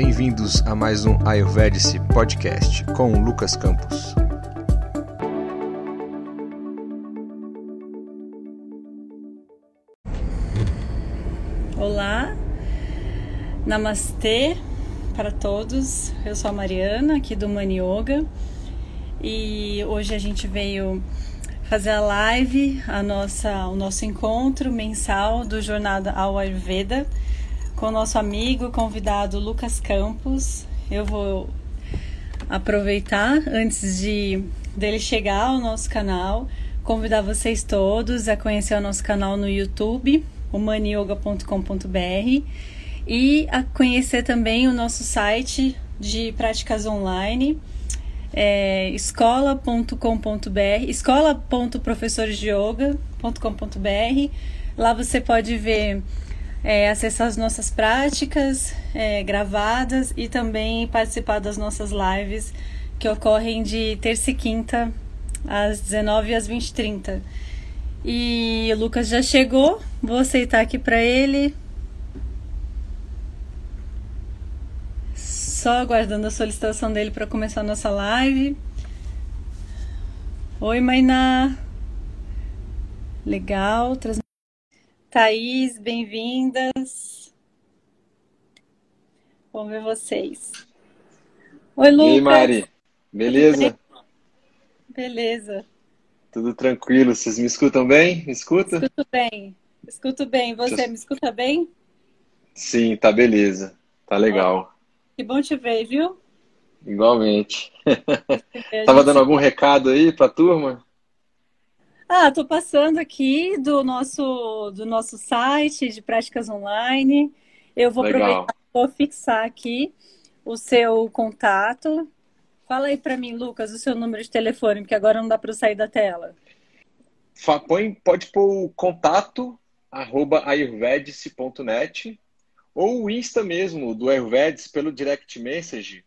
Bem-vindos a mais um Ayurvedic Podcast com Lucas Campos. Olá, Namastê para todos. Eu sou a Mariana, aqui do Mani Yoga, e hoje a gente veio fazer a live, a nossa, o nosso encontro mensal do Jornada ao Ayurveda com o nosso amigo convidado Lucas Campos. Eu vou aproveitar antes de dele chegar ao nosso canal, convidar vocês todos a conhecer o nosso canal no YouTube, humanyoga.com.br e a conhecer também o nosso site de práticas online, é, escola.com.br, escola.professoresdeyoga.com.br. Lá você pode ver é, acessar as nossas práticas é, gravadas e também participar das nossas lives que ocorrem de terça e quinta às 19 e às 20h30. E o Lucas já chegou, vou aceitar aqui para ele. Só aguardando a solicitação dele para começar a nossa live. Oi, Mainá. Legal. Trans... Thaís, bem-vindas. Vamos ver vocês. Oi, Lucas. E aí, Mari? Beleza? Beleza. Tudo tranquilo. Vocês me escutam bem? Me escuta? Escuto bem. Escuto bem. Você me escuta bem? Sim, tá beleza. Tá legal. Que bom te ver, viu? Igualmente. Tava dando algum recado aí pra turma? Ah, estou passando aqui do nosso, do nosso site de práticas online. Eu vou Legal. aproveitar, vou fixar aqui o seu contato. Fala aí para mim, Lucas, o seu número de telefone, porque agora não dá para eu sair da tela. Põe, pode pôr o contato arroba ayurvedic.net ou o Insta mesmo do Ayurvedic pelo direct message.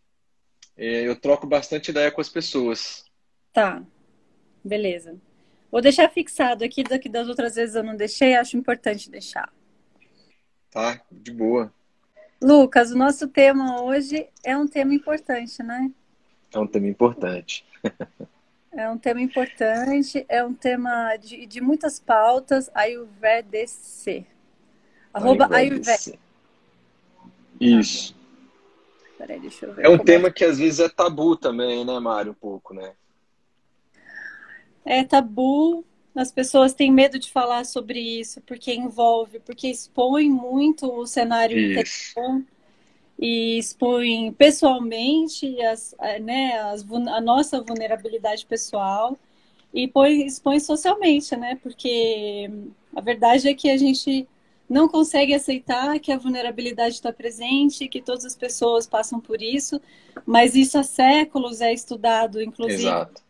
É, Eu troco bastante ideia com as pessoas. Tá, beleza. Vou deixar fixado aqui, daqui das outras vezes eu não deixei, acho importante deixar. Tá? De boa. Lucas, o nosso tema hoje é um tema importante, né? É um tema importante. É um tema importante, é um tema de, de muitas pautas, Ayurvedic. Arroba. Ayurvedic. Isso. Peraí, deixa eu ver. É um como tema que às vezes é tabu também, né, Mário? Um pouco, né? É tabu, as pessoas têm medo de falar sobre isso, porque envolve, porque expõe muito o cenário Isso. interior e expõe pessoalmente as, né, as, a nossa vulnerabilidade pessoal e põe, expõe socialmente, né? Porque a verdade é que a gente não consegue aceitar que a vulnerabilidade está presente, que todas as pessoas passam por isso, mas isso há séculos é estudado, inclusive Exato.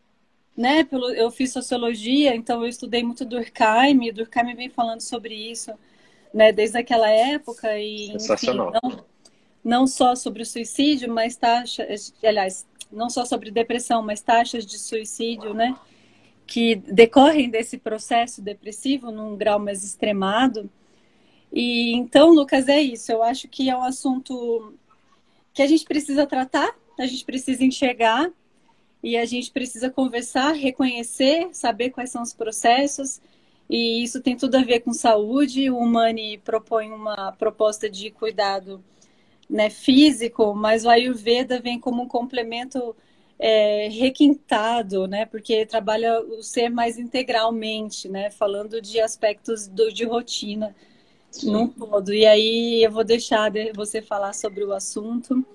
Né, pelo, eu fiz sociologia, então eu estudei muito Durkheim, e Durkheim vem falando sobre isso, né, desde aquela época e, enfim, não, não só sobre o suicídio, mas taxas, aliás, não só sobre depressão, mas taxas de suicídio, né, que decorrem desse processo depressivo num grau mais extremado. E então, Lucas, é isso. Eu acho que é um assunto que a gente precisa tratar, a gente precisa enxergar e a gente precisa conversar, reconhecer, saber quais são os processos. E isso tem tudo a ver com saúde. O Humani propõe uma proposta de cuidado né, físico, mas o Ayurveda vem como um complemento é, requintado, né, porque trabalha o ser mais integralmente, né, falando de aspectos do, de rotina num todo. E aí eu vou deixar de- você falar sobre o assunto.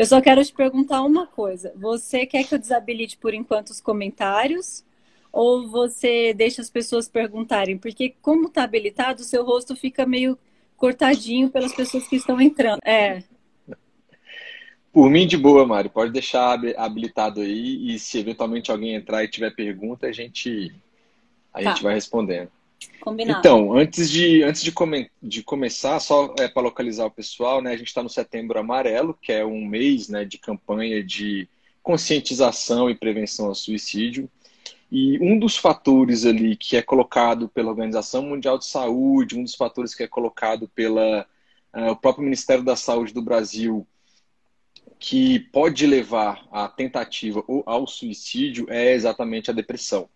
Eu só quero te perguntar uma coisa. Você quer que eu desabilite por enquanto os comentários? Ou você deixa as pessoas perguntarem? Porque como está habilitado, o seu rosto fica meio cortadinho pelas pessoas que estão entrando. É, Por mim, de boa, Mário. Pode deixar habi- habilitado aí e se eventualmente alguém entrar e tiver pergunta, a gente, a Tá. gente vai respondendo. Combinado. Então, antes de, antes de, come- de começar, só é, para localizar o pessoal, né? A gente está no Setembro Amarelo, que é um mês, né, de campanha de conscientização e prevenção ao suicídio. E um dos fatores ali que é colocado pela Organização Mundial de Saúde, um dos fatores que é colocado pela ah, o próprio Ministério da Saúde do Brasil que pode levar à tentativa ou ao suicídio é exatamente a depressão.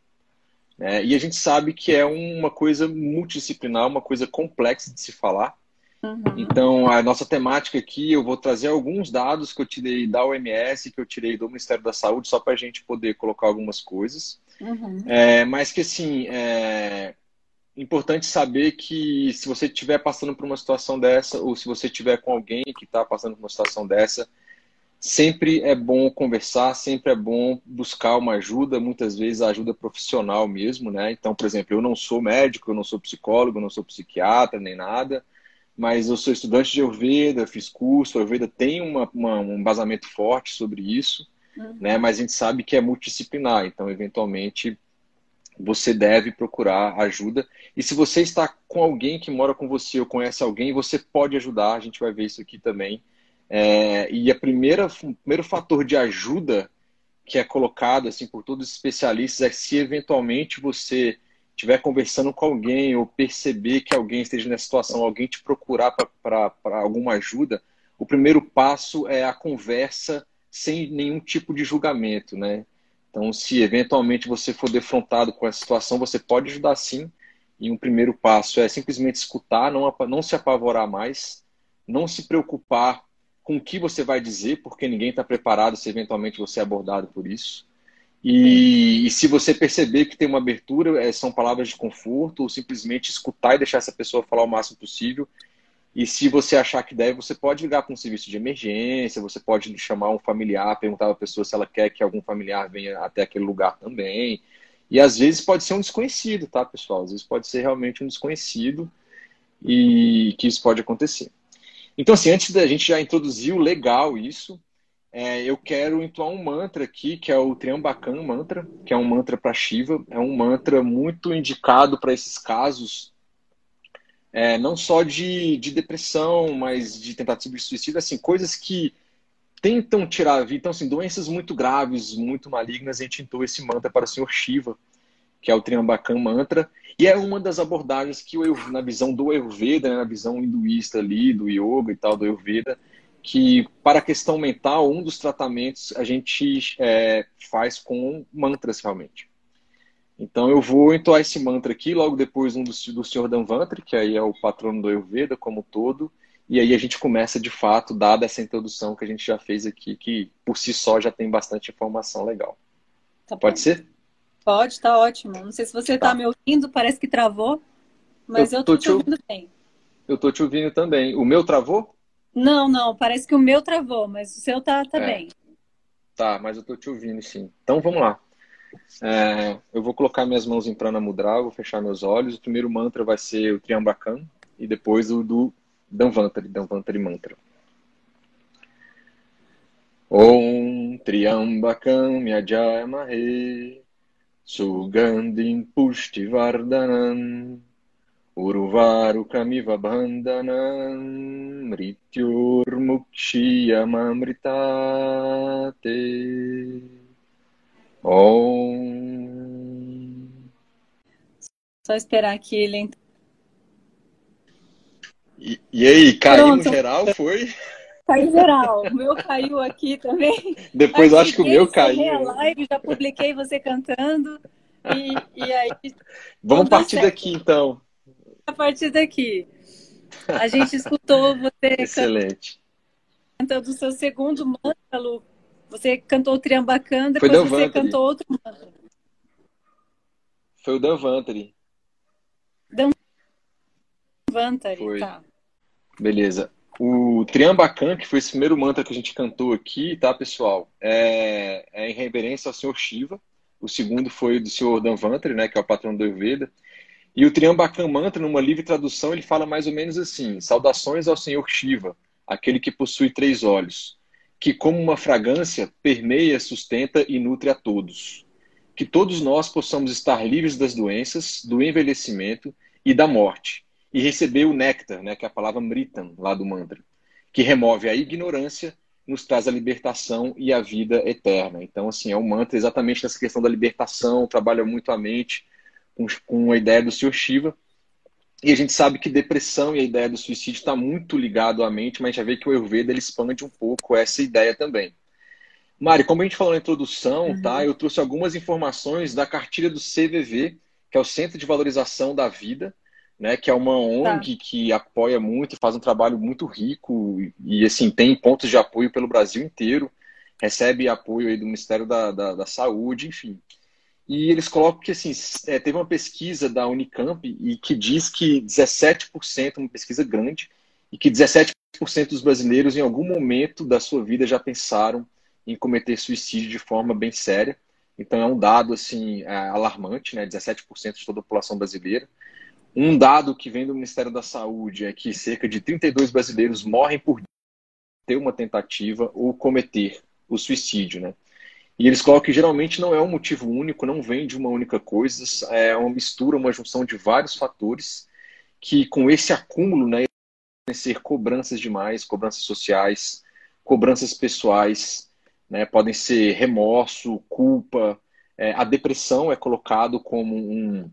É, e a gente sabe que é uma coisa multidisciplinar, uma coisa complexa de se falar. Uhum. Então, a nossa temática aqui, eu vou trazer alguns dados que eu tirei da OMS, que eu tirei do Ministério da Saúde, só para a gente poder colocar algumas coisas. Uhum. É, mas que, assim, é importante saber que se você estiver passando por uma situação dessa, ou se você estiver com alguém que está passando por uma situação dessa, sempre é bom conversar, sempre é bom buscar uma ajuda, muitas vezes a ajuda profissional mesmo, né? Então, por exemplo, eu não sou médico, eu não sou psicólogo, eu não sou psiquiatra, nem nada, mas eu sou estudante de Ayurveda, fiz curso, Ayurveda tem uma, uma, um embasamento forte sobre isso, uhum. né? Mas a gente sabe que é multidisciplinar, então, eventualmente, você deve procurar ajuda. E se você está com alguém que mora com você ou conhece alguém, você pode ajudar, a gente vai ver isso aqui também é, e a primeira, o primeiro fator de ajuda que é colocado assim por todos os especialistas é se eventualmente você estiver conversando com alguém ou perceber que alguém esteja nessa situação, alguém te procurar para alguma ajuda, o primeiro passo é a conversa sem nenhum tipo de julgamento, né? Então, se eventualmente você for defrontado com essa situação, você pode ajudar sim. E um primeiro passo é simplesmente escutar, não, não se apavorar mais, não se preocupar com o que você vai dizer, porque ninguém está preparado se eventualmente você é abordado por isso. E, e, se você perceber que tem uma abertura, é, são palavras de conforto, ou simplesmente escutar e deixar essa pessoa falar o máximo possível. E se você achar que deve, você pode ligar para um serviço de emergência, você pode chamar um familiar, perguntar a pessoa se ela quer que algum familiar venha até aquele lugar também. E às vezes pode ser um desconhecido, tá, pessoal? Às vezes pode ser realmente um desconhecido e que isso pode acontecer. Então, assim, antes da gente já introduzir o legal isso, é, eu quero entoar um mantra aqui, que é o Triambakan Mantra, que é um mantra para Shiva. É um mantra muito indicado para esses casos, é, não só de, de depressão, mas de tentativa de suicídio, assim, coisas que tentam tirar a vida. Então, assim, doenças muito graves, muito malignas, a gente entoa esse mantra para o Senhor Shiva, que é o Triambakan Mantra. E é uma das abordagens que, eu, na visão do Ayurveda, né, na visão hinduísta ali, do yoga e tal, do Ayurveda, que para a questão mental, um dos tratamentos a gente é, faz com mantras realmente. Então eu vou entoar esse mantra aqui, logo depois um do, do Sr. Danvantri, que aí é o patrono do Ayurveda como um todo, e aí a gente começa de fato, dada essa introdução que a gente já fez aqui, que por si só já tem bastante informação legal. Tá Pode ser? Pode, tá ótimo. Não sei se você tá, tá me ouvindo, parece que travou, mas eu, eu tô, tô te ouvindo bem. Eu tô te ouvindo também. O meu travou? Não, não, parece que o meu travou, mas o seu tá, tá é. bem. Tá, mas eu tô te ouvindo sim. Então vamos lá. É, eu vou colocar minhas mãos em prana mudra, vou fechar meus olhos. O primeiro mantra vai ser o Triambakan e depois o do Danvantari, Danvantari Mantra. Om Triambakam Myajayamahe Sugandhim Pushtivardhanam Urvarukamiva Bandhanam Mrityurmukshiyamamritate. Om. Só esperar que ele e, e aí, caiu no geral, foi? Caiu geral. O meu caiu aqui também. Depois eu acho que o meu caiu. A live, já publiquei você cantando. E, e aí. Vamos partir certo. daqui, então. A partir daqui. A gente escutou você Excelente. cantando o seu segundo mantra, Lu. Você cantou o Triambacan, depois você cantou outro mantra. Foi o. Danvantari, Foi. tá. Beleza. O Triambacan, que foi esse primeiro mantra que a gente cantou aqui, tá, pessoal? É, é em reverência ao Senhor Shiva. O segundo foi do Senhor Danvantari, né, que é o patrão do Ayurveda. E o Triambacan Mantra, numa livre tradução, ele fala mais ou menos assim: Saudações ao Senhor Shiva, aquele que possui três olhos, que como uma fragrância permeia, sustenta e nutre a todos. Que todos nós possamos estar livres das doenças, do envelhecimento e da morte e receber o néctar, né, que é a palavra mritam lá do mantra, que remove a ignorância, nos traz a libertação e a vida eterna. Então, assim, é um mantra exatamente nessa questão da libertação, trabalha muito a mente com, com a ideia do Sr. Shiva. E a gente sabe que depressão e a ideia do suicídio está muito ligado à mente, mas já vê que o Ayurveda ele expande um pouco essa ideia também. Mari, como a gente falou na introdução, uhum. tá? Eu trouxe algumas informações da cartilha do CVV, que é o Centro de Valorização da Vida, né? Que é uma ONG tá. que apoia muito, faz um trabalho muito rico e assim tem pontos de apoio pelo Brasil inteiro, recebe apoio do Ministério da, da, da Saúde, enfim. E eles colocam que assim, é, teve uma pesquisa da Unicamp e que diz que 17%, uma pesquisa grande, e que 17% dos brasileiros em algum momento da sua vida já pensaram em cometer suicídio de forma bem séria. Então é um dado assim é, alarmante, né? 17% de toda a população brasileira. Um dado que vem do Ministério da Saúde é que cerca de 32 brasileiros morrem por ter uma tentativa ou cometer o suicídio, né? E eles colocam que geralmente não é um motivo único, não vem de uma única coisa, é uma mistura, uma junção de vários fatores que com esse acúmulo, né, ser cobranças demais, cobranças sociais, cobranças pessoais, né, podem ser remorso, culpa, é, a depressão é colocado como um,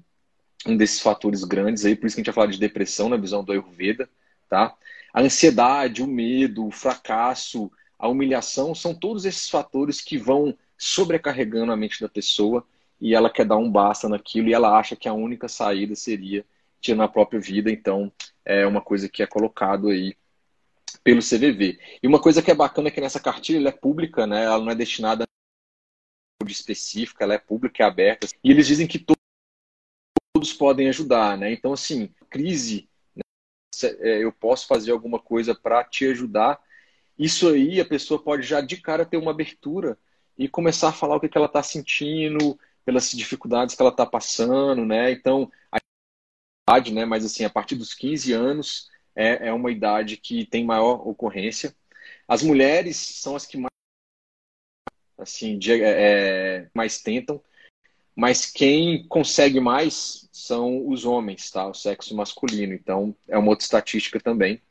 um desses fatores grandes aí, por isso que a gente vai falar de depressão na visão do Ayurveda, tá? A ansiedade, o medo, o fracasso, a humilhação, são todos esses fatores que vão sobrecarregando a mente da pessoa e ela quer dar um basta naquilo e ela acha que a única saída seria tirar a própria vida. Então, é uma coisa que é colocado aí pelo CVV. E uma coisa que é bacana é que nessa cartilha é pública, né? Ela não é destinada a específica, ela é pública, é aberta. E eles dizem que todos podem ajudar, né? Então, assim, crise, né? É, eu posso fazer alguma coisa para te ajudar. Isso aí a pessoa pode já de cara ter uma abertura e começar a falar o que, ela está sentindo, pelas dificuldades que ela está passando, né? Então, a idade, né? Mas assim, a partir dos 15 anos é, é uma idade que tem maior ocorrência. As mulheres são as que mais, assim, de, é, mais tentam, mas quem consegue mais são os homens, tá? O sexo masculino. Então, é uma outra estatística também.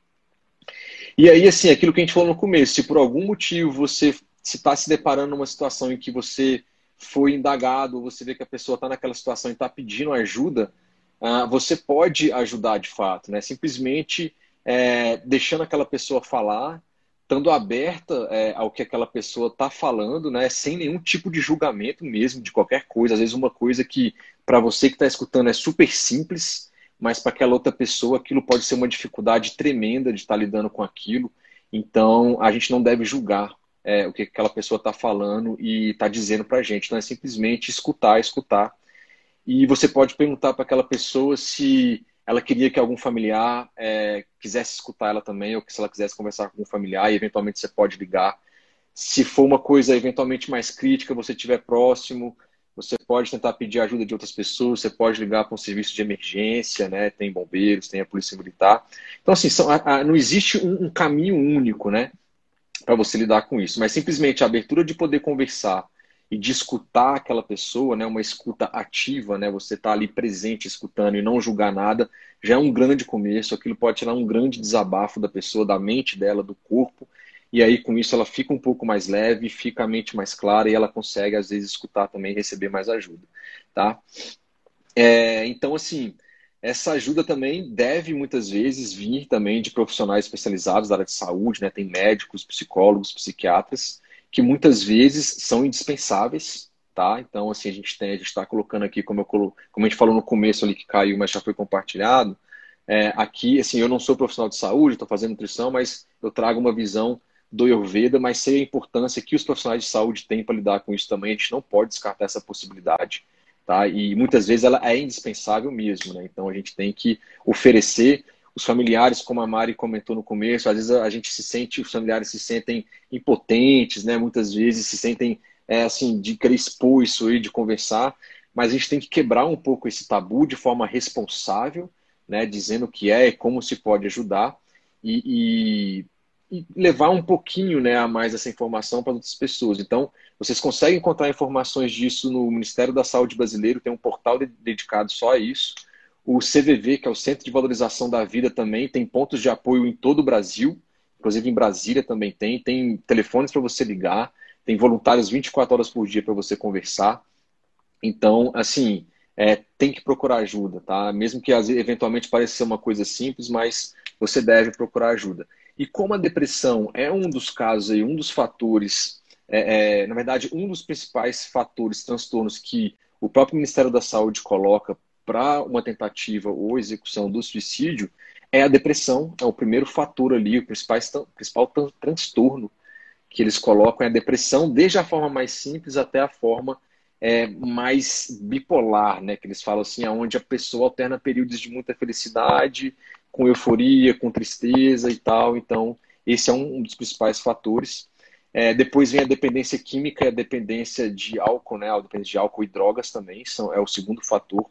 E aí, assim, aquilo que a gente falou no começo, se por algum motivo você se está se deparando numa situação em que você foi indagado, você vê que a pessoa está naquela situação e está pedindo ajuda, uh, você pode ajudar de fato, né? Simplesmente é, deixando aquela pessoa falar, estando aberta é, ao que aquela pessoa está falando, né? Sem nenhum tipo de julgamento mesmo de qualquer coisa. Às vezes uma coisa que para você que está escutando é super simples, mas para aquela outra pessoa aquilo pode ser uma dificuldade tremenda de estar tá lidando com aquilo. Então a gente não deve julgar é, o que aquela pessoa está falando e está dizendo para a gente. Não é simplesmente escutar, escutar. E você pode perguntar para aquela pessoa se ela queria que algum familiar é, quisesse escutar ela também, ou que se ela quisesse conversar com um familiar, e eventualmente você pode ligar. Se for uma coisa eventualmente mais crítica, você estiver próximo, você pode tentar pedir ajuda de outras pessoas, você pode ligar para um serviço de emergência, né? Tem bombeiros, tem a polícia militar. Então, assim, são, a, a, não existe um, um, caminho único, né? para você lidar com isso. Mas simplesmente a abertura de poder conversar e de escutar aquela pessoa, né, uma escuta ativa, né, você está ali presente escutando e não julgar nada, já é um grande começo. Aquilo pode tirar um grande desabafo da pessoa, da mente dela, do corpo. E aí, com isso, ela fica um pouco mais leve, fica a mente mais clara e ela consegue, às vezes, escutar também e receber mais ajuda. Tá? É, então, assim, essa ajuda também deve muitas vezes vir também de profissionais especializados da área de saúde, né? Tem médicos, psicólogos, psiquiatras que muitas vezes são indispensáveis, tá? Então assim a gente tem, a gente está colocando aqui como eu colo, como a gente falou no começo ali que caiu, mas já foi compartilhado. É, aqui assim eu não sou profissional de saúde, estou fazendo nutrição, mas eu trago uma visão do Ayurveda, mas sei a importância que os profissionais de saúde têm para lidar com isso também. A gente não pode descartar essa possibilidade tá? E muitas vezes ela é indispensável mesmo, né? Então a gente tem que oferecer os familiares, como a Mari comentou no começo, às vezes a gente se sente, os familiares se sentem impotentes, né? Muitas vezes se sentem é, assim de querer expor isso aí, de conversar, mas a gente tem que quebrar um pouco esse tabu de forma responsável, né? Dizendo o que é e como se pode ajudar e, e, e levar um pouquinho, né, a mais essa informação para outras pessoas. Então vocês conseguem encontrar informações disso no Ministério da Saúde Brasileiro, tem um portal dedicado só a isso. O CVV, que é o Centro de Valorização da Vida, também tem pontos de apoio em todo o Brasil, inclusive em Brasília também tem. Tem telefones para você ligar, tem voluntários 24 horas por dia para você conversar. Então, assim, é, tem que procurar ajuda, tá? Mesmo que eventualmente pareça uma coisa simples, mas você deve procurar ajuda. E como a depressão é um dos casos aí, um dos fatores, é, é, na verdade, um dos principais fatores, transtornos que o próprio Ministério da Saúde coloca para uma tentativa ou execução do suicídio, é a depressão, é o primeiro fator ali, o principal, principal transtorno que eles colocam é a depressão, desde a forma mais simples até a forma é, mais bipolar, né? Que eles falam assim, onde a pessoa alterna períodos de muita felicidade, com euforia, com tristeza e tal. Então, esse é um dos principais fatores. É, depois vem a dependência química a dependência de álcool, né? A dependência de álcool e drogas também são, é o segundo fator,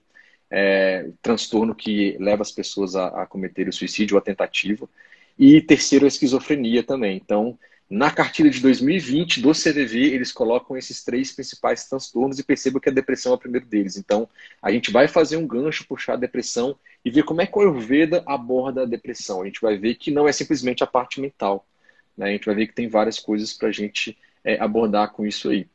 é, transtorno que leva as pessoas a, a cometer o suicídio ou a tentativa. E terceiro, a esquizofrenia também. Então, na cartilha de 2020 do CVV, eles colocam esses três principais transtornos e percebam que a depressão é o primeiro deles. Então, a gente vai fazer um gancho, puxar a depressão e ver como é que o Ayurveda aborda a depressão. A gente vai ver que não é simplesmente a parte mental. Né? A gente vai ver que tem várias coisas para a gente é, abordar com isso aí.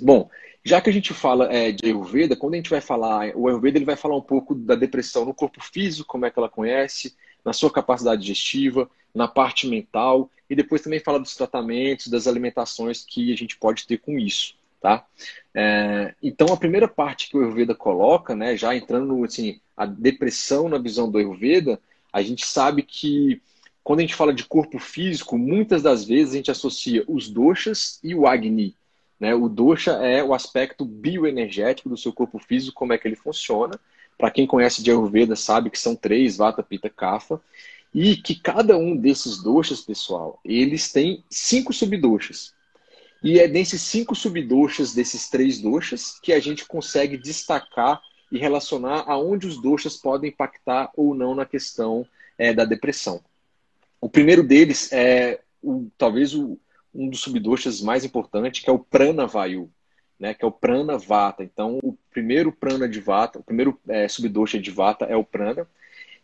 Bom, já que a gente fala é, de Ayurveda, quando a gente vai falar, o Ayurveda ele vai falar um pouco da depressão no corpo físico, como é que ela conhece, na sua capacidade digestiva, na parte mental e depois também fala dos tratamentos, das alimentações que a gente pode ter com isso, tá? É, então a primeira parte que o Ayurveda coloca, né, já entrando assim, a depressão na visão do Ayurveda, a gente sabe que quando a gente fala de corpo físico, muitas das vezes a gente associa os doshas e o Agni. Né? O dosha é o aspecto bioenergético do seu corpo físico, como é que ele funciona. Para quem conhece de Ayurveda sabe que são três, Vata, Pitta, Kapha. E que cada um desses doxas, pessoal, eles têm cinco subdoxas. E é nesses cinco subdoxas desses três doxas que a gente consegue destacar e relacionar aonde os doxas podem impactar ou não na questão é, da depressão. O primeiro deles é o, talvez o, um dos subdoxas mais importantes, que é o prana vayu, né, que é o prana vata. Então, o primeiro prana de vata, o primeiro é, subdoxa de vata é o prana.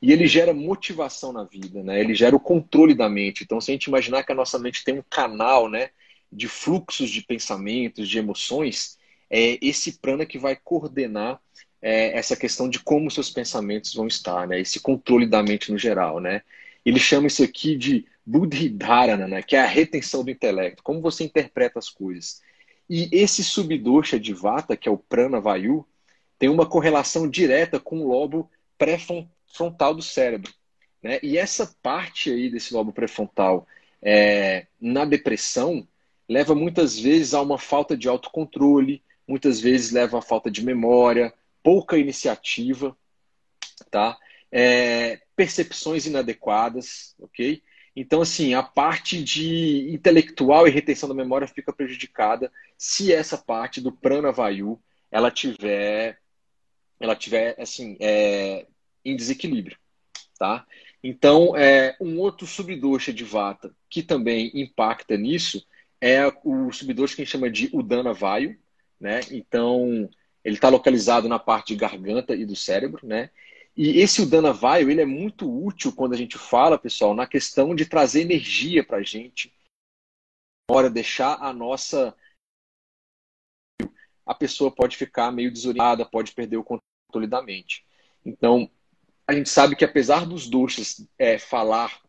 E ele gera motivação na vida, né? Ele gera o controle da mente. Então, se a gente imaginar que a nossa mente tem um canal, né, de fluxos de pensamentos, de emoções, é esse prana que vai coordenar é, essa questão de como seus pensamentos vão estar, né? Esse controle da mente no geral, né? Ele chama isso aqui de buddhidharana, né? Que é a retenção do intelecto, como você interpreta as coisas. E esse subdosha de vata, que é o prana vayu, tem uma correlação direta com o lobo pré-frontal frontal do cérebro. Né? E essa parte aí desse lobo pré-frontal é, na depressão leva muitas vezes a uma falta de autocontrole, muitas vezes leva a falta de memória, pouca iniciativa, tá? É, percepções inadequadas, ok? Então, assim, a parte de intelectual e retenção da memória fica prejudicada se essa parte do prana vayu ela tiver, ela tiver, assim, é, em desequilíbrio, tá? Então, é, um outro subdosha de vata que também impacta nisso é o subdosha que a gente chama de Udana Vayu, né? Então, ele está localizado na parte de garganta e do cérebro, né? E esse Udana Vayu, ele é muito útil quando a gente fala, pessoal, na questão de trazer energia para a gente, hora deixar a nossa a pessoa pode ficar meio desorientada, pode perder o controle da mente. Então, a gente sabe que apesar dos doshas é, falar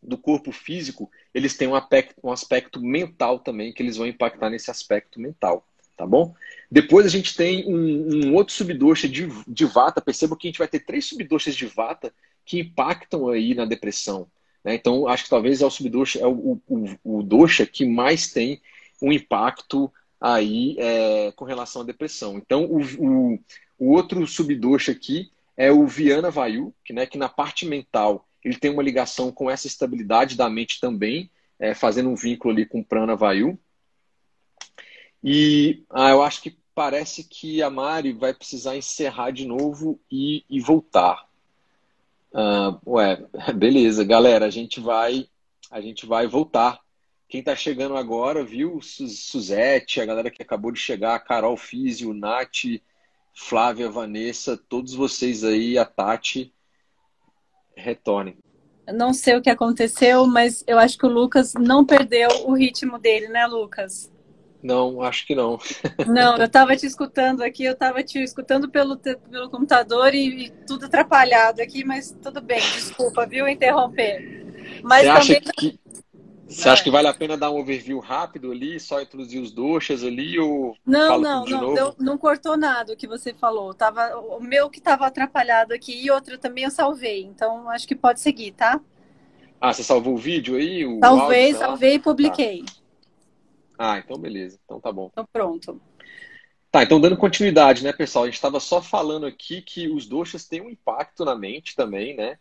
do corpo físico, eles têm um aspecto, um aspecto mental também, que eles vão impactar nesse aspecto mental, tá bom? Depois a gente tem um, um outro subdosha de, de vata, perceba que a gente vai ter três subdoshas de vata que impactam aí na depressão. Né? Então, acho que talvez é o subdosha, é o, o, o dosha que mais tem um impacto aí é, com relação à depressão. Então, o, o, o outro subdosha aqui é o Viana Vayu, que, né, que na parte mental ele tem uma ligação com essa estabilidade da mente também, é, fazendo um vínculo ali com o Prana Vayu. E ah, eu acho que parece que a Mari vai precisar encerrar de novo e, e voltar. Ah, ué, beleza, galera, a gente vai a gente vai voltar. Quem está chegando agora, viu? Suzete, a galera que acabou de chegar, Carol Físio, Nath, Flávia, Vanessa, todos vocês aí, a Tati, retornem. Não sei o que aconteceu, mas eu acho que o Lucas não perdeu o ritmo dele, né, Lucas? Não, acho que não. Não, eu estava te escutando aqui, eu estava te escutando pelo, pelo computador e, e, tudo atrapalhado aqui, mas tudo bem, desculpa, viu, interromper. Mas Você acha que você acha que vale a pena dar um overview rápido ali, só introduzir os doxas ali ou Não, não, não, deu, não cortou nada o que você falou. Tava o meu que estava atrapalhado aqui e outra também eu salvei. Então acho que pode seguir, tá? Ah, você salvou o vídeo aí? O salvei, áudio, salvei e publiquei. Tá. Ah, então beleza. Então tá bom. Então pronto. Tá, então dando continuidade, né, pessoal? A gente estava só falando aqui que os doxas têm um impacto na mente também, né?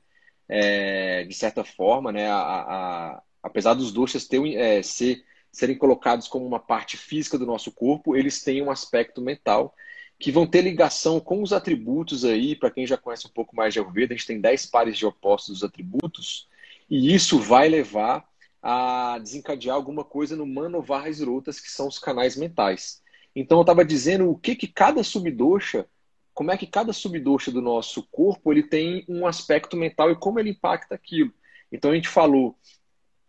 É, de certa forma, né? A, a, apesar dos doxas ter, é, ser, serem colocados como uma parte física do nosso corpo, eles têm um aspecto mental que vão ter ligação com os atributos aí, para quem já conhece um pouco mais de Ayurveda, a gente tem 10 pares de opostos dos atributos, e isso vai levar a desencadear alguma coisa no Manovarras Rotas, que são os canais mentais. Então eu estava dizendo o que, que cada subdoxa, como é que cada subdoxa do nosso corpo ele tem um aspecto mental e como ele impacta aquilo. Então a gente falou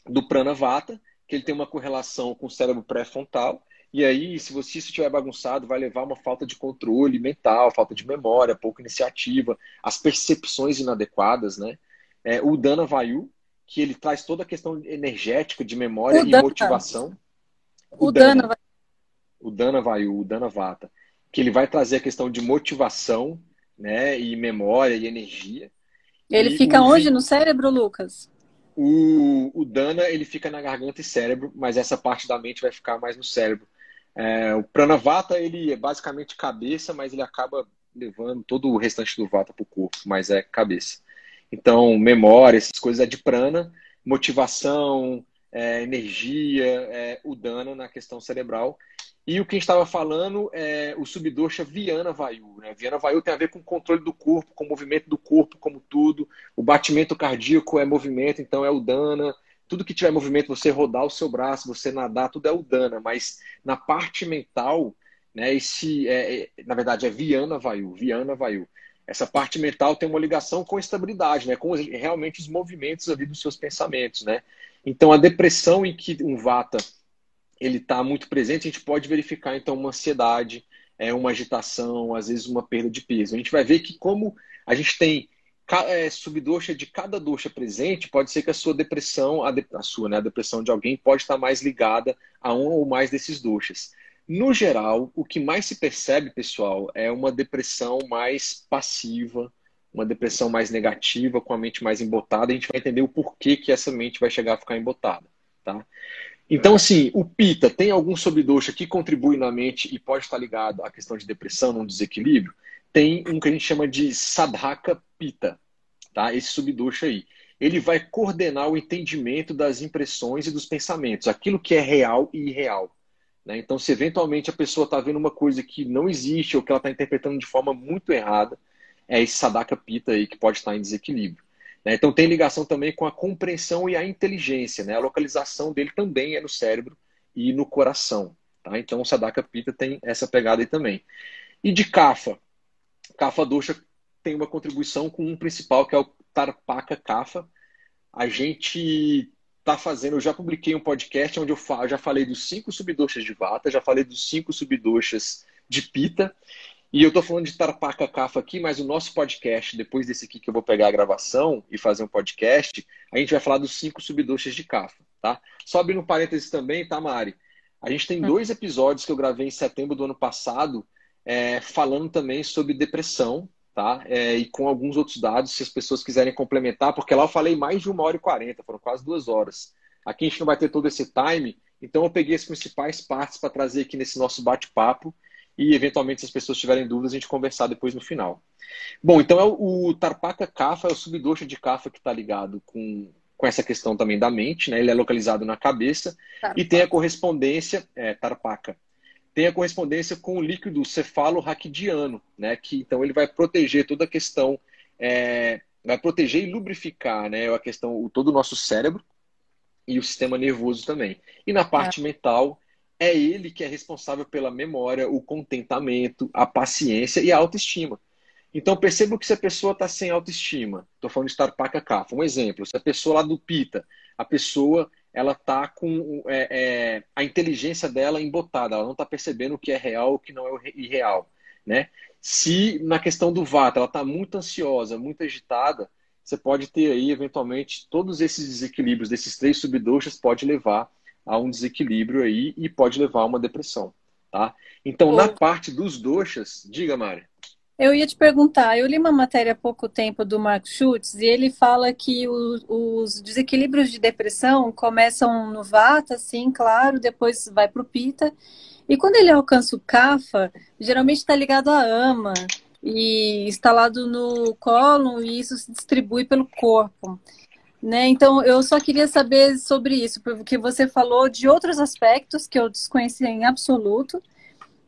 do Pranavata, que ele tem uma correlação com o cérebro pré-frontal. E aí, se você estiver bagunçado, vai levar uma falta de controle mental, falta de memória, pouca iniciativa, as percepções inadequadas, né? É, o Dana Vayu, que ele traz toda a questão energética de memória o e Dana. motivação. O, o Dana, Dana o Dana Vayu, o Dana Vata, que ele vai trazer a questão de motivação, né, e memória e energia. Ele e fica onde no cérebro, Lucas? O, o Dana ele fica na garganta e cérebro, mas essa parte da mente vai ficar mais no cérebro. É, o Pranavata ele é basicamente cabeça, mas ele acaba levando todo o restante do Vata para o corpo, mas é cabeça. Então, memória, essas coisas é de prana, motivação, é, energia, é, o dana na questão cerebral. E o que a gente estava falando é o subdosha Viana Vayu. Né? Viana Vayu tem a ver com o controle do corpo, com o movimento do corpo como tudo. O batimento cardíaco é movimento, então é o dana. Tudo que tiver movimento, você rodar o seu braço, você nadar, tudo é o dana. Mas na parte mental, né, esse é, é, na verdade é Viana Vayu, Viana Vayu. Essa parte mental tem uma ligação com a estabilidade, né, com realmente os movimentos ali dos seus pensamentos, né? Então a depressão em que um vata ele está muito presente, a gente pode verificar então uma ansiedade, é, uma agitação, às vezes uma perda de peso. A gente vai ver que como a gente tem é, subdoxa de cada doxa presente, pode ser que a sua depressão, a, de, a sua, né, a depressão de alguém pode estar mais ligada a um ou mais desses doxas. No geral, o que mais se percebe, pessoal, é uma depressão mais passiva, uma depressão mais negativa, com a mente mais embotada. A gente vai entender o porquê que essa mente vai chegar a ficar embotada, tá? Então, assim, o PITA tem algum subdoxa que contribui na mente e pode estar ligado à questão de depressão, num desequilíbrio? Tem um que a gente chama de Sadhaka Pita, tá? Esse subdoxa aí. Ele vai coordenar o entendimento das impressões e dos pensamentos, aquilo que é real e irreal. Né? Então, se eventualmente a pessoa está vendo uma coisa que não existe ou que ela está interpretando de forma muito errada, é esse Sadhaka Pita aí que pode estar em desequilíbrio. Né? Então tem ligação também com a compreensão e a inteligência. Né? A localização dele também é no cérebro e no coração. Tá? Então o Sadaka Pita tem essa pegada aí também. E de Kafa, Kafa Dosha tem uma contribuição com um principal que é o Tarpaka Kafa. A gente está fazendo, eu já publiquei um podcast onde eu já falei dos cinco subdoxas de Vata, já falei dos cinco subdoxas de Pita. E eu estou falando de Tarpaca Cafa aqui, mas o nosso podcast, depois desse aqui que eu vou pegar a gravação e fazer um podcast, a gente vai falar dos cinco subdoxas de Cafa, tá? Só abrindo um parênteses também, tá, Mari? A gente tem hum. dois episódios que eu gravei em setembro do ano passado, é, falando também sobre depressão, tá? É, e com alguns outros dados, se as pessoas quiserem complementar, porque lá eu falei mais de uma hora e quarenta, foram quase duas horas. Aqui a gente não vai ter todo esse time, então eu peguei as principais partes para trazer aqui nesse nosso bate-papo e, eventualmente, se as pessoas tiverem dúvidas, a gente conversar depois no final. Bom, então é o, o Tarpaca Kafa, é o subdoxa de Kafa que está ligado com, com essa questão também da mente, né? Ele é localizado na cabeça Tarpaca. e tem a correspondência, é, Tarpaca, tem a correspondência com o líquido cefalo-raquidiano, né? Que então ele vai proteger toda a questão, é, vai proteger e lubrificar, né? A questão, todo o nosso cérebro e o sistema nervoso também. E na parte é. mental, é ele que é responsável pela memória, o contentamento, a paciência e a autoestima. Então perceba que se a pessoa está sem autoestima, estou falando de estar paca cafa, um exemplo, se a pessoa lá do pita, a pessoa ela tá com é, é, a inteligência dela embotada, ela não está percebendo o que é real, o que não é irreal, né? Se na questão do vata ela está muito ansiosa, muito agitada, você pode ter aí eventualmente todos esses desequilíbrios desses três subdoxas pode levar a um desequilíbrio aí e pode levar a uma depressão, tá? Então, na parte dos doxas, diga, Mari. Eu ia te perguntar, eu li uma matéria há pouco tempo do Mark Schutz e ele fala que o, os desequilíbrios de depressão começam no Vata, sim, claro, depois vai para o Pita. E quando ele alcança o Kapha, geralmente está ligado à ama e instalado no colo e isso se distribui pelo corpo. Né? Então, eu só queria saber sobre isso, porque você falou de outros aspectos que eu desconhecia em absoluto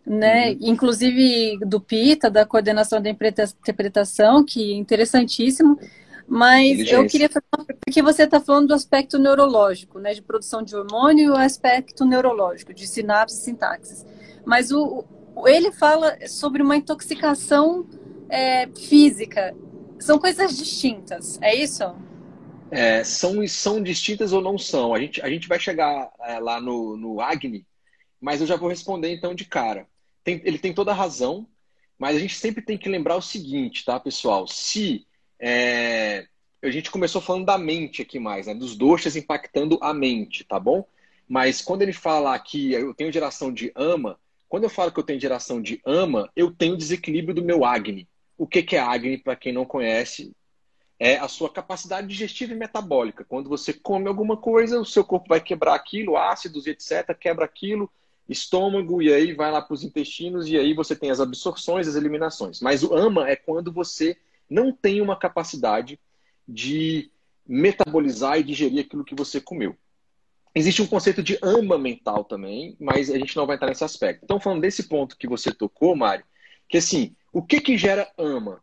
né? Uhum. Inclusive do PITA, da coordenação da interpretação, que é interessantíssimo. Mas eu queria falar, porque você está falando do aspecto neurológico, né? De produção de hormônio e o aspecto neurológico, de sinapse e sintaxes. Mas o, ele fala sobre uma intoxicação é, física. São coisas distintas, é isso? É, são, são distintas ou não são? A gente, a gente vai chegar é, lá no, no Agni, mas eu já vou responder então de cara tem, ele tem toda a razão, mas a gente sempre tem que lembrar o seguinte, tá, pessoal? Se é, a gente começou falando da mente aqui mais, né? Dos doxas impactando a mente, tá bom? Mas quando ele fala que eu tenho geração de ama, quando eu falo que eu tenho geração de ama, eu tenho desequilíbrio do meu Agni. O que, que é Agni, para quem não conhece? É a sua capacidade digestiva e metabólica. Quando você come alguma coisa, o seu corpo vai quebrar aquilo, ácidos, etc., quebra aquilo, estômago, e aí vai lá para os intestinos, e aí você tem as absorções, as eliminações. Mas o AMA é quando você não tem uma capacidade de metabolizar e digerir aquilo que você comeu. Existe um conceito de AMA mental também, mas a gente não vai entrar nesse aspecto. Então, falando desse ponto que você tocou, Mari, que assim, o que que gera AMA?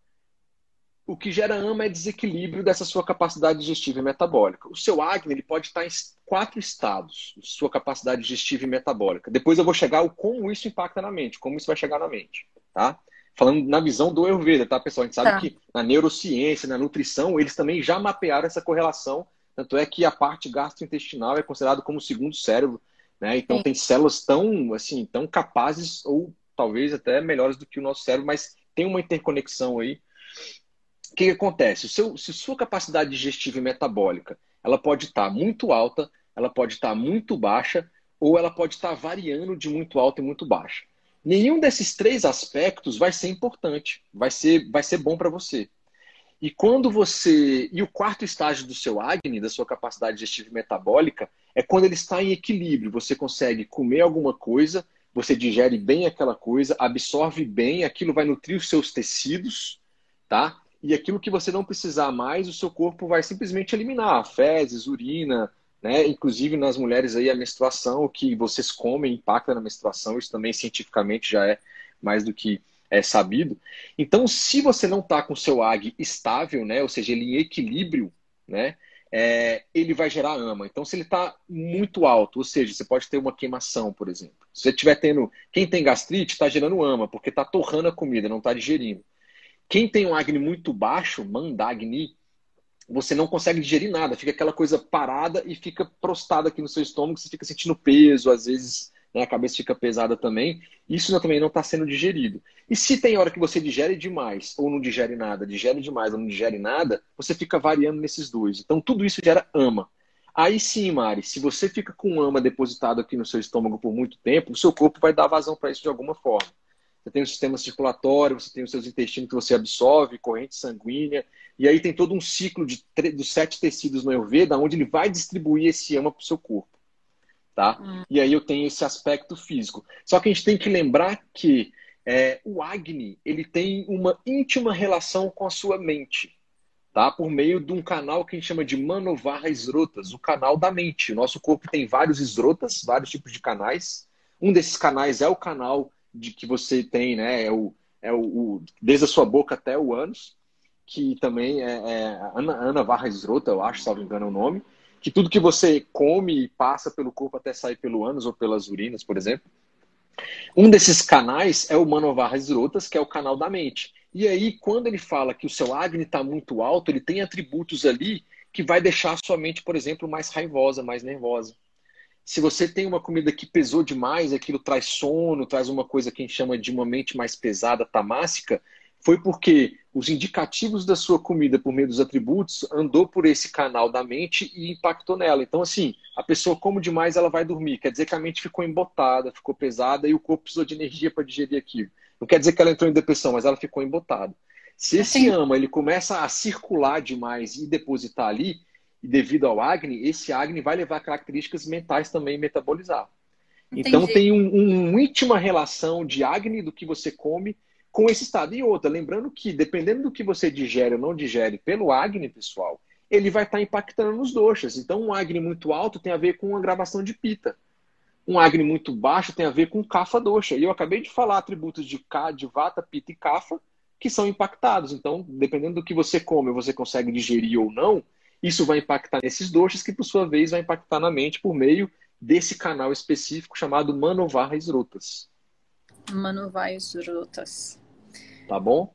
O que gera AMA é desequilíbrio dessa sua capacidade digestiva e metabólica. O seu acne ele pode estar em quatro estados, sua capacidade digestiva e metabólica. Depois eu vou chegar ao como isso impacta na mente, como isso vai chegar na mente, tá? Falando na visão do Ayurveda, tá, pessoal? A gente sabe tá. que na neurociência, na nutrição, eles também já mapearam essa correlação, tanto é que a parte gastrointestinal é considerada como o segundo cérebro, né? Então Sim. tem células tão, assim, tão capazes ou talvez até melhores do que o nosso cérebro, mas tem uma interconexão aí o que, que acontece? Seu, se sua capacidade digestiva e metabólica ela pode estar tá muito alta, ela pode estar tá muito baixa, ou ela pode estar tá variando de muito alta e muito baixa. Nenhum desses três aspectos vai ser importante, vai ser, vai ser bom para você. E quando você. E o quarto estágio do seu Agni, da sua capacidade digestiva e metabólica, é quando ele está em equilíbrio. Você consegue comer alguma coisa, você digere bem aquela coisa, absorve bem, aquilo vai nutrir os seus tecidos, tá? E aquilo que você não precisar mais, o seu corpo vai simplesmente eliminar, fezes, urina, né? Inclusive nas mulheres aí a menstruação, o que vocês comem impacta na menstruação, isso também cientificamente já é mais do que é sabido. Então, se você não está com seu AG estável, né? Ou seja, ele em equilíbrio, né? É, ele vai gerar ama. Então, se ele está muito alto, ou seja, você pode ter uma queimação, por exemplo. Se você estiver tendo. Quem tem gastrite está gerando ama, porque está torrando a comida, não está digerindo. Quem tem um Agni muito baixo, Mandagni, você não consegue digerir nada, fica aquela coisa parada e fica prostada aqui no seu estômago, você fica sentindo peso, às vezes né, a cabeça fica pesada também. Isso também não está sendo digerido. E se tem hora que você digere demais ou não digere nada, digere demais ou não digere nada, você fica variando nesses dois. Então tudo isso gera ama. Aí sim, Mari, se você fica com ama depositado aqui no seu estômago por muito tempo, o seu corpo vai dar vazão para isso de alguma forma. Você tem o sistema circulatório, você tem os seus intestinos que você absorve, corrente sanguínea, e aí tem todo um ciclo de, dos sete tecidos no Ayurveda, onde ele vai distribuir esse ama para o seu corpo. Tá? Hum. E aí eu tenho esse aspecto físico. Só que a gente tem que lembrar que é, o Agni ele tem uma íntima relação com a sua mente, tá? Por meio de um canal que a gente chama de Manovara Esrotas, o canal da mente. O nosso corpo tem vários esrotas, vários tipos de canais. Um desses canais é o canal de que você tem, né? É o, é o, o desde a sua boca até o ânus, que também é, é Ana, Ana Varras Rota, eu acho, salvo engano é o nome, que tudo que você come e passa pelo corpo até sair pelo ânus ou pelas urinas, por exemplo. Um desses canais é o Manovarras Rotas, que é o canal da mente. E aí, quando ele fala que o seu Agni está muito alto, ele tem atributos ali que vai deixar a sua mente, por exemplo, mais raivosa, mais nervosa. Se você tem uma comida que pesou demais, aquilo traz sono, traz uma coisa que a gente chama de uma mente mais pesada, tamássica, foi porque os indicativos da sua comida por meio dos atributos andou por esse canal da mente e impactou nela. Então, assim, a pessoa come demais, ela vai dormir. Quer dizer que a mente ficou embotada, ficou pesada e o corpo precisou de energia para digerir aquilo. Não quer dizer que ela entrou em depressão, mas ela ficou embotada. Se esse ama ele começa a circular demais e depositar ali, e devido ao Agni, esse Agni vai levar características mentais também metabolizar. Entendi. Então tem um, um, uma íntima relação de Agni do que você come com esse estado. E outra, lembrando que dependendo do que você digere ou não digere pelo Agni, pessoal, ele vai estar impactando nos doxas. Então um Agni muito alto tem a ver com uma gravação de pita. Um Agni muito baixo tem a ver com Kapha dosha. E eu acabei de falar atributos de K, de Vata, Pita e Kapha, que são impactados. Então, dependendo do que você come, você consegue digerir ou não, isso vai impactar nesses doxas, que por sua vez vai impactar na mente por meio desse canal específico chamado Manovahas Rotas. Manovahas Rotas. Tá bom?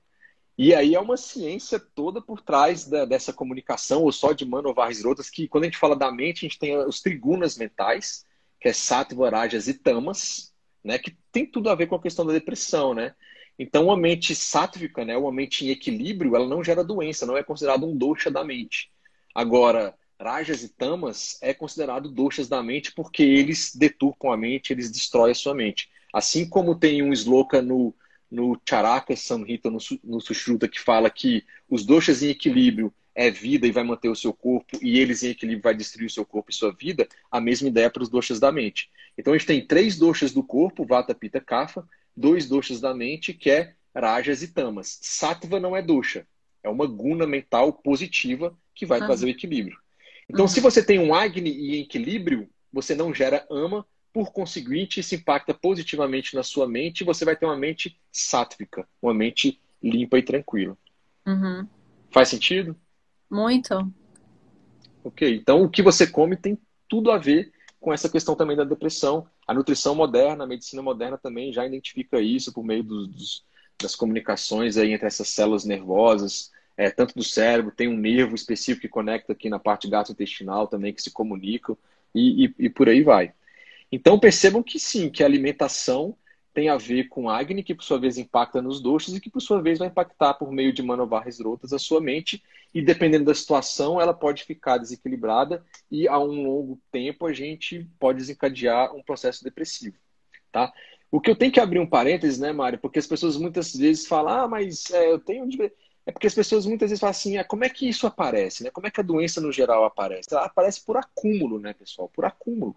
E aí é uma ciência toda por trás da, dessa comunicação, ou só de Manovahas Rotas, que quando a gente fala da mente, a gente tem os trigunas mentais, que é Sattva, Rajas e Tamas, né, que tem tudo a ver com a questão da depressão, né? Então, uma mente sátvica, né, uma mente em equilíbrio, ela não gera doença, não é considerado um dosha da mente. Agora, rajas e tamas é considerado doshas da mente porque eles deturpam a mente, eles destroem a sua mente. Assim como tem um sloka no, no Charaka Samhita, no, no Sushruta, que fala que os doshas em equilíbrio é vida e vai manter o seu corpo, e eles em equilíbrio vai destruir o seu corpo e sua vida, a mesma ideia para os doshas da mente. Então a gente tem três doshas do corpo, Vata, Pitta, Kapha, dois doshas da mente, que é Rajas e Tamas. Sattva não é dosha, é uma guna mental positiva que vai trazer o equilíbrio. Então, se você tem um Agni em equilíbrio, você não gera ama, por conseguinte, isso impacta positivamente na sua mente e você vai ter uma mente sátvica, uma mente limpa e tranquila. Uhum. Faz sentido? Muito. Ok, então o que você come tem tudo a ver com essa questão também da depressão. A nutrição moderna, a medicina moderna também já identifica isso por meio dos, dos, das comunicações aí entre essas células nervosas, é, tanto do cérebro, tem um nervo específico que conecta aqui na parte gastrointestinal também, que se comunicam, e, e, e por aí vai. Então percebam que sim, que a alimentação tem a ver com Agni, que por sua vez impacta nos doxas e que por sua vez vai impactar por meio de manovarras rotas a sua mente e dependendo da situação ela pode ficar desequilibrada e a um longo tempo a gente pode desencadear um processo depressivo, tá? O que eu tenho que abrir um parênteses, né, Mário? Porque as pessoas muitas vezes falam, ah, mas é, eu tenho... É porque as pessoas muitas vezes falam assim, ah, como é que isso aparece, né? Como é que a doença no geral aparece? Ela aparece por acúmulo, né, pessoal? Por acúmulo.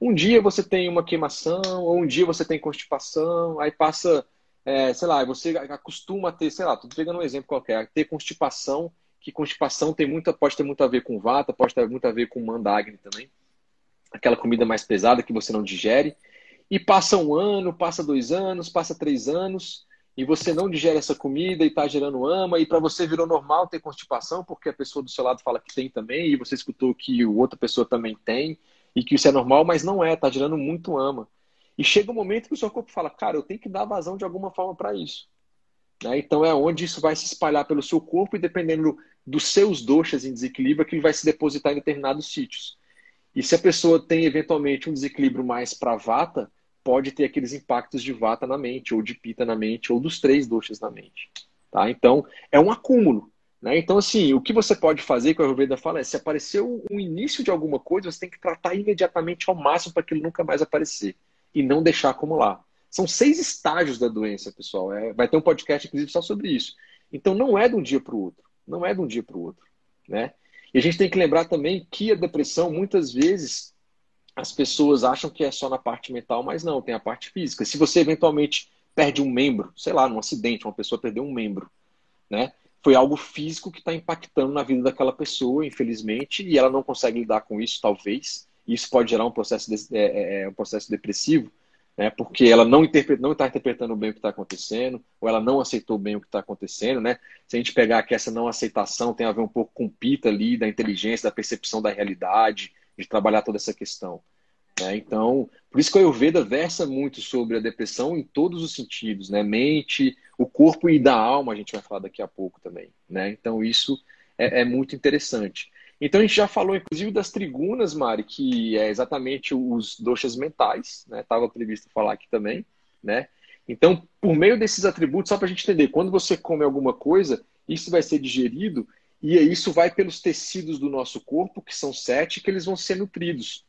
Um dia você tem uma queimação, ou um dia você tem constipação, aí passa, é, sei lá, você acostuma a ter, sei lá, tô pegando um exemplo qualquer, ter constipação, que constipação tem muita, pode ter muito a ver com vata, pode ter muito a ver com mandagni também. Aquela comida mais pesada que você não digere. E passa um ano, passa dois anos, passa três anos, e você não digere essa comida e está gerando ama, e para você virou normal ter constipação, porque a pessoa do seu lado fala que tem também, e você escutou que outra pessoa também tem e que isso é normal, mas não é, tá gerando muito ama. E chega um momento que o seu corpo fala, cara, eu tenho que dar vazão de alguma forma para isso. Né? Então é onde isso vai se espalhar pelo seu corpo e dependendo dos seus doxas em desequilíbrio, é que ele vai se depositar em determinados sítios. E se a pessoa tem eventualmente um desequilíbrio mais para vata, pode ter aqueles impactos de vata na mente, ou de pita na mente, ou dos três doxas na mente. Tá? Então é um acúmulo. Né? Então, assim, o que você pode fazer, que a Ayurveda fala, é se apareceu um início de alguma coisa, você tem que tratar imediatamente ao máximo para aquilo nunca mais aparecer e não deixar acumular. São seis estágios da doença, pessoal. É, vai ter um podcast, inclusive, só sobre isso. Então, não é de um dia para o outro. Não é de um dia para o outro. Né? E a gente tem que lembrar também que a depressão, muitas vezes, as pessoas acham que é só na parte mental, mas não, tem a parte física. Se você eventualmente perde um membro, sei lá, num acidente, uma pessoa perdeu um membro, né? foi algo físico que está impactando na vida daquela pessoa, infelizmente, e ela não consegue lidar com isso, talvez. Isso pode gerar um processo, de, é, é, é um processo depressivo, né? porque ela não está não tá interpretando bem o que está acontecendo, ou ela não aceitou bem o que está acontecendo. Né? Se a gente pegar que essa não aceitação tem a ver um pouco com pita ali, da inteligência, da percepção da realidade, de trabalhar toda essa questão. Né? Então, por isso que o Ayurveda versa muito sobre a depressão em todos os sentidos, né? Mente, o corpo e da alma, a gente vai falar daqui a pouco também, né? Então, isso é, é muito interessante. Então a gente já falou, inclusive, das trigunas, Mari, que é exatamente os doxas mentais, né? Estava previsto falar aqui também, né? Então, por meio desses atributos, só para a gente entender, quando você come alguma coisa, isso vai ser digerido e isso vai pelos tecidos do nosso corpo, que são sete, que eles vão ser nutridos,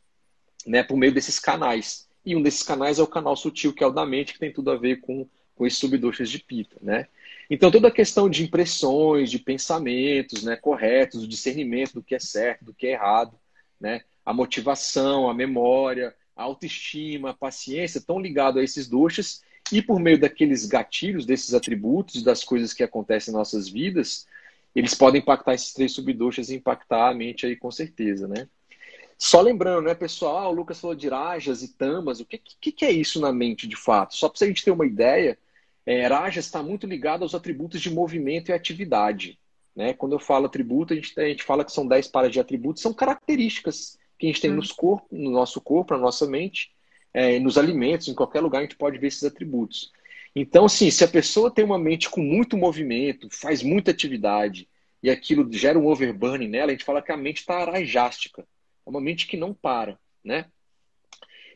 né? Por meio desses canais. E um desses canais é o canal sutil, que é o da mente, que tem tudo a ver com, com esses subdoxas de pita, né? Então, toda a questão de impressões, de pensamentos né, corretos, o discernimento do que é certo, do que é errado, né, a motivação, a memória, a autoestima, a paciência, estão ligados a esses doxas e por meio daqueles gatilhos, desses atributos, das coisas que acontecem em nossas vidas, eles podem impactar esses três subdoxas e impactar a mente aí com certeza, né? Só lembrando, né, pessoal, o Lucas falou de rajas e tamas, o que, que, que é isso na mente de fato? Só para a gente ter uma ideia, é, Rajas está muito ligado aos atributos de movimento e atividade. Né? Quando eu falo atributo, a gente, a gente fala que são 10 pares de atributos, são características que a gente tem hum. nos corpo, no nosso corpo, na nossa mente, é, nos alimentos, em qualquer lugar a gente pode ver esses atributos. Então, assim, se a pessoa tem uma mente com muito movimento, faz muita atividade, e aquilo gera um overburning nela, a gente fala que a mente está arajástica. É uma mente que não para, né?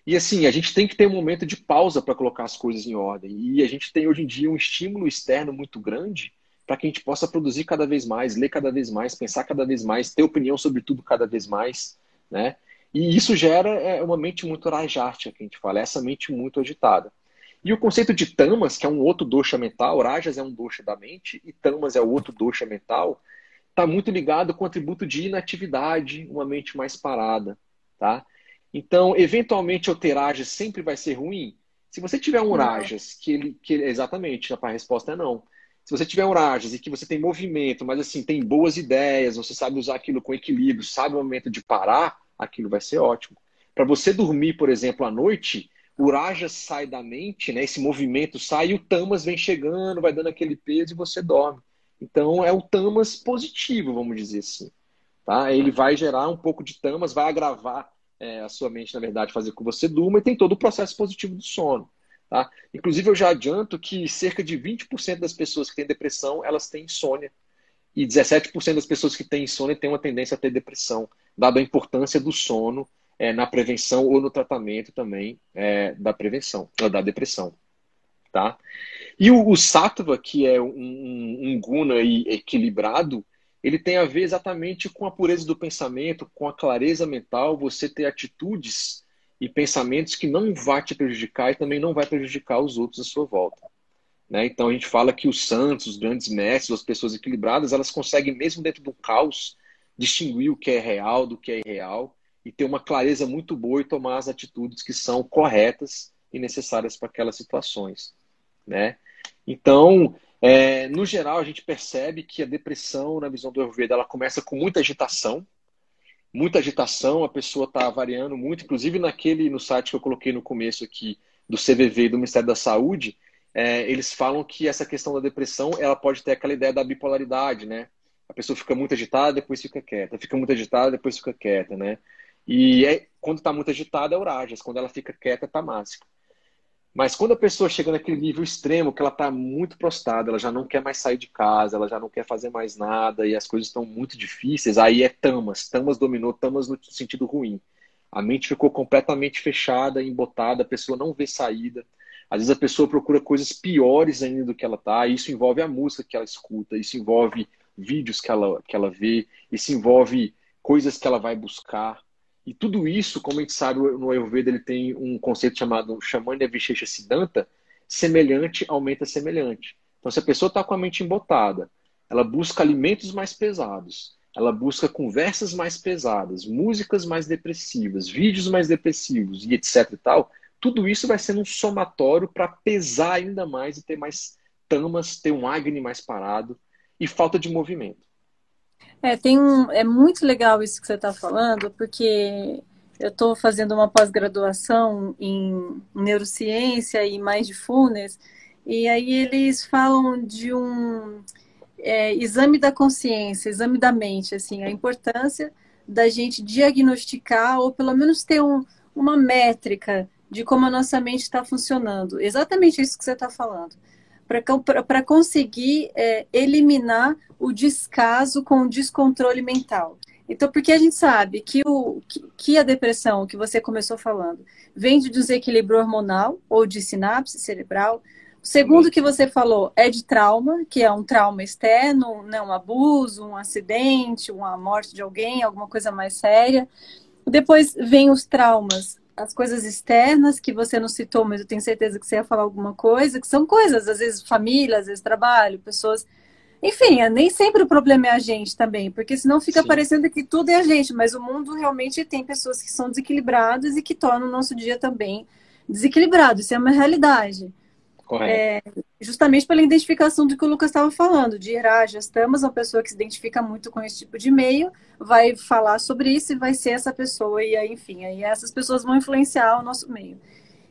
E assim, a gente tem que ter um momento de pausa para colocar as coisas em ordem. E a gente tem hoje em dia um estímulo externo muito grande para que a gente possa produzir cada vez mais, ler cada vez mais, pensar cada vez mais, ter opinião sobre tudo cada vez mais, né? E isso gera é, uma mente muito rajástica, que a gente fala, essa mente muito agitada. E o conceito de tamas, que é um outro dosha mental, rajas é um dosha da mente e tamas é o outro dosha mental, está muito ligado com o atributo de inatividade, uma mente mais parada, tá? Então, eventualmente, o ter Rajas sempre vai ser ruim? Se você tiver um Rajas, que ele, que exatamente, a resposta é não. Se você tiver um Rajas e que você tem movimento, mas assim, tem boas ideias, você sabe usar aquilo com equilíbrio, sabe o momento de parar, aquilo vai ser ótimo. Para você dormir, por exemplo, à noite, o Rajas sai da mente, né? Esse movimento sai e o Tamas vem chegando, vai dando aquele peso e você dorme. Então é o Tamas positivo, vamos dizer assim. Tá? Ele vai gerar um pouco de Tamas, vai agravar é, a sua mente, na verdade, fazer com que você durma e tem todo o processo positivo do sono. Tá? Inclusive, eu já adianto que cerca de 20% das pessoas que têm depressão, elas têm insônia. E 17% das pessoas que têm insônia têm uma tendência a ter depressão, dada a importância do sono é, na prevenção ou no tratamento também é, da prevenção, da depressão. Tá? E o, o sattva, que é um, um, um guna equilibrado, ele tem a ver exatamente com a pureza do pensamento, com a clareza mental, você ter atitudes e pensamentos que não vai te prejudicar e também não vai prejudicar os outros à sua volta. Né? Então a gente fala que os santos, os grandes mestres, as pessoas equilibradas, elas conseguem, mesmo dentro do caos, distinguir o que é real do que é irreal e ter uma clareza muito boa e tomar as atitudes que são corretas e necessárias para aquelas situações. Né? Então, é, no geral, a gente percebe que a depressão, na visão do Ayurveda, ela começa com muita agitação. Muita agitação, a pessoa está variando muito. Inclusive, naquele no site que eu coloquei no começo aqui, do CVV do Ministério da Saúde, é, eles falam que essa questão da depressão ela pode ter aquela ideia da bipolaridade, né? A pessoa fica muito agitada, depois fica quieta. Fica muito agitada, depois fica quieta, né? E é, quando está muito agitada é Urajas, quando ela fica quieta é Tamásica. Mas quando a pessoa chega naquele nível extremo, que ela está muito prostrada, ela já não quer mais sair de casa, ela já não quer fazer mais nada e as coisas estão muito difíceis, aí é tamas. Tamas dominou, tamas no sentido ruim. A mente ficou completamente fechada, embotada, a pessoa não vê saída. Às vezes a pessoa procura coisas piores ainda do que ela está. Isso envolve a música que ela escuta, isso envolve vídeos que ela, que ela vê, isso envolve coisas que ela vai buscar. E tudo isso, como a gente sabe, no Ayurveda ele tem um conceito chamado Shamanya Vishesha Siddhanta, semelhante aumenta semelhante. Então, se a pessoa está com a mente embotada, ela busca alimentos mais pesados, ela busca conversas mais pesadas, músicas mais depressivas, vídeos mais depressivos e etc e tal, tudo isso vai sendo um somatório para pesar ainda mais e ter mais tamas, ter um Agni mais parado e falta de movimento. É, tem um, é muito legal isso que você está falando, porque eu estou fazendo uma pós-graduação em neurociência e mindfulness, e aí eles falam de um é, exame da consciência, exame da mente, assim, a importância da gente diagnosticar ou pelo menos ter um, uma métrica de como a nossa mente está funcionando. Exatamente isso que você está falando para conseguir é, eliminar o descaso com o descontrole mental. Então, porque a gente sabe que, o, que, que a depressão, que você começou falando, vem de desequilíbrio hormonal ou de sinapse cerebral. O segundo que você falou é de trauma, que é um trauma externo, né, um abuso, um acidente, uma morte de alguém, alguma coisa mais séria. Depois vem os traumas, as coisas externas que você não citou, mas eu tenho certeza que você ia falar alguma coisa, que são coisas, às vezes família, às vezes trabalho, pessoas enfim, é, nem sempre o problema é a gente também, porque senão fica Sim. parecendo que tudo é a gente, mas o mundo realmente tem pessoas que são desequilibradas e que tornam o nosso dia também desequilibrado. Isso é uma realidade. É, justamente pela identificação do que o Lucas estava falando, de ah, já estamos uma pessoa que se identifica muito com esse tipo de meio, vai falar sobre isso e vai ser essa pessoa, e aí, enfim, aí essas pessoas vão influenciar o nosso meio.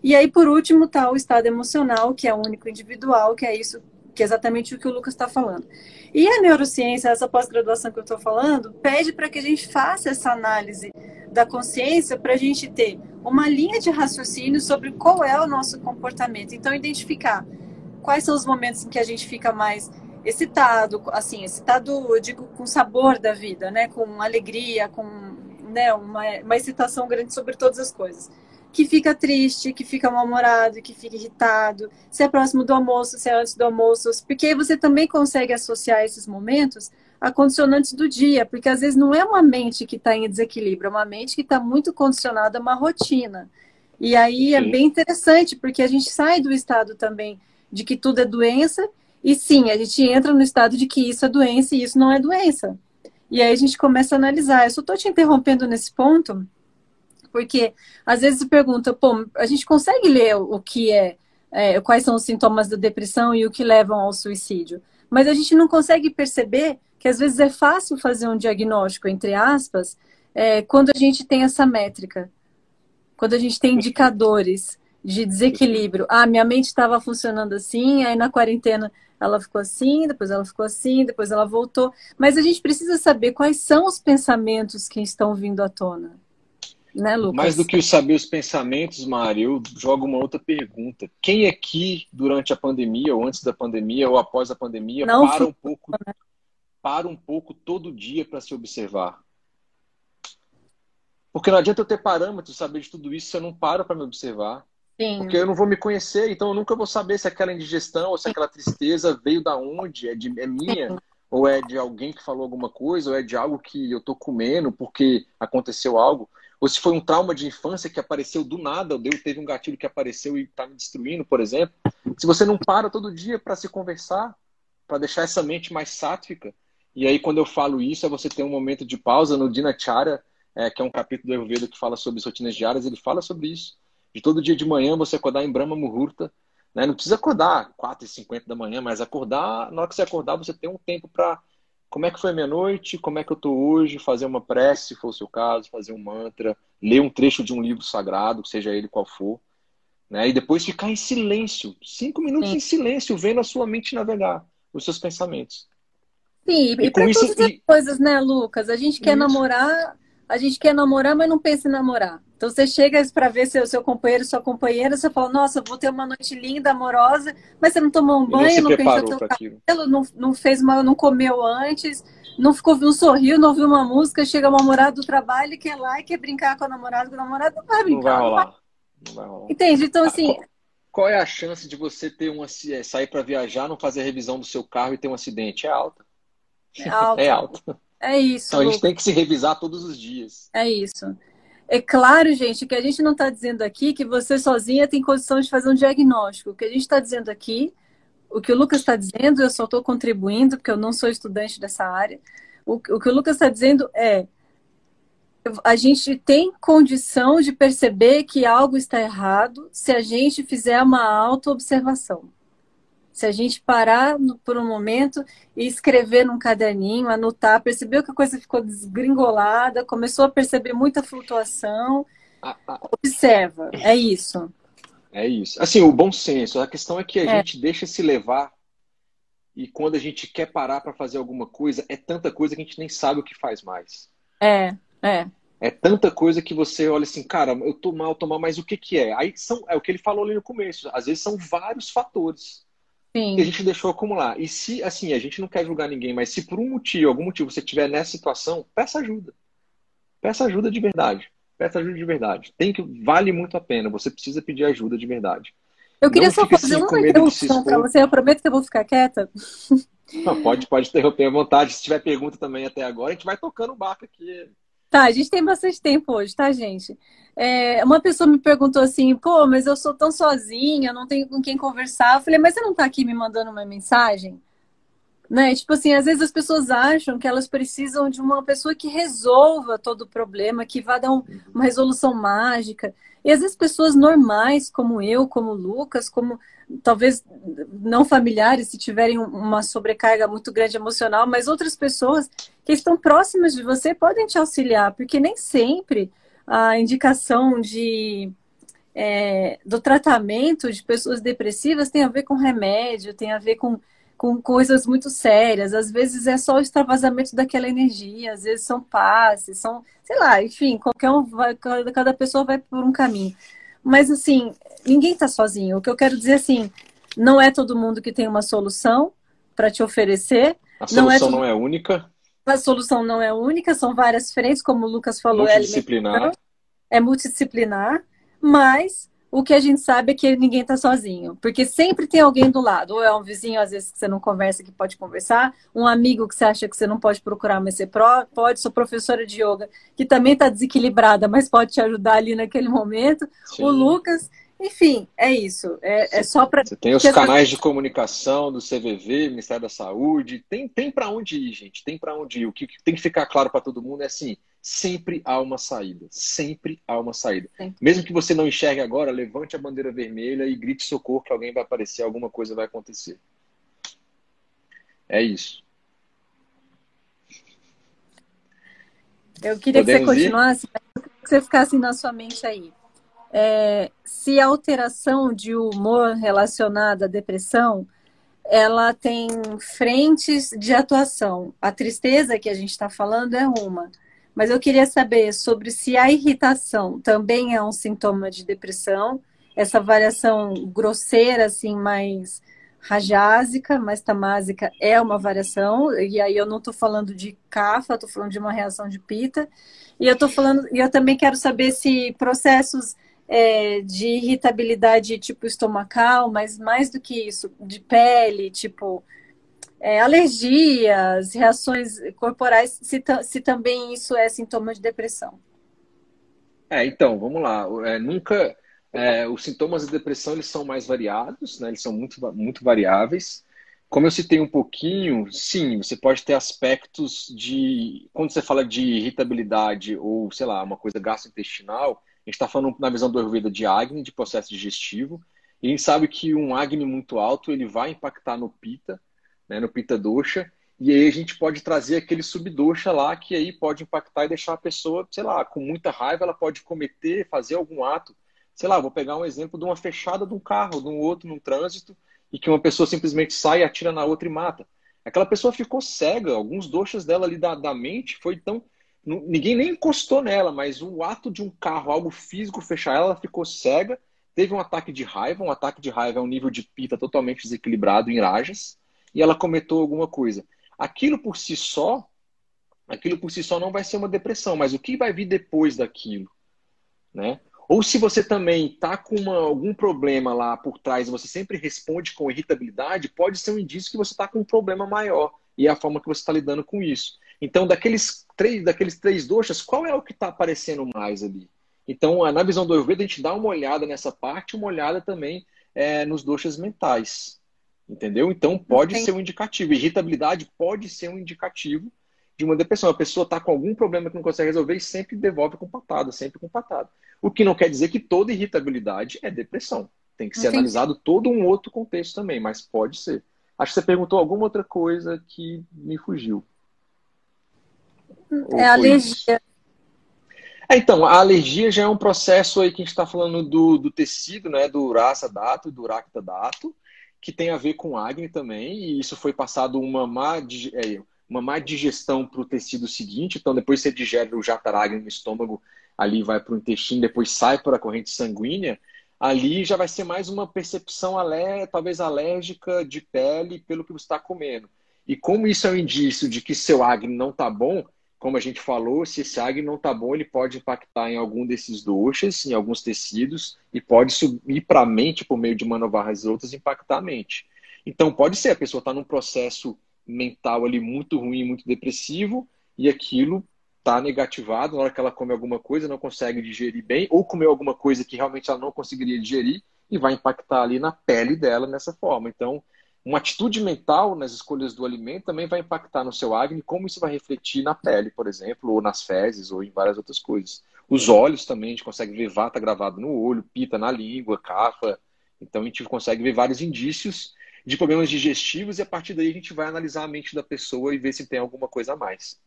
E aí, por último, está o estado emocional, que é único individual, que é isso que é exatamente o que o Lucas está falando. E a neurociência, essa pós-graduação que eu estou falando, pede para que a gente faça essa análise da consciência para a gente ter uma linha de raciocínio sobre qual é o nosso comportamento. Então, identificar quais são os momentos em que a gente fica mais excitado, assim, excitado, eu digo, com sabor da vida, né? Com alegria, com né, uma, uma excitação grande sobre todas as coisas que fica triste, que fica mal-humorado, que fica irritado, se é próximo do almoço, se é antes do almoço, porque aí você também consegue associar esses momentos a condicionantes do dia, porque às vezes não é uma mente que está em desequilíbrio, é uma mente que está muito condicionada a uma rotina. E aí é sim. é bem interessante, porque a gente sai do estado também de que tudo é doença, e sim, a gente entra no estado de que isso é doença e isso não é doença. E aí a gente começa a analisar. Eu só estou te interrompendo nesse ponto, porque às vezes pergunta, pô, a gente consegue ler o que é, é, quais são os sintomas da depressão e o que levam ao suicídio, mas a gente não consegue perceber que às vezes é fácil fazer um diagnóstico, entre aspas, é, quando a gente tem essa métrica, quando a gente tem indicadores de desequilíbrio. Ah, minha mente estava funcionando assim, aí na quarentena ela ficou assim, depois ela ficou assim, depois ela voltou. Mas a gente precisa saber quais são os pensamentos que estão vindo à tona. Né, Lucas? Mais do que saber os pensamentos, Mari, eu jogo uma outra pergunta. Quem aqui, durante a pandemia, ou antes da pandemia, ou após a pandemia, Não para um pouco, né? para um pouco todo dia para se observar? Porque não adianta eu ter parâmetros, saber de tudo isso, se eu não paro para me observar. Sim. Porque eu não vou me conhecer, então eu nunca vou saber se aquela indigestão ou se aquela tristeza veio da onde, é, de, é minha, Sim. ou é de alguém que falou alguma coisa, ou é de algo que eu tô comendo porque aconteceu algo ou se foi um trauma de infância que apareceu do nada, ou teve um gatilho que apareceu e está me destruindo, por exemplo. Se você não para todo dia para se conversar, para deixar essa mente mais sátrica, e aí quando eu falo isso, é você ter um momento de pausa no Dinacharya, é, que é um capítulo do Ayurveda que fala sobre rotinas diárias, ele fala sobre isso. De todo dia de manhã você acordar em Brahma Muhurta, né? não precisa acordar 4h50 da manhã, mas acordar, na hora que você acordar, você tem um tempo para como é que foi a minha noite, como é que eu estou hoje, fazer uma prece, se for o seu caso, fazer um mantra, ler um trecho de um livro sagrado, seja ele qual for, né? E depois ficar em silêncio, cinco minutos Sim. em silêncio, vendo a sua mente navegar, os seus pensamentos. Sim, e, e para todas as coisas, né, Lucas? A gente quer isso. namorar, a gente quer namorar, mas não pensa em namorar. Então você chega para ver seu, seu companheiro, sua companheira, você fala, nossa, vou ter uma noite linda, amorosa, mas você não tomou um banho, não, não penteou teu cabelo, não, não fez uma, não comeu antes, não ficou, não sorriu, não ouviu uma música, chega o namorado do trabalho e quer lá e quer brincar com o namorado, com o namorado não vai brincar. Não vai rolar. Não vai rolar. Entende? Então, assim. Qual, qual é a chance de você ter um é, sair para viajar, não fazer a revisão do seu carro e ter um acidente? É alta. É alta. É alta. É isso. Então a gente tem que se revisar todos os dias. É isso. É claro, gente, que a gente não está dizendo aqui que você sozinha tem condição de fazer um diagnóstico. O que a gente está dizendo aqui, o que o Lucas está dizendo, eu só estou contribuindo, porque eu não sou estudante dessa área. O, o que o Lucas está dizendo é: a gente tem condição de perceber que algo está errado se a gente fizer uma auto-observação. Se a gente parar no, por um momento e escrever num caderninho, anotar, percebeu que a coisa ficou desgringolada, começou a perceber muita flutuação, ah, ah. observa. É isso. É isso. Assim, o bom senso. A questão é que a é. gente deixa se levar e quando a gente quer parar para fazer alguma coisa, é tanta coisa que a gente nem sabe o que faz mais. É, é. É tanta coisa que você olha assim, cara, eu tô mal, tô mal, mas o que que é? Aí são, é o que ele falou ali no começo. Às vezes são vários fatores. Sim. que a gente deixou acumular. E se, assim, a gente não quer julgar ninguém, mas se por um motivo, algum motivo, você estiver nessa situação, peça ajuda. peça ajuda de verdade. Peça ajuda de verdade. Tem que vale muito a pena. Você precisa pedir ajuda de verdade. Eu queria Não só fazer assim, uma interrupção para você. Eu prometo que eu vou ficar quieta. Não, pode, pode interromper à vontade. Se tiver pergunta também até agora, a gente vai tocando o barco aqui. Tá, a gente tem bastante tempo hoje, tá, gente? É, uma pessoa me perguntou assim, pô, mas eu sou tão sozinha, não tenho com quem conversar. Eu falei, mas você não tá aqui me mandando uma mensagem? Né? Tipo assim, às vezes as pessoas acham que elas precisam de uma pessoa que resolva todo o problema, que vá dar um, uma resolução mágica. E às vezes pessoas normais, como eu, como Lucas, como talvez não familiares, se tiverem uma sobrecarga muito grande emocional, mas outras pessoas que estão próximas de você podem te auxiliar, porque nem sempre a indicação de é, do tratamento de pessoas depressivas tem a ver com remédio, tem a ver com com coisas muito sérias. Às vezes é só o extravasamento daquela energia, às vezes são passes, são, sei lá, enfim, qualquer um vai, cada pessoa vai por um caminho. Mas assim, ninguém está sozinho. O que eu quero dizer assim, não é todo mundo que tem uma solução para te oferecer. A solução não é, todo... não é única. A solução não é única, são várias frentes, como o Lucas falou, é multidisciplinar. É, é multidisciplinar, mas o que a gente sabe é que ninguém está sozinho, porque sempre tem alguém do lado. Ou é um vizinho, às vezes, que você não conversa, que pode conversar, um amigo que você acha que você não pode procurar, mas você pode, sua professora de yoga, que também está desequilibrada, mas pode te ajudar ali naquele momento. Sim. O Lucas. Enfim, é isso. É, é só para. Você tem os canais de comunicação do CVV, Ministério da Saúde. Tem, tem para onde ir, gente. Tem para onde ir. O que tem que ficar claro para todo mundo é assim: sempre há uma saída. Sempre há uma saída. Sim. Mesmo que você não enxergue agora, levante a bandeira vermelha e grite socorro que alguém vai aparecer, alguma coisa vai acontecer. É isso. Eu queria Podemos que você continuasse, que você ficasse na sua mente aí. É, se a alteração de humor relacionada à depressão, ela tem frentes de atuação. A tristeza que a gente está falando é uma. Mas eu queria saber sobre se a irritação também é um sintoma de depressão, essa variação grosseira, assim, mais rajásica, mais tamásica é uma variação, e aí eu não estou falando de cafa, estou falando de uma reação de pita, e eu estou falando, e eu também quero saber se processos é, de irritabilidade tipo estomacal, mas mais do que isso, de pele, tipo é, alergias, reações corporais, se, se também isso é sintoma de depressão. É, então, vamos lá. É, nunca. É, os sintomas de depressão eles são mais variados, né? eles são muito, muito variáveis. Como eu citei um pouquinho, sim, você pode ter aspectos de. Quando você fala de irritabilidade ou, sei lá, uma coisa gastrointestinal, gente está falando na visão do Ayurveda de Agni, de processo digestivo, e a gente sabe que um Agni muito alto ele vai impactar no Pita, né, no Pita Dosha, e aí a gente pode trazer aquele subdosha lá que aí pode impactar e deixar a pessoa, sei lá, com muita raiva, ela pode cometer, fazer algum ato. Sei lá, vou pegar um exemplo de uma fechada de um carro, de um outro num trânsito, e que uma pessoa simplesmente sai, atira na outra e mata. Aquela pessoa ficou cega, alguns doxas dela ali da, da mente foi tão. Ninguém nem encostou nela, mas o ato de um carro, algo físico, fechar ela, ela ficou cega, teve um ataque de raiva, um ataque de raiva é um nível de pita totalmente desequilibrado em rajas, e ela cometeu alguma coisa. Aquilo por si só, aquilo por si só não vai ser uma depressão, mas o que vai vir depois daquilo, né? Ou se você também está com uma, algum problema lá por trás e você sempre responde com irritabilidade, pode ser um indício que você está com um problema maior e é a forma que você está lidando com isso. Então, daqueles três, daqueles três doxas, qual é o que está aparecendo mais ali? Então, na visão do Ayurveda, a gente dá uma olhada nessa parte, uma olhada também é, nos doxas mentais. Entendeu? Então pode Entendi. ser um indicativo. Irritabilidade pode ser um indicativo de uma depressão. A pessoa está com algum problema que não consegue resolver e sempre devolve com patada, sempre com patada. O que não quer dizer que toda irritabilidade é depressão. Tem que ser Entendi. analisado todo um outro contexto também, mas pode ser. Acho que você perguntou alguma outra coisa que me fugiu. É alergia. É, então, a alergia já é um processo aí que a gente está falando do, do tecido, né? Do raça dato e do racta dato que tem a ver com acne também, e isso foi passado uma má, é, uma má digestão para o tecido seguinte, então depois você digere o jataragni no estômago, ali vai para o intestino, depois sai para a corrente sanguínea, ali já vai ser mais uma percepção talvez alérgica de pele pelo que você está comendo. E como isso é um indício de que seu acne não está bom, como a gente falou, se esse Agni não está bom, ele pode impactar em algum desses doxas, em alguns tecidos, e pode subir para a mente por meio de manovarras outras, impactar a mente. Então, pode ser, a pessoa está num processo mental ali muito ruim, muito depressivo, e aquilo está negativado, na hora que ela come alguma coisa, não consegue digerir bem, ou comeu alguma coisa que realmente ela não conseguiria digerir, e vai impactar ali na pele dela nessa forma. Então, uma atitude mental nas escolhas do alimento também vai impactar no seu acne, como isso vai refletir na pele, por exemplo, ou nas fezes, ou em várias outras coisas. Os olhos também, a gente consegue ver vata gravado no olho, pita na língua, cafa. Então a gente consegue ver vários indícios de problemas digestivos e a partir daí a gente vai analisar a mente da pessoa e ver se tem alguma coisa a mais.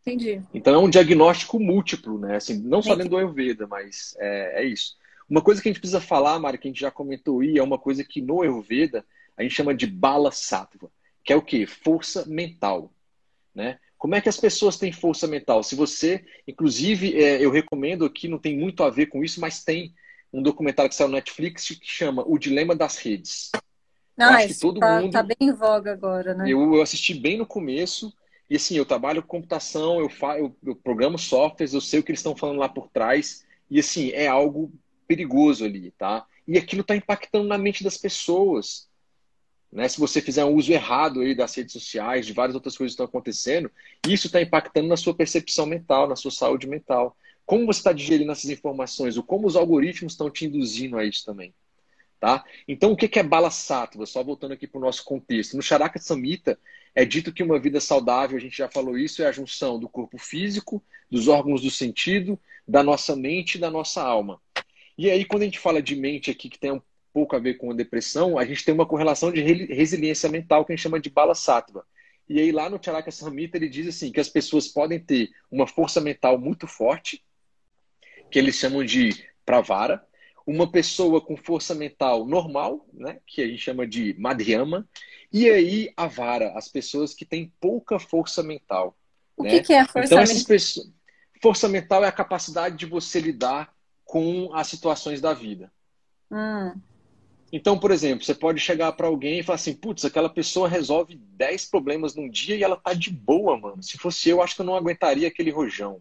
Entendi. Então é um diagnóstico múltiplo, né? Assim, não só dentro do Ayurveda, mas é, é, isso. Uma coisa que a gente precisa falar, Mari, que a gente já comentou aí, é uma coisa que no Ayurveda a gente chama de bala sattva, que é o quê? Força mental. Né? Como é que as pessoas têm força mental? Se você, inclusive, é, eu recomendo aqui, não tem muito a ver com isso, mas tem um documentário que saiu no Netflix que chama O Dilema das Redes. Ah, acho que todo tá, mundo... tá bem em voga agora, né? Eu, eu, assisti bem no começo, e assim, eu trabalho com computação, eu, fa... eu, eu programo softwares, eu sei o que eles estão falando lá por trás, e assim, é algo perigoso ali, tá? E aquilo está impactando na mente das pessoas. Né? Se você fizer um uso errado aí das redes sociais, de várias outras coisas que estão acontecendo, isso está impactando na sua percepção mental, na sua saúde mental. Como você está digerindo essas informações, ou como os algoritmos estão te induzindo a isso também. Tá? Então, o que é bala sattva? Só voltando aqui para o nosso contexto. No Charaka Samhita, é dito que uma vida saudável, a gente já falou isso, é a junção do corpo físico, dos órgãos do sentido, da nossa mente e da nossa alma. E aí, quando a gente fala de mente aqui, que tem um pouco a ver com a depressão, a gente tem uma correlação de resiliência mental que a gente chama de bala sattva. E aí lá no Charaka Samhita ele diz assim que as pessoas podem ter uma força mental muito forte, que eles chamam de pravara, uma pessoa com força mental normal, né, que a gente chama de madhyama, e aí a vara, as pessoas que têm pouca força mental. O né? que, que, é a força então, mental? Pessoas... Força mental é a capacidade de você lidar com as situações da vida. Hum. Então, por exemplo, você pode chegar para alguém e falar assim: putz, aquela pessoa resolve 10 problemas num dia e ela tá de boa, mano. Se fosse eu, acho que eu não aguentaria aquele rojão.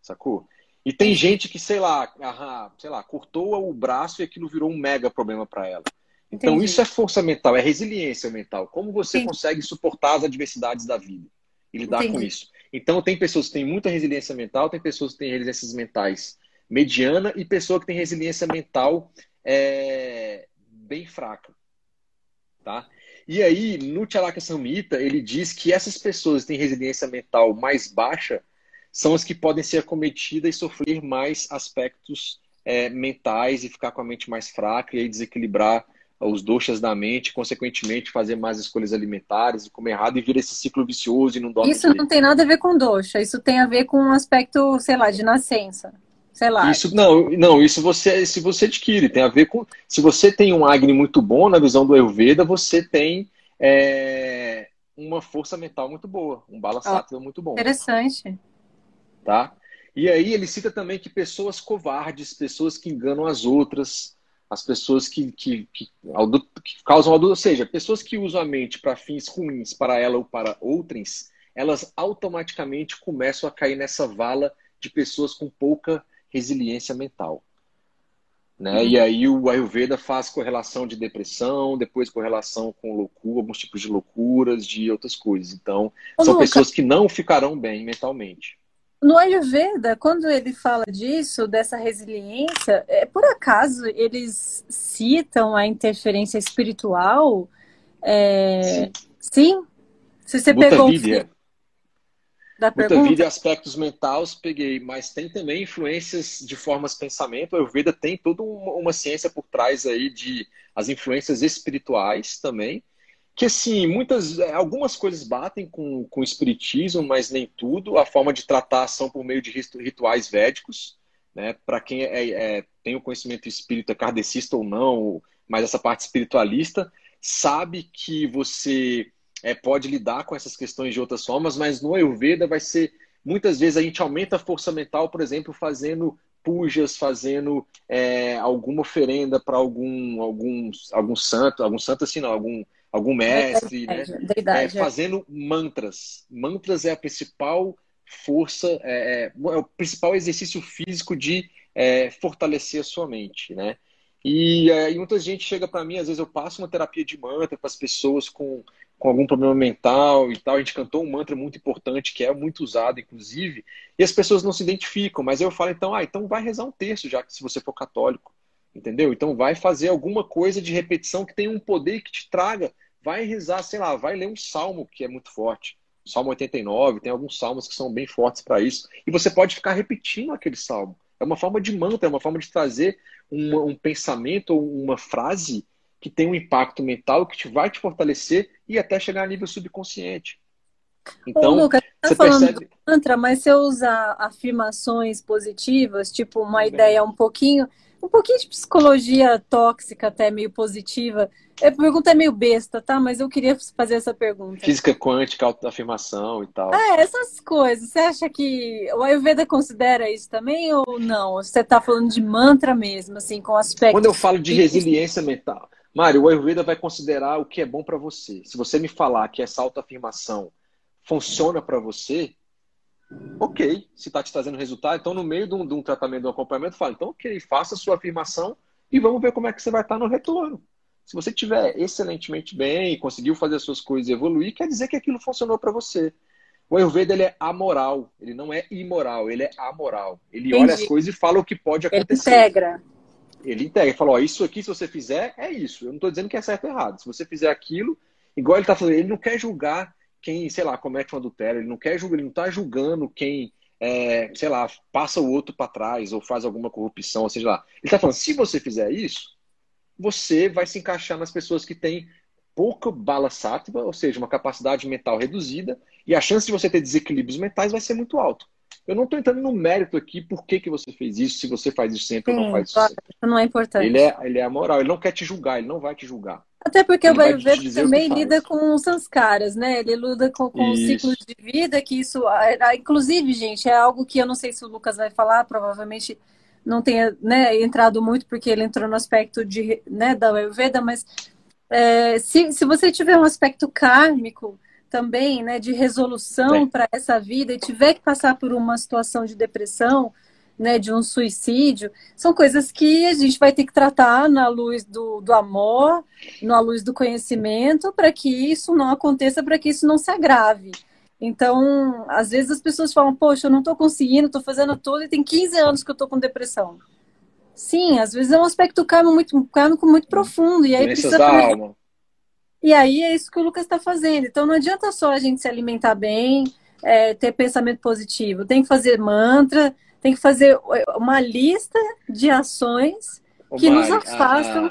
Sacou? E tem gente que, sei lá, ah, sei lá, cortou o braço e aquilo virou um mega problema para ela. Então, Entendi. isso é força mental, é resiliência mental. Como você Entendi. consegue suportar as adversidades da vida e lidar Entendi. com isso? Então, tem pessoas que têm muita resiliência mental, tem pessoas que têm resiliências mentais mediana e pessoa que tem resiliência mental é, bem fraca. Tá? E aí, no Charaka Samhita, ele diz que essas pessoas que têm resiliência mental mais baixa são as que podem ser acometidas e sofrer mais aspectos é, mentais e ficar com a mente mais fraca e aí desequilibrar os doxas da mente, consequentemente fazer mais escolhas alimentares e comer errado e vir esse ciclo vicioso e não dorme Isso direito. não tem nada a ver com doxa, isso tem a ver com um aspecto, sei lá, de nascença sei lá. Isso não, não, isso você se você adquire, tem a ver com se você tem um Agni muito bom na visão do Ayurveda, você tem é, uma força mental muito boa, um bala oh, muito bom. Interessante. Tá? E aí ele cita também que pessoas covardes, pessoas que enganam as outras, as pessoas que, que, que, que causam ou seja, pessoas que usam a mente para fins ruins para ela ou para outras, elas automaticamente começam a cair nessa vala de pessoas com pouca resiliência mental. Né? Uhum. E aí o Ayurveda faz correlação de depressão, depois correlação com loucura, alguns tipos de loucuras, de outras coisas. Então, Ô, são Luca, pessoas que não ficarão bem mentalmente. No Ayurveda, quando ele fala disso, dessa resiliência, é, por acaso eles citam a interferência espiritual? É... Sim. Sim? Se você pegou da Muita pergunta? vida e aspectos mentais peguei, mas tem também influências de formas de pensamento. A Ayurveda tem toda uma, ciência por trás aí de as influências espirituais também. Que assim, muitas, algumas coisas batem com, com o espiritismo, mas nem tudo. A forma de tratar são por meio de rituais védicos, né? Para quem é, é, tem o conhecimento espírita, kardecista ou não, mas essa parte espiritualista, sabe que você é, pode lidar com essas questões de outras formas, mas no Ayurveda vai ser. Muitas vezes a gente aumenta a força mental, por exemplo, fazendo pujas, fazendo é, alguma oferenda para algum, algum, algum santo, algum santo assim, não, algum, algum mestre, né? É, fazendo mantras. Mantras é a principal força, é, é, é o principal exercício físico de é, fortalecer a sua mente, né? E aí muita gente chega para mim, às vezes eu passo uma terapia de mantra para as pessoas com, com algum problema mental e tal. A gente cantou um mantra muito importante que é muito usado, inclusive, e as pessoas não se identificam. Mas eu falo então, ah, então vai rezar um terço já que se você for católico, entendeu? Então vai fazer alguma coisa de repetição que tem um poder que te traga. Vai rezar, sei lá, vai ler um salmo que é muito forte. Salmo 89, tem alguns salmos que são bem fortes para isso. E você pode ficar repetindo aquele salmo. É uma forma de mantra, é uma forma de trazer um, um pensamento ou uma frase que tem um impacto mental que te vai te fortalecer e até chegar a nível subconsciente. Então, Ô, Lucas, tá você falando percebe... do mantra, mas se eu usar afirmações positivas, tipo uma ideia um pouquinho um pouquinho de psicologia tóxica, até meio positiva. A pergunta é meio besta, tá? Mas eu queria fazer essa pergunta. Física quântica, autoafirmação e tal. É, essas coisas. Você acha que o Ayurveda considera isso também ou não? Você está falando de mantra mesmo, assim, com aspecto. Quando eu falo de resiliência mental, Mário, o Ayurveda vai considerar o que é bom para você. Se você me falar que essa autoafirmação funciona para você, ok, se está te trazendo resultado, então no meio de um, de um tratamento, de um acompanhamento, fala, então ok, faça a sua afirmação e vamos ver como é que você vai estar no retorno. Se você estiver excelentemente bem, conseguiu fazer as suas coisas evoluir, quer dizer que aquilo funcionou para você. O Ayurveda ele é amoral, ele não é imoral, ele é amoral. Ele Entendi. olha as coisas e fala o que pode acontecer. Ele integra. Ele integra, ele fala, ó, isso aqui, se você fizer, é isso. Eu não estou dizendo que é certo ou errado. Se você fizer aquilo, igual ele está falando, ele não quer julgar quem, sei lá, comete um adultério, ele não quer julgar, ele não está julgando quem, é, sei lá, passa o outro para trás ou faz alguma corrupção, ou seja lá. Ele está falando, se você fizer isso, você vai se encaixar nas pessoas que têm pouca bala sátiva, ou seja, uma capacidade mental reduzida, e a chance de você ter desequilíbrios mentais vai ser muito alta. Eu não estou entrando no mérito aqui por que, que você fez isso, se você faz isso sempre Sim, ou não faz isso sempre. Não é importante. Ele é, ele é moral, ele não quer te julgar, ele não vai te julgar. Até porque ele o Ayurveda também lida com os sanskaras, né? Ele lida com, com os ciclos de vida, que isso, inclusive, gente, é algo que eu não sei se o Lucas vai falar, provavelmente não tenha né, entrado muito, porque ele entrou no aspecto de, né, da Ayurveda, mas é, se, se você tiver um aspecto kármico também, né, de resolução para essa vida e tiver que passar por uma situação de depressão, né, de um suicídio, são coisas que a gente vai ter que tratar na luz do, do amor, na luz do conhecimento, para que isso não aconteça, para que isso não se agrave. Então, às vezes as pessoas falam, poxa, eu não estou conseguindo, estou fazendo tudo e tem 15 anos que eu estou com depressão. Sim, às vezes é um aspecto kármico muito, kármico muito profundo. E aí precisa. Da alma. E aí é isso que o Lucas está fazendo. Então não adianta só a gente se alimentar bem, é, ter pensamento positivo. Tem que fazer mantra, tem que fazer uma lista de ações que Mari, nos afastam.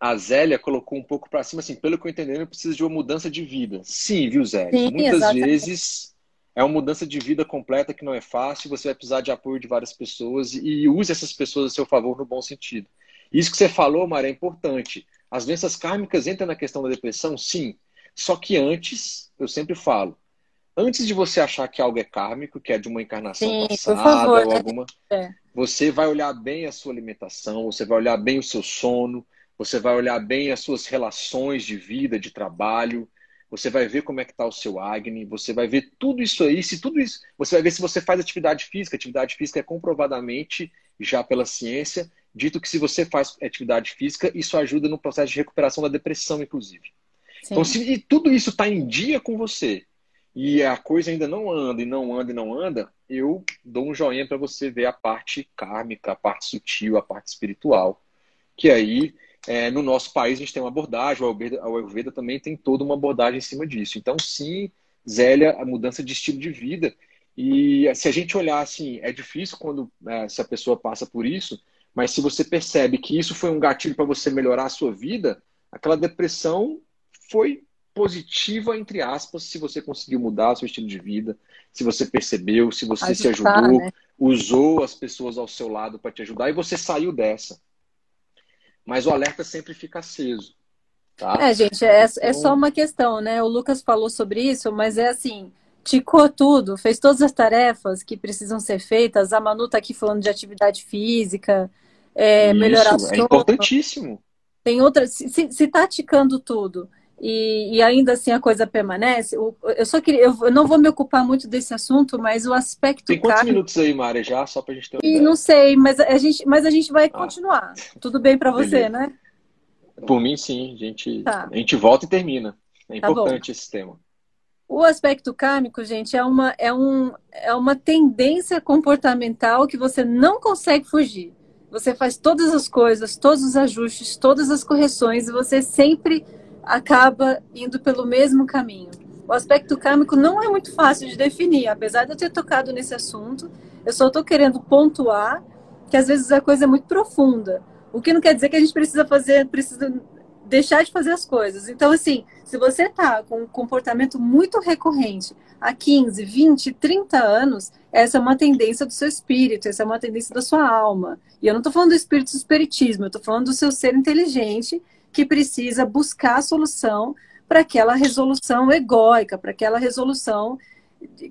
A, a, Zélia colocou um pouco para cima, assim, pelo que eu entendi, eu preciso de uma mudança de vida. Sim, viu, Zélia? Sim, Muitas exatamente. vezes é uma mudança de vida completa que não é fácil, você vai precisar de apoio de várias pessoas e use essas pessoas a seu favor no bom sentido. Isso que você falou, Mari, é importante. As doenças kármicas entram na questão da depressão? Sim. Só que antes, eu sempre falo, antes de você achar que algo é kármico, que é de uma encarnação Sim, passada ou alguma, é. você vai olhar bem a sua alimentação, você vai olhar bem o seu sono, você vai olhar bem as suas relações de vida, de trabalho, você vai ver como é que está o seu Agni, você vai ver tudo isso aí, se tudo isso, você vai ver se você faz atividade física, atividade física é comprovadamente, já pela ciência, dito que se você faz atividade física, isso ajuda no processo de recuperação da depressão, inclusive. Sim. Então, se tudo isso está em dia com você, e a coisa ainda não anda, e não anda, e não anda, eu dou um joinha para você ver a parte kármica, a parte sutil, a parte espiritual. Que aí, é, no nosso país, a gente tem uma abordagem, o Ayurveda, o Ayurveda também tem toda uma abordagem em cima disso. Então, sim, Zélia, a mudança de estilo de vida. E se a gente olhar assim, é difícil quando é, se a pessoa passa por isso, mas se você percebe que isso foi um gatilho para você melhorar a sua vida, aquela depressão foi positiva, entre aspas, se você conseguiu mudar o seu estilo de vida, se você percebeu, se você Ajustar, se ajudou, né? usou as pessoas ao seu lado para te ajudar e você saiu dessa. Mas o alerta sempre fica aceso. Tá? É, gente, é, então... é só uma questão, né? O Lucas falou sobre isso, mas é assim, ticou tudo, fez todas as tarefas que precisam ser feitas. A Manu tá aqui falando de atividade física, é, isso, melhorar o sono. É importantíssimo. Tem outras. Se, se tá ticando tudo e, e, ainda assim a coisa permanece. Eu só queria, eu não vou me ocupar muito desse assunto, mas o aspecto. Tem quantos minutos aí, Mari, já? Só para a gente ter e Não sei, mas a gente, mas a gente vai ah. continuar. Tudo bem para você, né? Por mim, sim. A gente, tá. a gente volta e termina. É tá importante tá esse tema. O aspecto kármico, gente, é uma, é, um, é uma tendência comportamental que você não consegue fugir. Você faz todas as coisas, todos os ajustes, todas as correções, e você sempre acaba indo pelo mesmo caminho. O aspecto kármico não é muito fácil de definir, apesar de eu ter tocado nesse assunto, eu só estou querendo pontuar que às vezes a coisa é muito profunda. O que não quer dizer que a gente precisa fazer, precisa deixar de fazer as coisas. Então, assim, se você está com um comportamento muito recorrente há 15, 20, 30 anos, essa é uma tendência do seu espírito, essa é uma tendência da sua alma. E eu não estou falando do espírito do espiritismo, eu estou falando do seu ser inteligente que precisa buscar a solução para aquela resolução egóica, para aquela resolução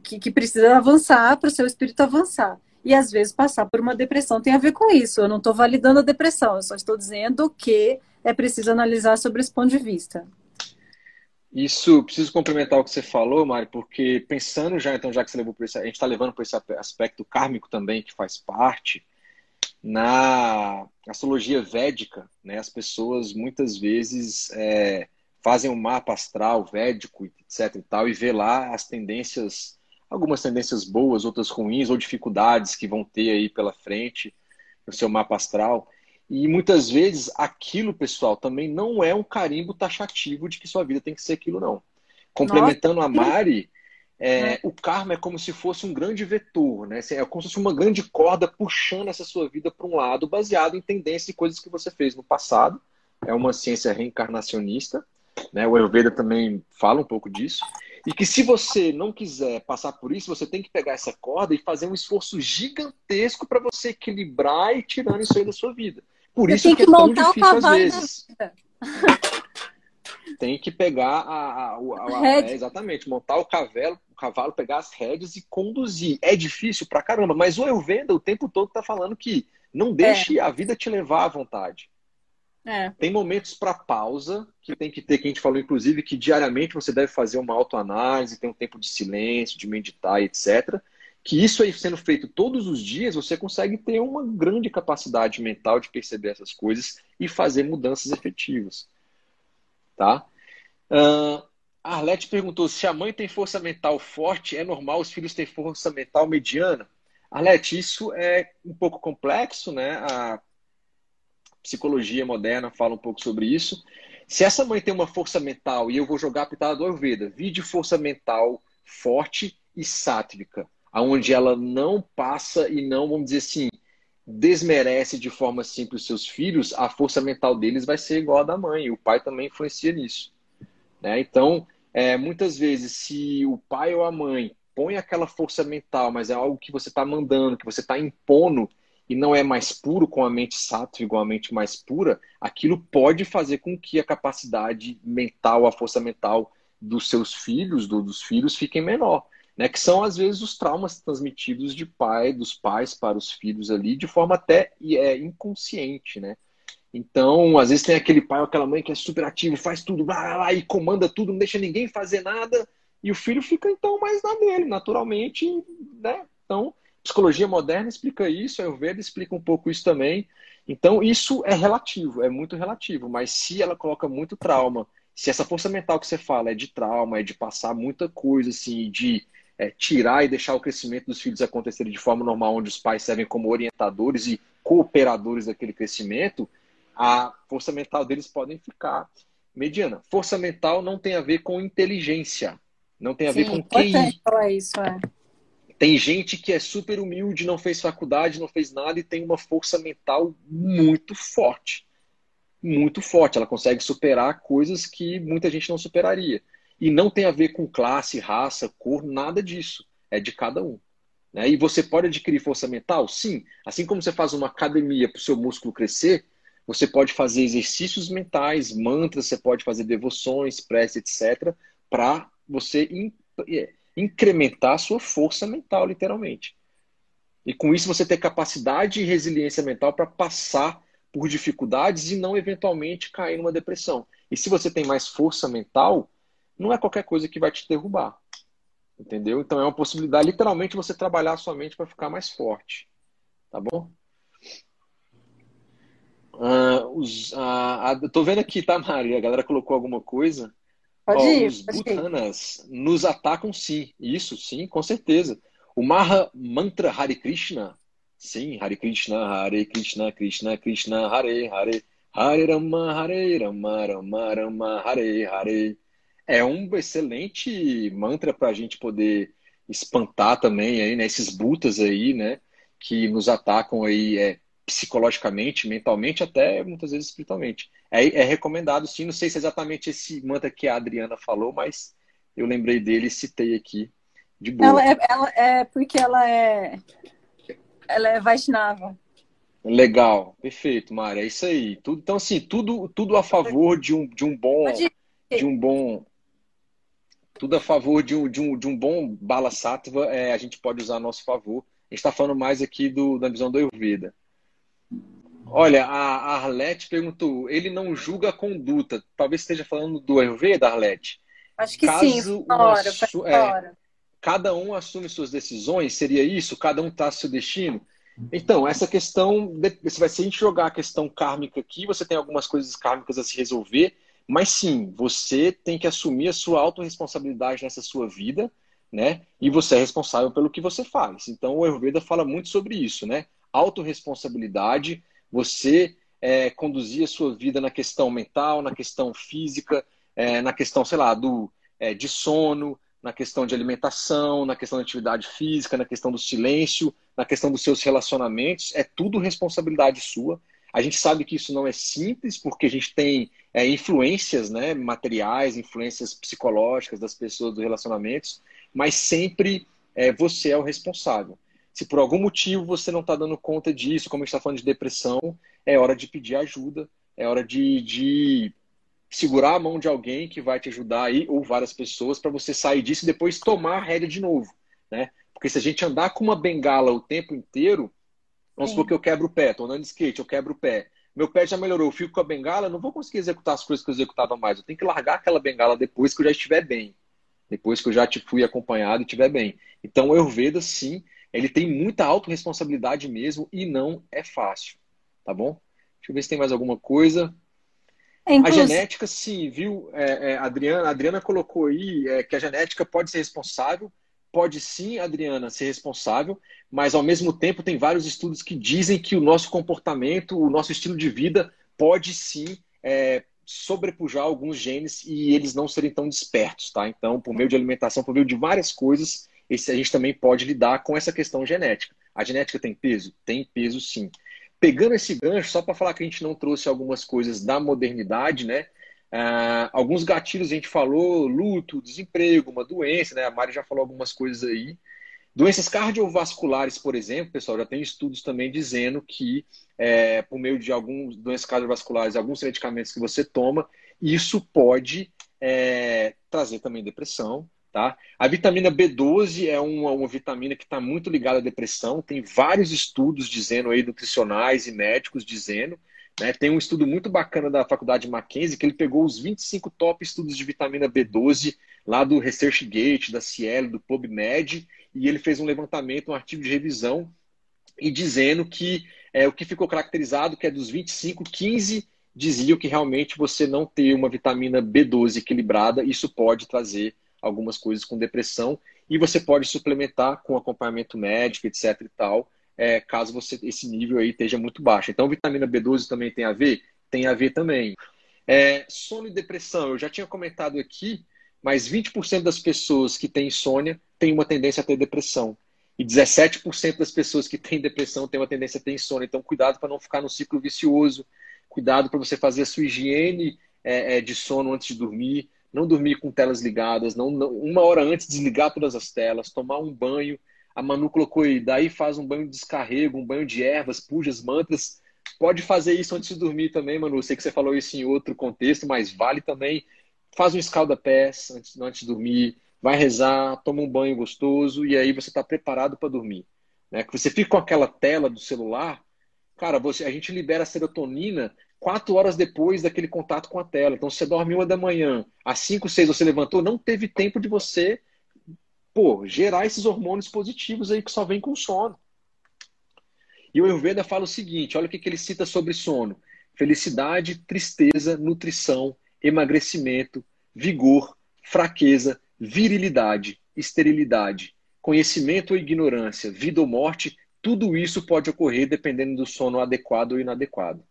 que, que precisa avançar, para o seu espírito avançar. E às vezes passar por uma depressão tem a ver com isso. Eu não estou validando a depressão, eu só estou dizendo que é preciso analisar sobre esse ponto de vista. Isso, preciso complementar o que você falou, Mari, porque pensando já, então, já que você levou por esse, a gente está levando por esse aspecto kármico também, que faz parte, na astrologia védica, né, as pessoas muitas vezes é, fazem um mapa astral védico, etc. e tal, e vê lá as tendências, algumas tendências boas, outras ruins, ou dificuldades que vão ter aí pela frente no seu mapa astral. E muitas vezes aquilo, pessoal, também não é um carimbo taxativo de que sua vida tem que ser aquilo, não. Complementando Nossa. a Mari, é, é. O karma é como se fosse um grande vetor, né? É como se fosse uma grande corda puxando essa sua vida para um lado, baseado em tendências e coisas que você fez no passado. É uma ciência reencarnacionista, né? O Ayurveda também fala um pouco disso. E que se você não quiser passar por isso, você tem que pegar essa corda e fazer um esforço gigantesco para você equilibrar e tirando isso aí da sua vida. Por isso que, que é tão difícil às vezes. Tem que pegar a, a, a, a é, exatamente, montar o cavalo, cavalo, pegar as rédeas e conduzir. É difícil pra caramba, mas o Ayurveda o tempo todo tá falando que não deixe é. a vida te levar à vontade. É. Tem momentos para pausa que tem que ter, que a gente falou, inclusive, que diariamente você deve fazer uma autoanálise, ter um tempo de silêncio, de meditar, etc. Que isso aí sendo feito todos os dias, você consegue ter uma grande capacidade mental de perceber essas coisas e fazer mudanças efetivas. Tá? Uh, Arlete perguntou se a mãe tem força mental forte, é normal os filhos terem força mental mediana? Arlete, isso é um pouco complexo, né? A psicologia moderna fala um pouco sobre isso. Se essa mãe tem uma força mental, e eu vou jogar a pitada do Ayurveda, de força mental forte e sátrica, aonde ela não passa e não, vamos dizer assim, desmerece de forma simples seus filhos, a força mental deles vai ser igual a da mãe. O pai também influencia nisso. Né? Então, é, muitas vezes, se o pai ou a mãe põe aquela força mental, mas é algo que você está mandando, que você está impondo, e não é mais puro com a mente sattva, igual a mente mais pura, aquilo pode fazer com que a capacidade mental, a força mental dos seus filhos, do, dos filhos, fiquem menor. Né, que são às vezes os traumas transmitidos de pai, dos pais para os filhos ali, de forma até é, inconsciente, né? Então, às vezes tem aquele pai ou aquela mãe que é super ativo, faz tudo, lá e comanda tudo, não deixa ninguém fazer nada, e o filho fica então mais na dele, naturalmente, né? Então, psicologia moderna explica isso, a Ayurveda explica um pouco isso também. Então, isso é relativo, é muito relativo, mas se ela coloca muito trauma, se essa força mental que você fala é de trauma, é de passar muita coisa, assim, de é, tirar e deixar o crescimento dos filhos acontecer de forma normal, onde os pais servem como orientadores e cooperadores daquele crescimento, a força mental deles podem ficar mediana. Força mental não tem a ver com inteligência, não tem a Sim, ver com QI. Falar isso, é. Tem gente que é super humilde, não fez faculdade, não fez nada e tem uma força mental muito forte. Muito forte. Ela consegue superar coisas que muita gente não superaria. E não tem a ver com classe, raça, cor, nada disso. É de cada um. Né? E você pode adquirir força mental? Sim. Assim como você faz uma academia para o seu músculo crescer, você pode fazer exercícios mentais, mantras, você pode fazer devoções, prece, etc., para você in, é, incrementar a sua força mental, literalmente. E com isso você ter capacidade e resiliência mental para passar por dificuldades e não eventualmente cair numa depressão. E se você tem mais força mental, não é qualquer coisa que vai te derrubar. Entendeu? Então é uma possibilidade, literalmente, você trabalhar a sua mente para ficar mais forte. Tá bom? Uh, os, uh, tô vendo aqui, tá, Mari? A galera colocou alguma coisa. Pode Ó, ir, os Bhutanas nos atacam sim. Isso, sim, com certeza. O Maha Mantra Hare Krishna. Sim, Hare Krishna, Hare Krishna, Krishna, Krishna, Hare Hare. Hare Rama, Hare Rama, Rama Rama, Hare Hare. É um excelente mantra para a gente poder espantar também aí, né, esses butas aí, né, que nos atacam aí é, psicologicamente, mentalmente, até muitas vezes espiritualmente. É, é, recomendado, sim. Não sei se é exatamente esse mantra que a Adriana falou, mas eu lembrei dele e citei aqui de boa. Ela é, ela é porque ela é ela é Vaishnava. Legal, perfeito, Mari. É isso aí. Tudo, então, assim, tudo, tudo a favor de um, de um bom. De um bom. Tudo a favor de um, de um, de um bom bala sattva, é, a gente pode usar a nosso favor. A gente está falando mais aqui do, da visão do Ayurveda. Olha, a Arlete perguntou, ele não julga a conduta. Talvez esteja falando do Ayurveda, Arlete? Acho que Caso sim, fora, é, cada um assume suas decisões, seria isso? Cada um traça seu destino? Então, essa questão, se a gente jogar a questão kármica aqui, você tem algumas coisas kármicas a se resolver, mas sim, você tem que assumir a sua autorresponsabilidade nessa sua vida, né? E você é responsável pelo que você faz. Então, o Ayurveda fala muito sobre isso, né? Autoresponsabilidade, você é, conduzir a sua vida na questão mental, na questão física, é, na questão, sei lá, do, é, de sono, na questão de alimentação, na questão da atividade física, na questão do silêncio, na questão dos seus relacionamentos, é tudo responsabilidade sua. A gente sabe que isso não é simples, porque a gente tem é, influências né, materiais, influências psicológicas das pessoas, dos relacionamentos, mas sempre é, você é o responsável. Se por algum motivo você não está dando conta disso, como a gente está falando de depressão, é hora de pedir ajuda, é hora de, de segurar a mão de alguém que vai te ajudar aí, ou várias pessoas, para você sair disso e depois tomar a rédea de novo. Né? Porque se a gente andar com uma bengala o tempo inteiro, vamos supor que eu quebro o pé, estou andando de skate, eu quebro o pé. Meu pé já melhorou, eu fico com a bengala, não vou conseguir executar as coisas que eu executava mais. Eu tenho que largar aquela bengala depois que eu já estiver bem. Depois que eu já te fui acompanhado e estiver bem. Então, o Ayurveda, sim, ele tem muita autorresponsabilidade mesmo e não é fácil, tá bom? Deixa eu ver se tem mais alguma coisa. É, inclusive... A genética, sim, viu, é, é, Adriana? A Adriana colocou aí é, que a genética pode ser responsável. Pode sim, Adriana, ser responsável, mas ao mesmo tempo tem vários estudos que dizem que o nosso comportamento, o nosso estilo de vida pode sim é, sobrepujar alguns genes e eles não serem tão despertos, tá? Então, por meio de alimentação, por meio de várias coisas, esse, a gente também pode lidar com essa questão genética. A genética tem peso? Tem peso sim. Pegando esse gancho, só para falar que a gente não trouxe algumas coisas da modernidade, né? Ah, alguns gatilhos a gente falou, luto, desemprego, uma doença, né? A Mari já falou algumas coisas aí. Doenças cardiovasculares, por exemplo, pessoal, já tem estudos também dizendo que, é, por meio de algumas doenças cardiovasculares, alguns medicamentos que você toma, isso pode é, trazer também depressão, Tá? A vitamina B12 é uma, uma vitamina que está muito ligada à depressão. Tem vários estudos dizendo aí, nutricionais e médicos dizendo. Né? Tem um estudo muito bacana da Faculdade Mackenzie que ele pegou os 25 top estudos de vitamina B12 lá do ResearchGate, da Cielo, do PubMed, e ele fez um levantamento, um artigo de revisão, e dizendo que é, o que ficou caracterizado que é dos 25, 15 diziam que realmente você não ter uma vitamina B12 equilibrada, isso pode trazer algumas coisas com depressão e você pode suplementar com acompanhamento médico, etc e tal, é, caso você esse nível aí esteja muito baixo. Então, vitamina B12 também tem a ver? Tem a ver também. É, sono e depressão, eu já tinha comentado aqui, mas 20% das pessoas que têm insônia têm uma tendência a ter depressão. E 17% das pessoas que têm depressão têm uma tendência a ter insônia. Então, cuidado para não ficar no ciclo vicioso. Cuidado para você fazer a sua higiene é, é, de sono antes de dormir não dormir com telas ligadas, não, não, uma hora antes desligar todas as telas, tomar um banho. A Manu colocou aí, daí faz um banho de descarrego, um banho de ervas, pujas, mantras. Pode fazer isso antes de dormir também, Manu. sei que você falou isso em outro contexto, mas vale também. Faz um escalda-pés antes, antes de dormir, vai rezar, toma um banho gostoso e aí você está preparado para dormir. Né? Que você fica com aquela tela do celular, cara, você, a gente libera serotonina quatro horas depois daquele contato com a tela. Então, você dorme uma da manhã, às cinco, seis você levantou, não teve tempo de você pô, gerar esses hormônios positivos aí que só vem com sono. E o Ayurveda fala o seguinte: olha o que, que ele cita sobre sono: felicidade, tristeza, nutrição, emagrecimento, vigor, fraqueza, virilidade, esterilidade, conhecimento ou ignorância, vida ou morte, tudo isso pode ocorrer dependendo do sono adequado ou inadequado.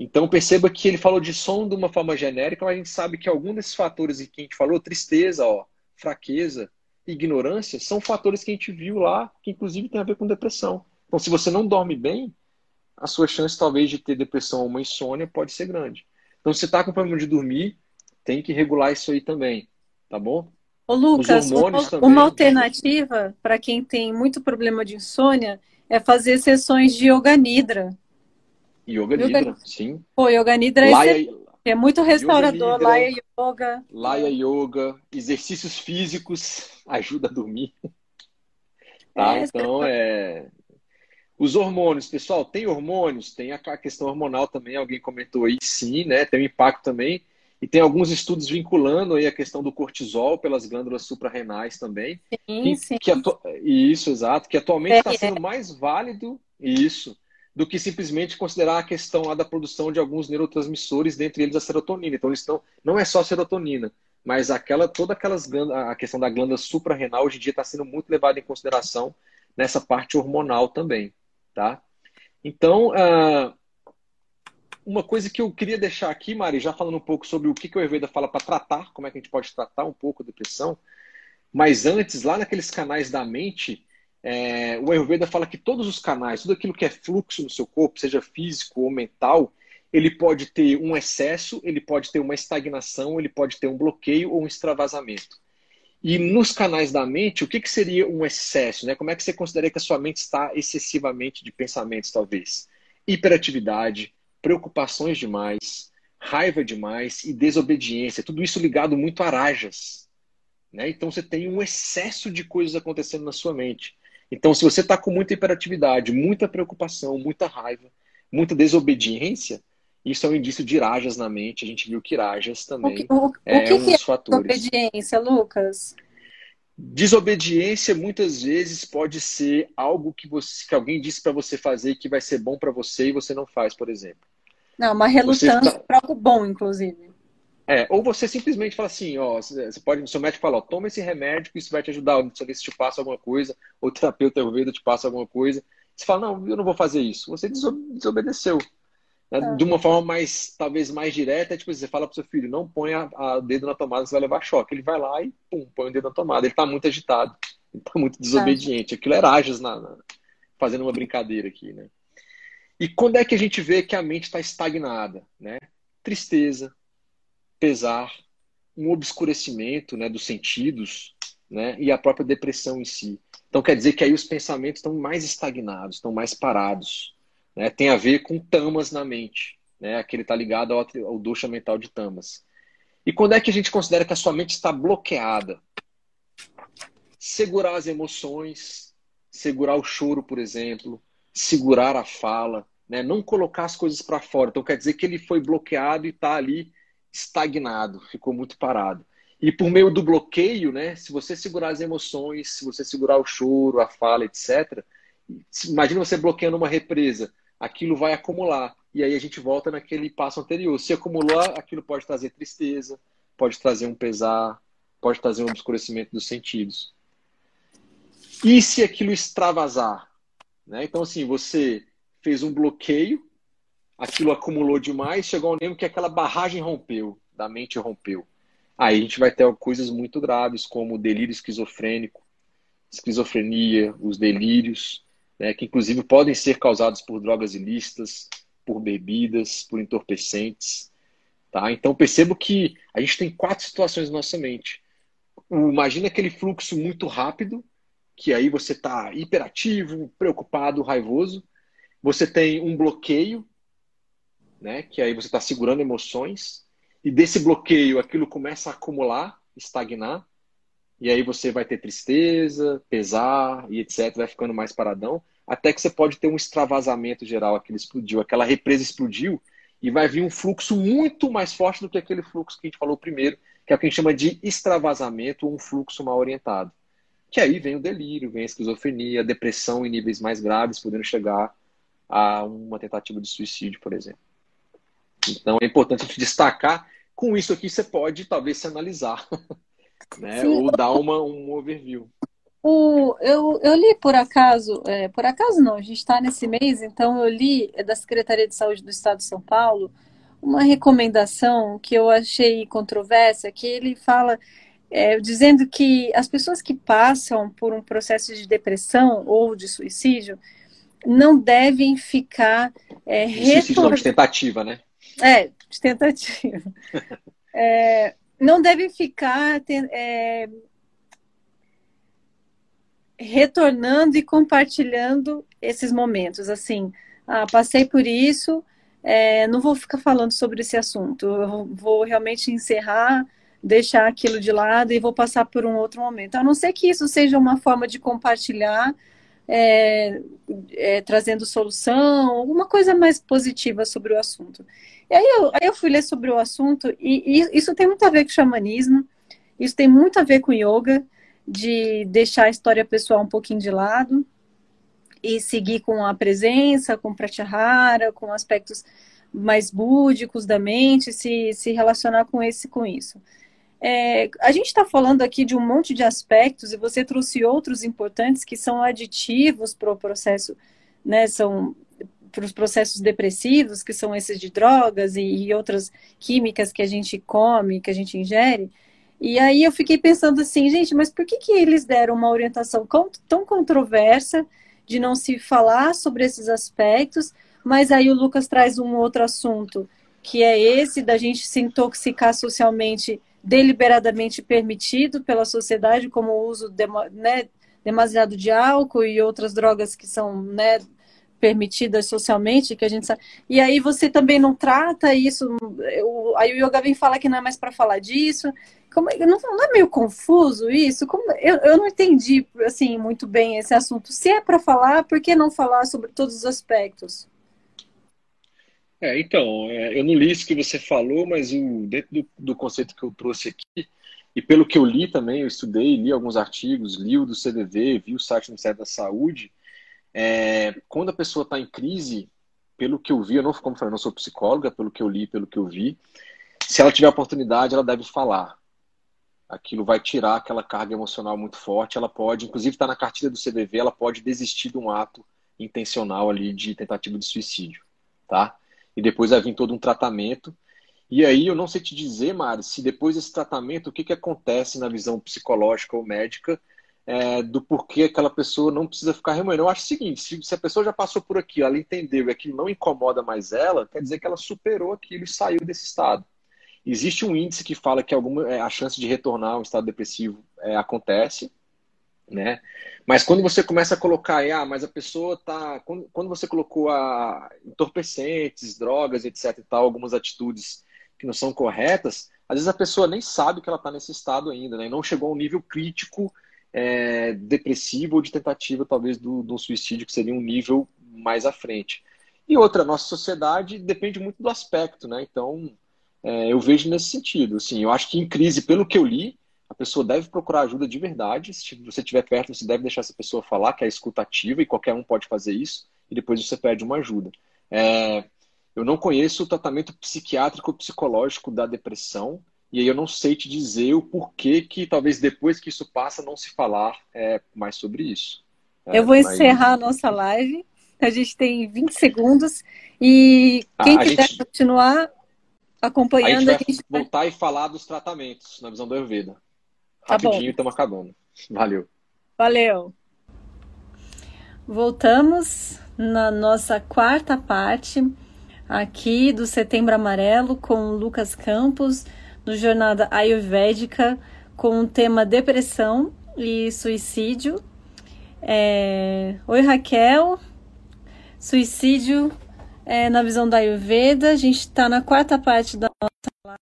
Então perceba que ele falou de sono de uma forma genérica, mas a gente sabe que algum desses fatores que a gente falou, tristeza, ó, fraqueza, ignorância, são fatores que a gente viu lá, que inclusive tem a ver com depressão. Então, se você não dorme bem, a sua chance talvez de ter depressão ou uma insônia pode ser grande. Então, se você está com problema de dormir, tem que regular isso aí também, tá bom? Ô, Lucas, uma, também... uma alternativa para quem tem muito problema de insônia é fazer sessões de yoga nidra. Yoga, yoga nidra, sim. Pô, yoga nidra é, é muito restaurador, yoga Laya Yoga. Laya Yoga, exercícios físicos ajuda a dormir. Tá? É, então, é, os hormônios, pessoal, tem hormônios? Tem a questão hormonal também, alguém comentou aí, sim, né? Tem um impacto também. E tem alguns estudos vinculando aí a questão do cortisol pelas glândulas suprarrenais também. Sim, que, sim. Que atu... Isso, exato. Que atualmente está é, sendo mais válido, isso, do que simplesmente considerar a questão lá da produção de alguns neurotransmissores, dentre eles a serotonina. Então, eles estão... não é só serotonina, mas aquela toda aquelas a questão da glândula suprarrenal hoje em dia está sendo muito levada em consideração nessa parte hormonal também. Tá? Então, uh, uma coisa que eu queria deixar aqui, Mari, já falando um pouco sobre o que, que o Ayurveda fala para tratar, como é que a gente pode tratar um pouco a depressão, mas antes, lá naqueles canais da mente, é, o Ayurveda fala que todos os canais, tudo aquilo que é fluxo no seu corpo, seja físico ou mental, ele pode ter um excesso, ele pode ter uma estagnação, ele pode ter um bloqueio ou um extravasamento. E nos canais da mente, o que, que seria um excesso? Né? Como é que você considera que a sua mente está excessivamente de pensamentos, talvez? Hiperatividade, preocupações demais, raiva demais e desobediência. Tudo isso ligado muito a rajas. Né? Então você tem um excesso de coisas acontecendo na sua mente. Então, se você está com muita hiperatividade, muita preocupação, muita raiva, muita desobediência, isso é um indício de irajas na mente. A gente viu que irajas também o que, o, é o que um dos é fatores. Desobediência, Lucas? Desobediência muitas vezes pode ser algo que, você, que alguém disse para você fazer que vai ser bom para você e você não faz, por exemplo. Não, uma relutância tá... para algo bom, inclusive. É, ou você simplesmente fala assim, ó, você pode, seu médico fala, ó, toma esse remédio que isso vai te ajudar, ou se te passa alguma coisa, ou o terapeuta Ayurveda te passa alguma coisa. Você fala, não, eu não vou fazer isso. Você desobedeceu. Né? Tá. De uma forma mais, talvez mais direta, é tipo, você fala pro seu filho, não ponha o dedo na tomada, você vai levar choque. Ele vai lá e pum, põe o dedo na tomada. Ele está muito agitado, ele está muito desobediente. Aquilo era ágios na, na, fazendo uma brincadeira aqui, né? E quando é que a gente vê que a mente está estagnada, né? Tristeza, pesar, um obscurecimento, né, dos sentidos, né, e a própria depressão em si. Então quer dizer que aí os pensamentos estão mais estagnados, estão mais parados né, tem a ver com tamas na mente, né, que ele está ligado ao, ao mental de tamas. E quando é que a gente considera que a sua mente está bloqueada? Segurar as emoções, segurar o choro, por exemplo, segurar a fala, né, não colocar as coisas para fora. Então quer dizer que ele foi bloqueado e está ali estagnado, ficou muito parado. E por meio do bloqueio, né, se você segurar as emoções, se você segurar o choro, a fala, etc., imagina você bloqueando uma represa aquilo vai acumular. E aí a gente volta naquele passo anterior. Se acumular, aquilo pode trazer tristeza, pode trazer um pesar, pode trazer um obscurecimento dos sentidos. E se aquilo extravasar? Né? Então, assim, você fez um bloqueio, aquilo acumulou demais, chegou ao nível que aquela barragem rompeu, da mente rompeu. Aí a gente vai ter coisas muito graves, como delírio esquizofrênico, esquizofrenia, os delírios, né, que inclusive podem ser causados por drogas ilícitas, por bebidas, por entorpecentes. Tá? Então percebo que a gente tem quatro situações na nossa mente. Imagina aquele fluxo muito rápido, que aí você está hiperativo, preocupado, raivoso. Você tem um bloqueio, né, que aí você está segurando emoções. E desse bloqueio aquilo começa a acumular, estagnar. E aí você vai ter tristeza, pesar e etc. Vai ficando mais paradão. até que você pode ter um extravasamento geral, aquele explodiu, aquela represa explodiu, e vai vir um fluxo muito mais forte do que aquele fluxo que a gente falou primeiro, que é o que a gente chama de extravasamento um fluxo mal orientado. Que aí vem o delírio, vem a esquizofrenia, a depressão em níveis mais graves, podendo chegar a uma tentativa de suicídio, por exemplo. Então é importante a gente destacar. Com isso aqui você pode talvez se analisar, né? ou dar uma, um overview. O, eu, eu li por acaso, é, por acaso não, a gente está nesse mês, então eu li é da Secretaria de Saúde do Estado de São Paulo uma recomendação que eu achei controversa, que ele fala é, dizendo que as pessoas que passam por um processo de depressão ou de suicídio não devem ficar é, suicídio não, de tentativa, né? É, de tentativa. é, não devem ficar é, retornando e compartilhando esses momentos. Assim, ah, passei por isso, é, não vou ficar falando sobre esse assunto. Eu vou realmente encerrar, deixar aquilo de lado e vou passar por um outro momento. A não ser que isso seja uma forma de compartilhar, é, é, trazendo solução, alguma coisa mais positiva sobre o assunto. E aí eu, aí eu fui ler sobre o assunto e, e isso tem muito a ver com xamanismo, isso tem muito a ver com yoga de deixar a história pessoal um pouquinho de lado e seguir com a presença, com pratyahara, com aspectos mais búdicos da mente, se, se relacionar com esse com isso. É, a gente está falando aqui de um monte de aspectos e você trouxe outros importantes que são aditivos para o processo, né? São para os processos depressivos, que são esses de drogas e, e outras químicas que a gente come, que a gente ingere. E aí eu fiquei pensando assim, gente, mas por que, que eles deram uma orientação tão controversa de não se falar sobre esses aspectos? Mas aí o Lucas traz um outro assunto, que é esse da gente se intoxicar socialmente, deliberadamente permitido pela sociedade, como o uso de, né, demasiado de álcool e outras drogas que são né, permitidas socialmente, que a gente sabe. E aí você também não trata isso. Eu, aí o yoga vem falar que não é mais para falar disso. Como, não, não, é meio confuso isso? Como, eu, eu não entendi assim muito bem esse assunto. Se é para falar, por que não falar sobre todos os aspectos? É, então, é, eu não li isso que você falou, mas o, dentro do, do, conceito que eu trouxe aqui, e pelo que eu li também, eu estudei, li alguns artigos, li o do CDV, vi o site do Ministério da Saúde, é, quando a pessoa está em crise, pelo que eu vi, eu não, como eu falei, não sou psicóloga, pelo que eu li, pelo que eu vi, se ela tiver oportunidade, ela deve falar aquilo vai tirar aquela carga emocional muito forte. Ela pode, inclusive está na cartilha do CDV, ela pode desistir de um ato intencional ali de tentativa de suicídio, tá? E depois vai vir todo um tratamento. E aí eu não sei te dizer, Mari, se depois desse tratamento, o que, que acontece na visão psicológica ou médica é, do porquê aquela pessoa não precisa ficar remoendo. Eu acho o seguinte, se, se a pessoa já passou por aquilo, ela entendeu e aquilo não incomoda mais ela, quer dizer que ela superou aquilo e saiu desse estado. Existe um índice que fala que alguma, é, a chance de retornar a um estado depressivo é, acontece, né? Mas quando você começa a colocar, ah, mas a pessoa tá. Quando, quando você colocou a entorpecentes, drogas, etc. e tal, algumas atitudes que não são corretas, às vezes a pessoa nem sabe que ela está nesse estado ainda, né? Não chegou a um nível crítico é, depressivo ou de tentativa, talvez, do, do suicídio, que seria um nível mais à frente. E outra, nossa sociedade depende muito do aspecto, né? Então, é, eu vejo nesse sentido. Assim, eu acho que em crise, pelo que eu li, a pessoa deve procurar ajuda de verdade. Se você estiver perto, você deve deixar essa pessoa falar, que é escutativa, e qualquer um pode fazer isso, e depois você pede uma ajuda. É, eu não conheço o tratamento psiquiátrico ou psicológico da depressão, e aí eu não sei te dizer o porquê que talvez depois que isso passa não se falar é, mais sobre isso. É, eu vou mas... encerrar a nossa live. A gente tem 20 segundos. E quem a quiser gente... continuar, acompanhando. A gente vai a gente voltar e falar dos tratamentos na visão do Ayurveda. Tá Rapidinho, estamos acabando. Valeu. Valeu. Voltamos na nossa quarta parte aqui do Setembro Amarelo com o Lucas Campos, no Jornada Ayurvédica, com o tema depressão e suicídio. É... Oi, Raquel. Suicídio é, na visão da Ayurveda. A gente está na quarta parte da nossa live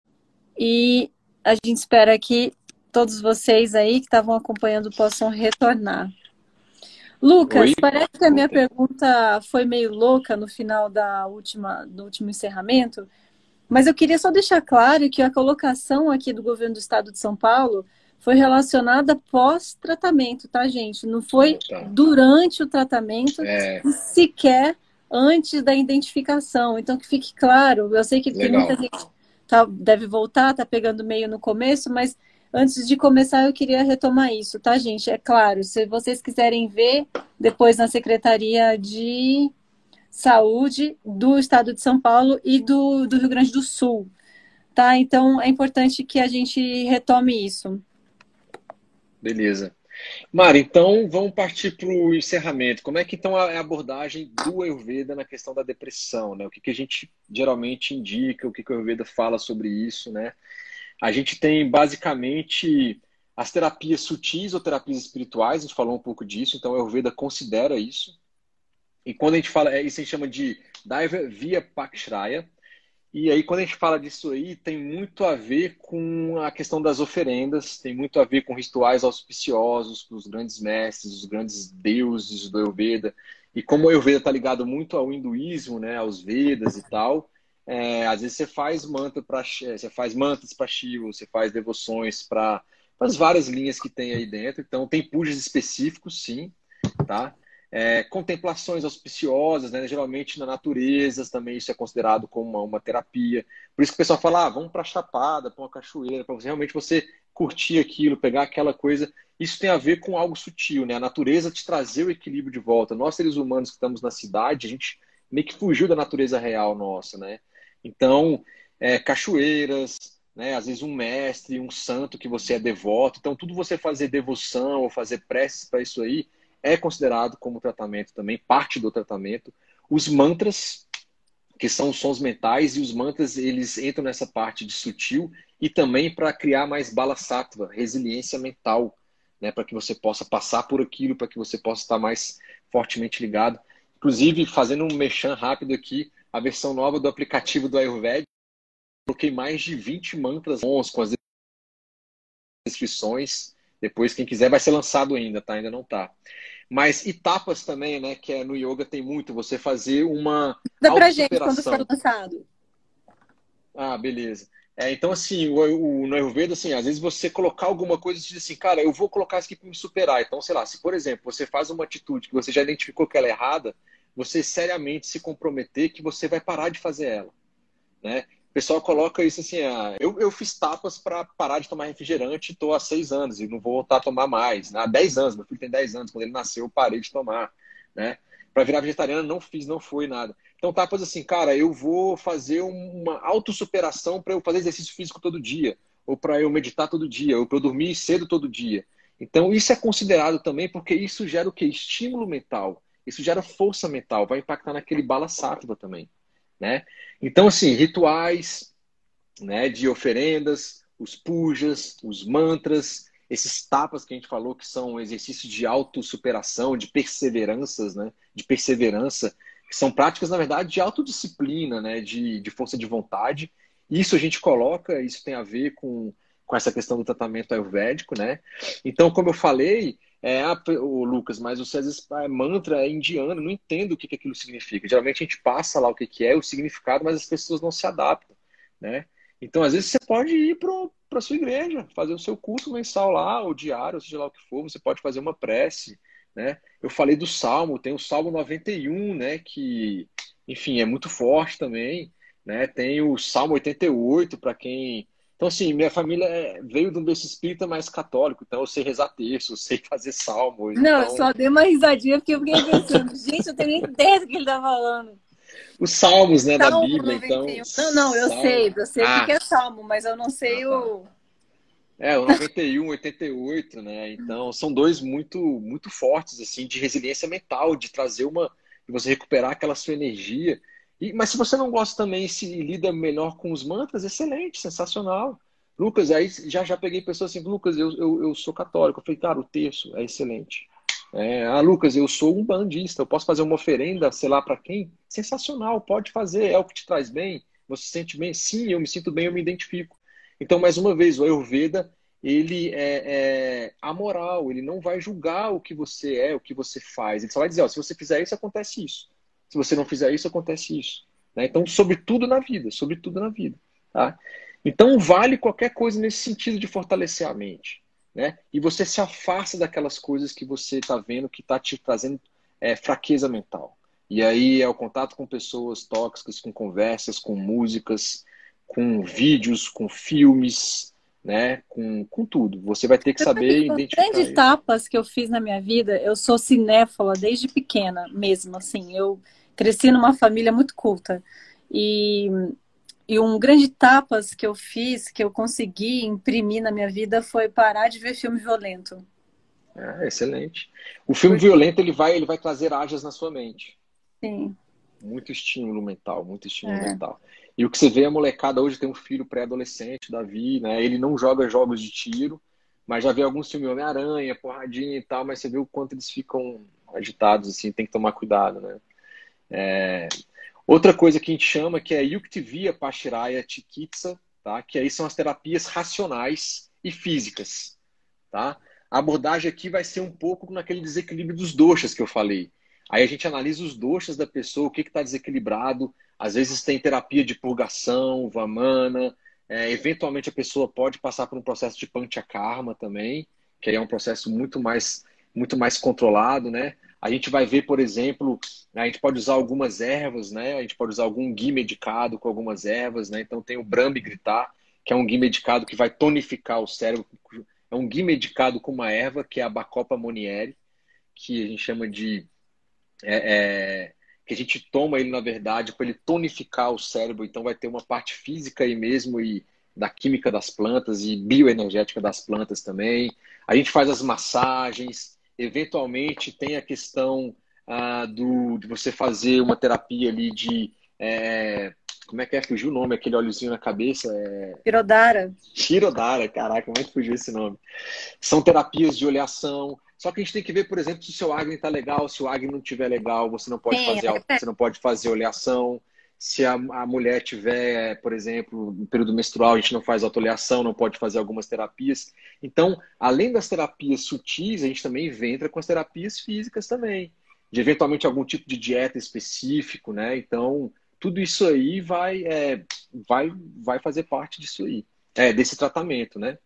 e a gente espera que todos vocês aí que estavam acompanhando possam retornar. Lucas, Oi? parece que a minha pergunta foi meio louca no final da última, do último encerramento, mas eu queria só deixar claro que a colocação aqui do governo do estado de São Paulo foi relacionada pós-tratamento, tá, gente? Não foi tá. durante o tratamento, é. sequer antes da identificação. Então, que fique claro, eu sei que Legal. tem muita gente tá, deve voltar, tá pegando meio no começo, mas antes de começar eu queria retomar isso, tá, gente? É claro, se vocês quiserem ver depois na Secretaria de Saúde do Estado de São Paulo e do, do Rio Grande do Sul, tá? Então, é importante que a gente retome isso. Beleza. Mari, então vamos partir para o encerramento. Como é que então é a abordagem do Ayurveda na questão da depressão? Né? O que, que a gente geralmente indica, o que, que o Ayurveda fala sobre isso? Né? A gente tem basicamente as terapias sutis ou terapias espirituais, a gente falou um pouco disso, então o Ayurveda considera isso. E quando a gente fala, é, isso a gente chama de Daiva via Pakshraya, e aí, quando a gente fala disso aí, tem muito a ver com a questão das oferendas, tem muito a ver com rituais auspiciosos, com os grandes mestres, os grandes deuses do Ayurveda. E como o Ayurveda está ligado muito ao hinduísmo, né, aos Vedas e tal, é, às vezes você faz mantra para você faz mantras para Shiva, você faz devoções para as várias linhas que tem aí dentro. Então tem pujas específicos, sim, tá? É, contemplações auspiciosas, né? geralmente na natureza também isso é considerado como uma, uma terapia. Por isso que o pessoal fala, ah, vamos para chapada, para uma cachoeira, para você realmente você curtir aquilo, pegar aquela coisa. Isso tem a ver com algo sutil, né? A natureza te trazer o equilíbrio de volta. Nós seres humanos que estamos na cidade, a gente meio que fugiu da natureza real nossa, né? Então, é, cachoeiras, né? Às vezes um mestre, um santo que você é devoto. Então, tudo você fazer devoção ou fazer preces para isso aí é considerado como tratamento também, parte do tratamento. Os mantras, que são os sons mentais, e os mantras eles entram nessa parte de sutil e também para criar mais bala sattva, resiliência mental, né, para que você possa passar por aquilo, para que você possa estar mais fortemente ligado. Inclusive, fazendo um mechan rápido aqui, a versão nova do aplicativo do Ayurveda, coloquei mais de 20 mantras bons com as descrições depois, quem quiser, vai ser lançado ainda, tá? Ainda não tá. Mas etapas também, né? Que é, no yoga tem muito. Você fazer uma. Dá pra gente quando for lançado. Ah, beleza. É, então, assim, o, o, no Ayurveda, assim, às vezes você colocar alguma coisa e diz assim, cara, eu vou colocar isso aqui para me superar. Então, sei lá, se, por exemplo, você faz uma atitude que você já identificou que ela é errada, você seriamente se comprometer que você vai parar de fazer ela. Né? O pessoal coloca isso assim, ah, eu, eu fiz tapas para parar de tomar refrigerante, estou há seis anos e não vou voltar a tomar mais. Né? Há dez anos, meu filho tem dez anos, quando ele nasceu eu parei de tomar. Né? Para virar vegetariano não fiz, não foi nada. Então tapas assim, cara, eu vou fazer uma autossuperação para eu fazer exercício físico todo dia, ou para eu meditar todo dia, ou para eu dormir cedo todo dia. Então isso é considerado também porque isso gera o que? Estímulo mental. Isso gera força mental, vai impactar naquele bala sátiva também né? Então, assim, rituais né, de oferendas, os pujas, os mantras, esses tapas que a gente falou que são exercícios de autossuperação, de perseveranças, né? De perseverança, que são práticas, na verdade, de autodisciplina, né? De, de força de vontade. Isso a gente coloca, isso tem a ver com, com essa questão do tratamento ayurvédico, né? Então, como eu falei, é, o Lucas, mas às vezes é mantra é indiano, não entendo o que, que aquilo significa. Geralmente a gente passa lá o que, que é, o significado, mas as pessoas não se adaptam, né? Então, às vezes, você pode ir para a sua igreja, fazer o seu curso mensal lá, ou diário, seja lá o que for, você pode fazer uma prece, né? Eu falei do Salmo, tem o Salmo 91, né? Que, enfim, é muito forte também, né? Tem o Salmo 88, para quem então, assim, minha família é, veio de um berço espírita mais católico, então eu sei rezar texto, eu sei fazer salmo. Não, então... eu só dei uma risadinha porque eu fiquei pensando, gente, eu tenho nem ideia do que ele tá falando. Os salmos, né, salmo da Bíblia, 91. então. Não, não, eu salmo. sei, eu sei ah. o que é salmo, mas eu não sei ah, tá. o. É, o 91, 88, né? Então, são dois muito muito fortes, assim, de resiliência mental, de trazer uma. de você recuperar aquela sua energia. E, mas se você não gosta também se lida melhor com os mantras, excelente, sensacional. Lucas, aí já já peguei pessoas assim, Lucas, eu, eu, eu sou católico. Eu falei, cara, o terço é excelente. É, ah, Lucas, eu sou um bandista, eu posso fazer uma oferenda, sei lá para quem? Sensacional, pode fazer, é o que te traz bem, você se sente bem? Sim, eu me sinto bem, eu me identifico. Então, mais uma vez, o Ayurveda, ele é, é amoral, ele não vai julgar o que você é, o que você faz. Ele só vai dizer, ó, se você fizer isso, acontece isso. Se você não fizer isso, acontece isso. Né? Então, sobretudo na vida, sobretudo na vida. Tá? Então, vale qualquer coisa nesse sentido de fortalecer a mente. Né? E você se afasta daquelas coisas que você está vendo que está te trazendo é, fraqueza mental. E aí é o contato com pessoas tóxicas, com conversas, com músicas, com vídeos, com filmes, né? Com, com tudo. Você vai ter que saber identificar. Grandes etapas que eu fiz na minha vida, eu sou cinéfala desde pequena mesmo, assim. Eu cresci numa família muito culta. E, e um grande tapas que eu fiz, que eu consegui imprimir na minha vida, foi parar de ver filme violento. É, excelente. O filme Porque... violento ele vai, ele vai trazer ágias na sua mente. Sim. Muito estímulo mental, muito estímulo é. mental. E o que você vê a molecada hoje tem um filho pré-adolescente, Davi, né? Ele não joga jogos de tiro, mas já vê alguns filmes Homem-Aranha, porradinha e tal, mas você vê o quanto eles ficam agitados, assim, tem que tomar cuidado, né? É... Outra coisa que a gente chama que é Yuktivia Pashiraya Chikitsa, tá? Que aí são as terapias racionais e físicas, tá? A abordagem aqui vai ser um pouco naquele desequilíbrio dos doxas que eu falei. Aí a gente analisa os doxas da pessoa, o que está desequilibrado. Às vezes tem terapia de purgação, vamana. É, eventualmente a pessoa pode passar por um processo de panchakarma também, que aí é um processo muito mais, muito mais controlado, né? A gente vai ver, por exemplo, a gente pode usar algumas ervas, né? A gente pode usar algum gui medicado com algumas ervas, né? Então tem o Brambi Gritar, que é um gui medicado que vai tonificar o cérebro. É um gui medicado com uma erva, que é a Bacopa monieri, que a gente chama de é, é, que a gente toma ele, na verdade, para ele tonificar o cérebro. Então, vai ter uma parte física aí mesmo e da química das plantas e bioenergética das plantas também. A gente faz as massagens. Eventualmente, tem a questão ah, do, de você fazer uma terapia ali de. É, como é que é? Fugiu o nome, aquele óleozinho na cabeça. É... Chirodara. Chirodara, caraca, como é que fugiu esse nome? São terapias de oleação. Só que a gente tem que ver, por exemplo, se o seu Agni está legal, se o Agni não estiver legal, você não pode fazer você não pode fazer oleação. Se a, a mulher tiver, por exemplo, no período menstrual, a gente não faz autoleação, não pode fazer algumas terapias. Então, além das terapias sutis, a gente também entra com as terapias físicas também. De eventualmente algum tipo de dieta específico, né? Então, tudo isso aí vai, é, vai, vai fazer parte disso aí, é, desse tratamento, né?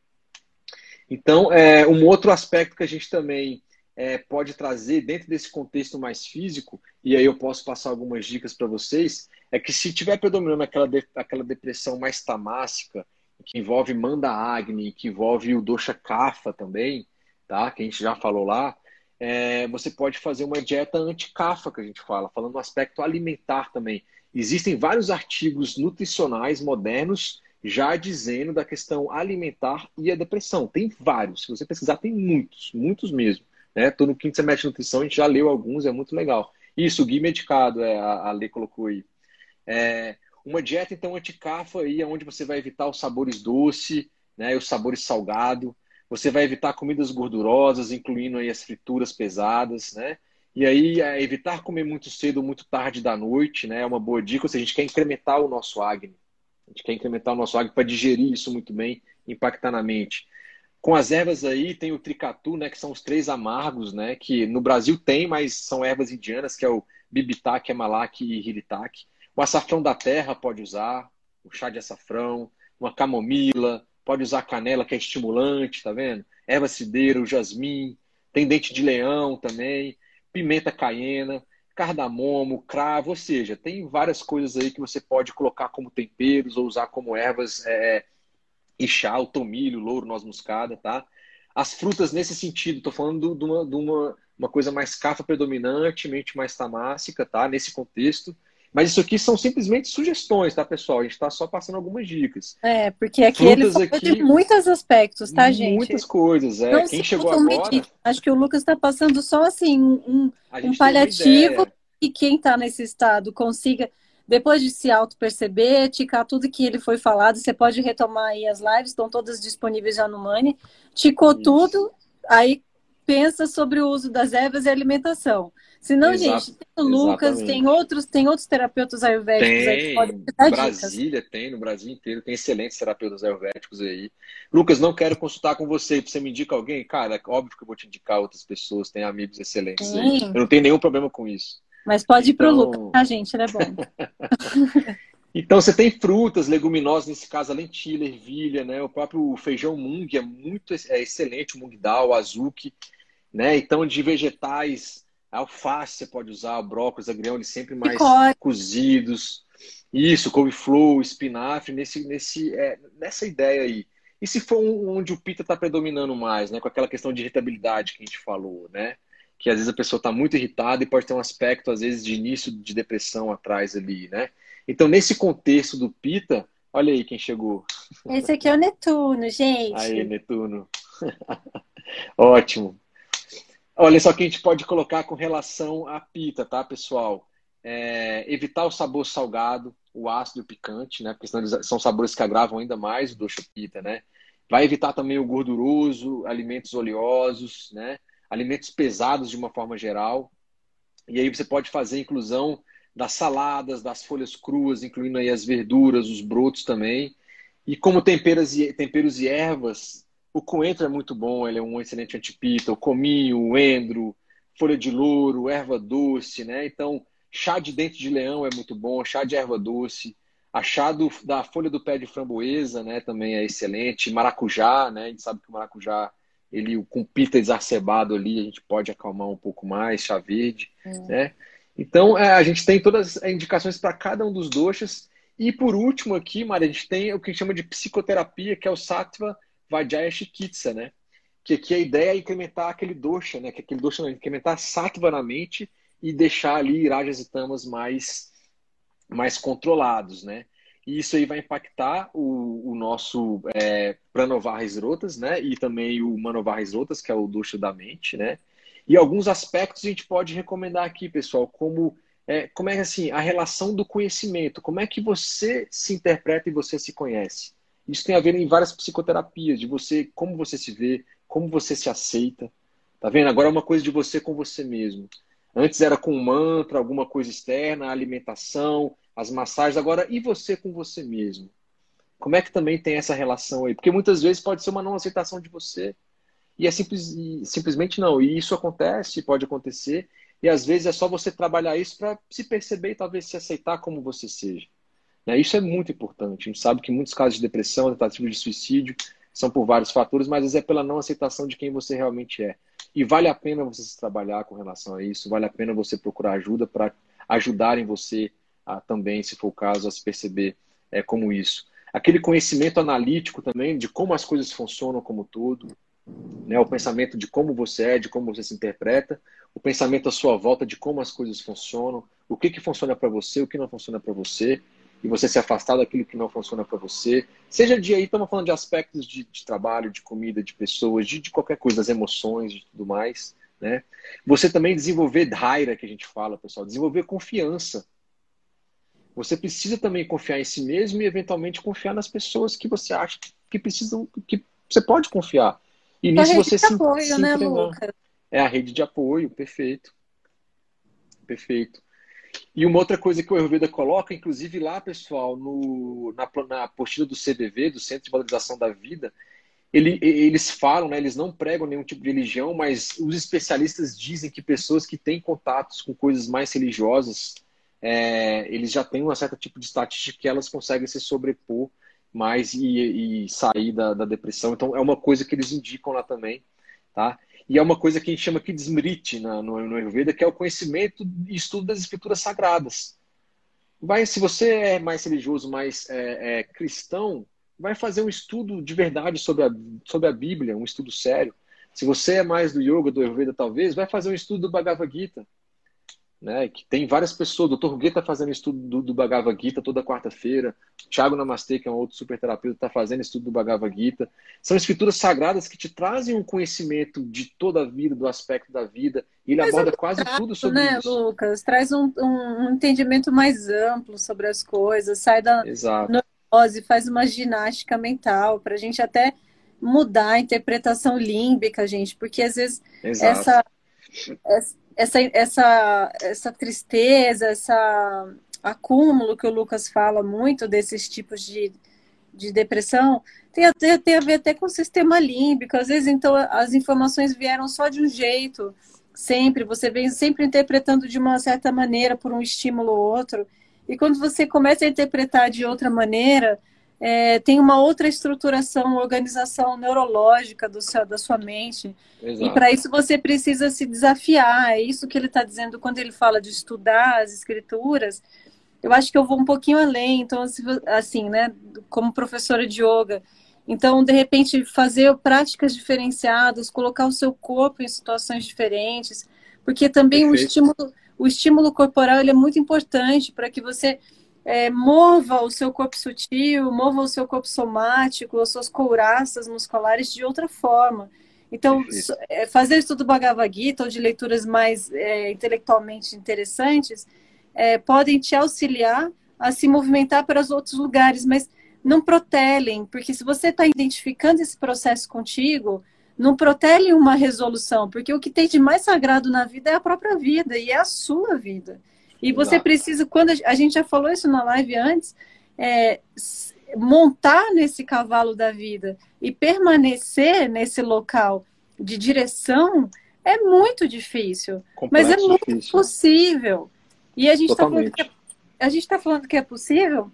Então, é, um outro aspecto que a gente também é, pode trazer dentro desse contexto mais físico, e aí eu posso passar algumas dicas para vocês, é que se tiver predominando aquela, de, aquela depressão mais tamássica, que envolve Manda Agni, que envolve o Dosha Kapha também, tá? que a gente já falou lá, é, você pode fazer uma dieta anti-Kapha, que a gente fala, falando no aspecto alimentar também. Existem vários artigos nutricionais modernos já dizendo da questão alimentar e a depressão. Tem vários. Se você pesquisar, tem muitos, muitos mesmo. Estou né? no quinto semestre de nutrição, a gente já leu alguns, é muito legal. Isso, Gui medicado, é, a, a Lê colocou aí. É, uma dieta, então, anticafa aí, onde você vai evitar os sabores doce, né, os sabores salgado. Você vai evitar comidas gordurosas, incluindo aí as frituras pesadas, né? E aí, é, evitar comer muito cedo ou muito tarde da noite, né? É uma boa dica, seja, a gente quer incrementar o nosso acne. A gente quer incrementar o nosso água para digerir isso muito bem, impactar na mente. Com as ervas aí, tem o tricatu, né, que são os três amargos, né, que no Brasil tem, mas são ervas indianas, que é o bibitak, emalak e hiritak. O açafrão da terra pode usar, o chá de açafrão, uma camomila, pode usar canela, que é estimulante, tá vendo? Erva cideira, o jasmim, tem dente de leão também, pimenta caiena cardamomo, cravo, ou seja, tem várias coisas aí que você pode colocar como temperos ou usar como ervas, é, chá, o tomilho, louro, noz moscada, tá? As frutas nesse sentido, estou falando de uma, uma, uma coisa mais cafa predominantemente mais tamássica, tá? Nesse contexto. Mas isso aqui são simplesmente sugestões, tá, pessoal? A gente está só passando algumas dicas. É, porque aqui Frutas ele aqui, de muitos aspectos, tá, gente? Muitas coisas, é. Não Quem chegou agora... Acho que o Lucas está passando só, assim, um, um paliativo e quem está nesse estado consiga, depois de se auto-perceber, ticar tudo que ele foi falado, você pode retomar aí as lives, estão todas disponíveis já no Money. Ticou Isso. tudo, aí pensa sobre o uso das ervas e alimentação. Senão, gente, tem o Lucas, Exatamente. tem outros, tem outros terapeutas ayurvédicos tem, aí que podem dar Brasília dicas. tem, no Brasil inteiro, tem excelentes terapeutas ayurvédicos aí. Lucas, não quero consultar com você, você me indica alguém? Cara, é óbvio que eu vou te indicar outras pessoas, tem amigos excelentes Sim. aí. Eu não tenho nenhum problema com isso. Mas pode ir então... pro Lucas, tá, gente? Ele é bom. Então você tem frutas, leguminosas, nesse caso a lentilha, ervilha, né? O próprio feijão mung é muito é excelente, o mung dal, o azuki, né? Então de vegetais, alface você pode usar, o brócolis, agrião, sempre mais cozidos. Isso, couve-flor, espinafre, nesse, nesse, é, nessa ideia aí. E se for um, onde o pita está predominando mais, né? Com aquela questão de irritabilidade que a gente falou, né? Que às vezes a pessoa está muito irritada e pode ter um aspecto, às vezes, de início de depressão atrás ali, né? Então, nesse contexto do Pita, olha aí quem chegou. Esse aqui é o Netuno, gente. Aí, Netuno. Ótimo. Olha só que a gente pode colocar com relação à pita, tá, pessoal? É, evitar o sabor salgado, o ácido e o picante, né? Porque senão são sabores que agravam ainda mais o doce pita, né? Vai evitar também o gorduroso, alimentos oleosos, né? Alimentos pesados de uma forma geral. E aí você pode fazer inclusão das saladas, das folhas cruas, incluindo aí as verduras, os brotos também. E como temperos e ervas, o coentro é muito bom, ele é um excelente antipita, o cominho, o endro, folha de louro, erva doce, né? Então, chá de dente de leão é muito bom, chá de erva doce, a chá do, da folha do pé de framboesa, né, também é excelente, maracujá, né? A gente sabe que o maracujá ele com pita exacerbado ali, a gente pode acalmar um pouco mais, chá verde, é. né? Então, é, a gente tem todas as indicações para cada um dos doshas. E por último aqui, Maria, a gente tem o que chama de psicoterapia, que é o Sattva Vajaya Chikitsa, né? Que aqui a ideia é incrementar aquele dosha, né? Que aquele dosha não, incrementar sattva na mente e deixar ali rajas e tamas mais, mais controlados, né? E isso aí vai impactar o, o nosso é, Pranovar Rotas, né? E também o Manovar Rotas, que é o dosha da mente, né? E alguns aspectos a gente pode recomendar aqui, pessoal, como é, como é assim a relação do conhecimento, como é que você se interpreta e você se conhece. Isso tem a ver em várias psicoterapias, de você, como você se vê, como você se aceita. Tá vendo? Agora é uma coisa de você com você mesmo. Antes era com mantra, alguma coisa externa, alimentação, as massagens. Agora, e você com você mesmo? Como é que também tem essa relação aí? Porque muitas vezes pode ser uma não aceitação de você. E é simples, simplesmente não. E isso acontece, pode acontecer. E às vezes é só você trabalhar isso para se perceber e talvez se aceitar como você seja. Né? Isso é muito importante. A gente sabe que muitos casos de depressão, tentativa de suicídio, são por vários fatores, mas às vezes é pela não aceitação de quem você realmente é. E vale a pena você se trabalhar com relação a isso, vale a pena você procurar ajuda para ajudarem você a, também, se for o caso, a se perceber é, como isso. Aquele conhecimento analítico também de como as coisas funcionam como todo, né? o pensamento de como você é, de como você se interpreta, o pensamento à sua volta de como as coisas funcionam, o que, que funciona para você, o que não funciona para você, e você se afastar daquilo que não funciona para você. Seja de aí, estamos falando de aspectos de, de, trabalho, de comida, de pessoas, de, de, qualquer coisa, das emoções, de tudo mais. Né? Você também desenvolver dhaira, que a gente fala, pessoal, desenvolver confiança. Você precisa também confiar em si mesmo e, eventualmente, confiar nas pessoas que você acha que precisam, que você pode confiar. E é nisso você se, apoio, se né, Lucas? É a rede de apoio, perfeito. Perfeito. E uma outra coisa que o Ayurveda coloca, inclusive lá, pessoal, no, na, na apostila do CVV, do Centro de Valorização da Vida, ele, eles falam, né, eles não pregam nenhum tipo de religião, mas os especialistas dizem que pessoas que têm contatos com coisas mais religiosas, é, eles já têm um certo tipo de estatística que elas conseguem se sobrepor mais e, e sair da, da, depressão. Então, é uma coisa que eles indicam lá também, tá? E é uma coisa que a gente chama aqui de smriti na, no, no Ayurveda, que é o conhecimento e estudo das escrituras sagradas. Vai, se você é mais religioso, mais é, é, cristão, vai fazer um estudo de verdade sobre a, sobre a Bíblia, um estudo sério. Se você é mais do yoga, do Ayurveda, talvez, vai fazer um estudo do Bhagavad Gita né, que tem várias pessoas. O Dr. Guetta está fazendo estudo do, do Bhagavad Gita toda quarta-feira. Thiago Namastê, que é um outro super terapeuta, está fazendo estudo do Bhagavad Gita. São escrituras sagradas que te trazem um conhecimento de toda a vida, do aspecto da vida. E ele Mas aborda é quase tudo sobre né, isso. Lucas? Traz um, um, entendimento mais amplo sobre as coisas, sai da neurose, faz uma ginástica mental para a gente até mudar a interpretação límbica, gente, porque às vezes Exato. essa essa, essa, essa tristeza, essa acúmulo que o Lucas fala muito desses tipos de, de depressão, tem, até, tem a ver até com o sistema límbico. Às vezes, então, as informações vieram só de um jeito, sempre. Você vem sempre interpretando de uma certa maneira por um estímulo ou outro. E quando você começa a interpretar de outra maneira, é, tem uma outra estruturação, organização neurológica do seu, da sua mente. Exato. E para isso você precisa se desafiar. É isso que ele está dizendo quando ele fala de estudar as escrituras. Eu acho que eu vou um pouquinho além. Então, assim, né, como professora de yoga, então, de repente, fazer práticas diferenciadas, colocar o seu corpo em situações diferentes, porque também o estímulo, o estímulo corporal ele é muito importante para que você é, mova o seu corpo sutil, mova o seu corpo somático, as suas couraças musculares de outra forma. Então, é, fazer estudo Bhagavad Gita ou de leituras mais é, intelectualmente interessantes é, podem te auxiliar a se movimentar para os outros lugares, mas não protelem, porque se você está identificando esse processo contigo, não protele uma resolução, porque o que tem de mais sagrado na vida é a própria vida e é a sua vida. E você Exato. precisa, quando a gente já falou isso na live antes, é, montar nesse cavalo da vida e permanecer nesse local de direção é muito difícil, Complexo, mas é muito difícil. possível. E a gente está falando, que é, tá falando que é possível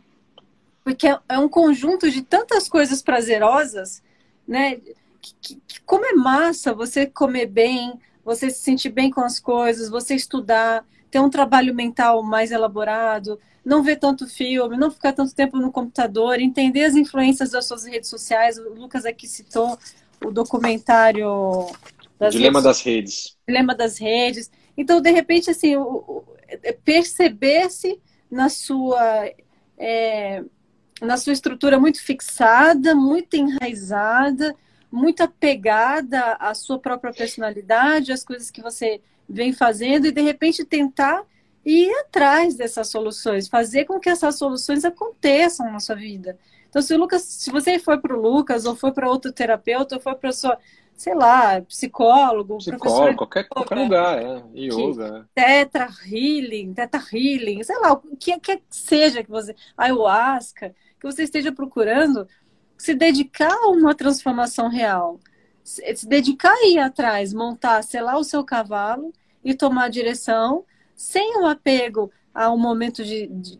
porque é, é um conjunto de tantas coisas prazerosas, né? Que, que, como é massa você comer bem, você se sentir bem com as coisas, você estudar, ter um trabalho mental mais elaborado, não ver tanto filme, não ficar tanto tempo no computador, entender as influências das suas redes sociais. O Lucas aqui citou o documentário das Dilema redes, das redes. Dilema das redes. Então, de repente, assim, é perceber-se na sua é, na sua estrutura muito fixada, muito enraizada, muito apegada à sua própria personalidade, às coisas que você vem fazendo e de repente tentar ir atrás dessas soluções, fazer com que essas soluções aconteçam na sua vida. Então, se o Lucas, se você for para o Lucas ou for para outro terapeuta ou for para sua, sei lá, psicólogo, psicólogo, qualquer, qualquer lugar, é. yoga, tetra healing, teta healing, sei lá, o que quer que seja que você, ayahuasca, que você esteja procurando se dedicar a uma transformação real. Se dedicar a ir atrás, montar, selar o seu cavalo e tomar a direção sem o um apego a um momento de, de,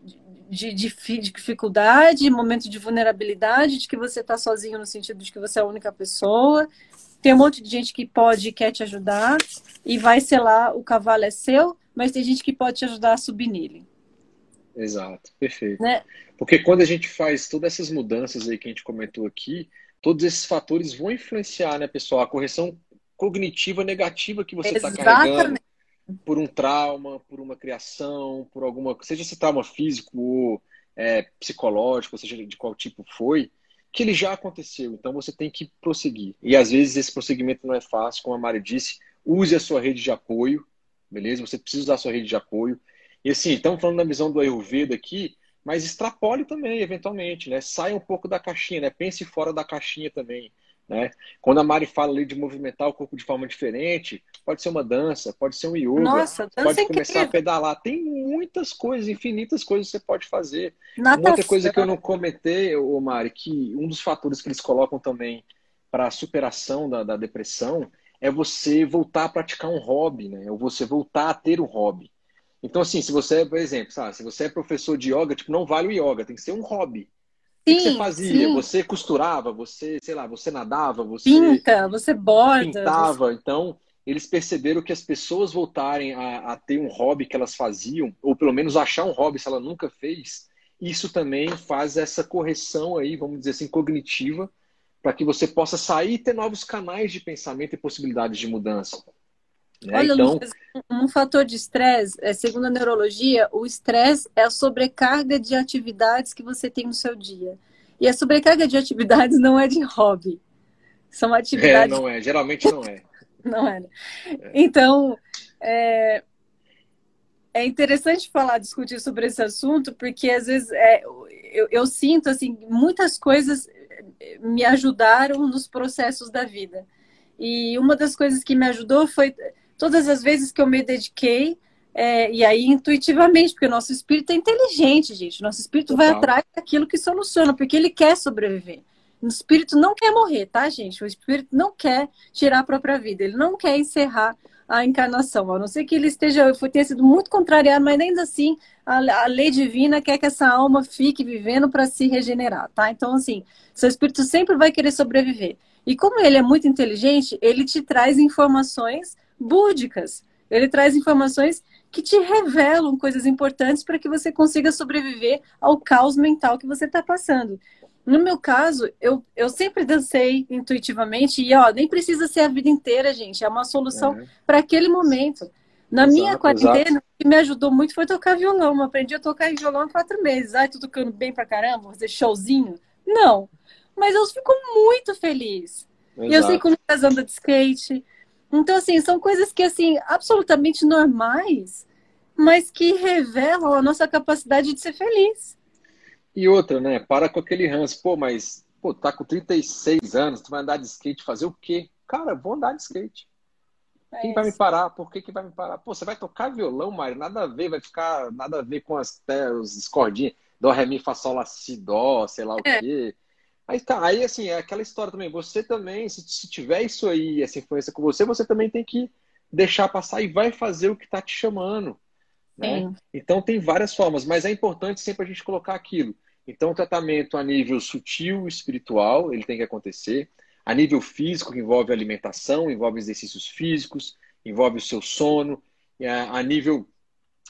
de, de, dificuldade, momento de vulnerabilidade, de que você está sozinho no sentido de que você é a única pessoa. Tem um monte de gente que pode e quer te ajudar e vai selar, o cavalo é seu, mas tem gente que pode te ajudar a subir nele. Exato, perfeito. Né? Porque quando a gente faz todas essas mudanças aí que a gente comentou aqui, todos esses fatores vão influenciar, né, pessoal? A correção cognitiva negativa que você está carregando por um trauma, por uma criação, por alguma. Seja esse trauma físico ou é, psicológico, seja de qual tipo foi, que ele já aconteceu. Então você tem que prosseguir. E às vezes esse prosseguimento não é fácil, como a Mari disse, use a sua rede de apoio, beleza? Você precisa usar a sua rede de apoio. E assim, estamos falando da visão do Ayurveda aqui, mas extrapole também, eventualmente, né? Saia um pouco da caixinha, né? Pense fora da caixinha também, né? Quando a Mari fala ali de movimentar o corpo de forma diferente, pode ser uma dança, pode ser um yoga, Nossa, pode é começar a pedalar. Tem muitas coisas, infinitas coisas que você pode fazer. Natação. Uma outra coisa que eu não comentei, ô Mari, que um dos fatores que eles colocam também para a superação da, da depressão é você voltar a praticar um hobby, né? Ou você voltar a ter um hobby. Então, assim, se você, por exemplo, sabe, se você é professor de yoga, tipo, não vale o yoga, tem que ser um hobby. Sim, o que você fazia? Sim. Você costurava, você, sei lá, você nadava, você. Pinta, você borda. Pintava. Você... Então, eles perceberam que as pessoas voltarem a, a, ter um hobby que elas faziam, ou pelo menos achar um hobby se ela nunca fez, isso também faz essa correção aí, vamos dizer assim, cognitiva, para que você possa sair e ter novos canais de pensamento e possibilidades de mudança. Né? Olha, então... Lucas, um fator de estresse, é, segundo a neurologia, o estresse é a sobrecarga de atividades que você tem no seu dia. E a sobrecarga de atividades não é de hobby. São atividades. É, não é. Geralmente não é. não é. é. Então, é, é interessante falar, discutir sobre esse assunto, porque às vezes é, eu, eu sinto assim, muitas coisas me ajudaram nos processos da vida. E uma das coisas que me ajudou foi todas as vezes que eu me dediquei, é, e aí intuitivamente, porque o nosso espírito é inteligente, gente. Nosso espírito Total. vai atrás daquilo que soluciona, porque ele quer sobreviver. O espírito não quer morrer, tá, gente? O espírito não quer tirar a própria vida, ele não quer encerrar a encarnação, a não ser que ele esteja, ter sido muito contrariado, mas ainda assim a, a lei divina quer que essa alma fique vivendo para se regenerar, tá? Então, assim, seu espírito sempre vai querer sobreviver. E como ele é muito inteligente, ele te traz informações búdicas. Ele traz informações que te revelam coisas importantes para que você consiga sobreviver ao caos mental que você está passando. No meu caso, eu, eu sempre dancei intuitivamente e, ó, nem precisa ser a vida inteira, gente. É uma solução é. para aquele momento. Na exato, minha quarentena, exato. o que me ajudou muito foi tocar violão. Eu aprendi a tocar violão há quatro meses. Ai, tô tocando bem pra caramba, fazer showzinho. Não. Mas eu fico muito feliz. Exato. E eu sei como Lucas anda de skate. Então, assim, são coisas que, assim, absolutamente normais, mas que revelam a nossa capacidade de ser feliz. E outra, né? Para com aquele ranço. Pô, mas, pô, tá com 36 anos, tu vai andar de skate fazer o quê? Cara, vou andar de skate. É Quem isso. vai me parar? Por que, que vai me parar? Pô, você vai tocar violão, Mário? Nada a ver, vai ficar nada a ver com as, né, os cordinhas. Dó, ré, mi, fá, sol, lá, si, dó, sei lá o é. Aí tá, aí assim, é aquela história também. Você também, se, se tiver isso aí, essa influência com você, você também tem que deixar passar e vai fazer o que tá te chamando. Né? Então tem várias formas, mas é importante sempre a gente colocar aquilo. Então, o tratamento a nível sutil, espiritual, ele tem que acontecer. A nível físico, que envolve alimentação, envolve exercícios físicos, envolve o seu sono. A nível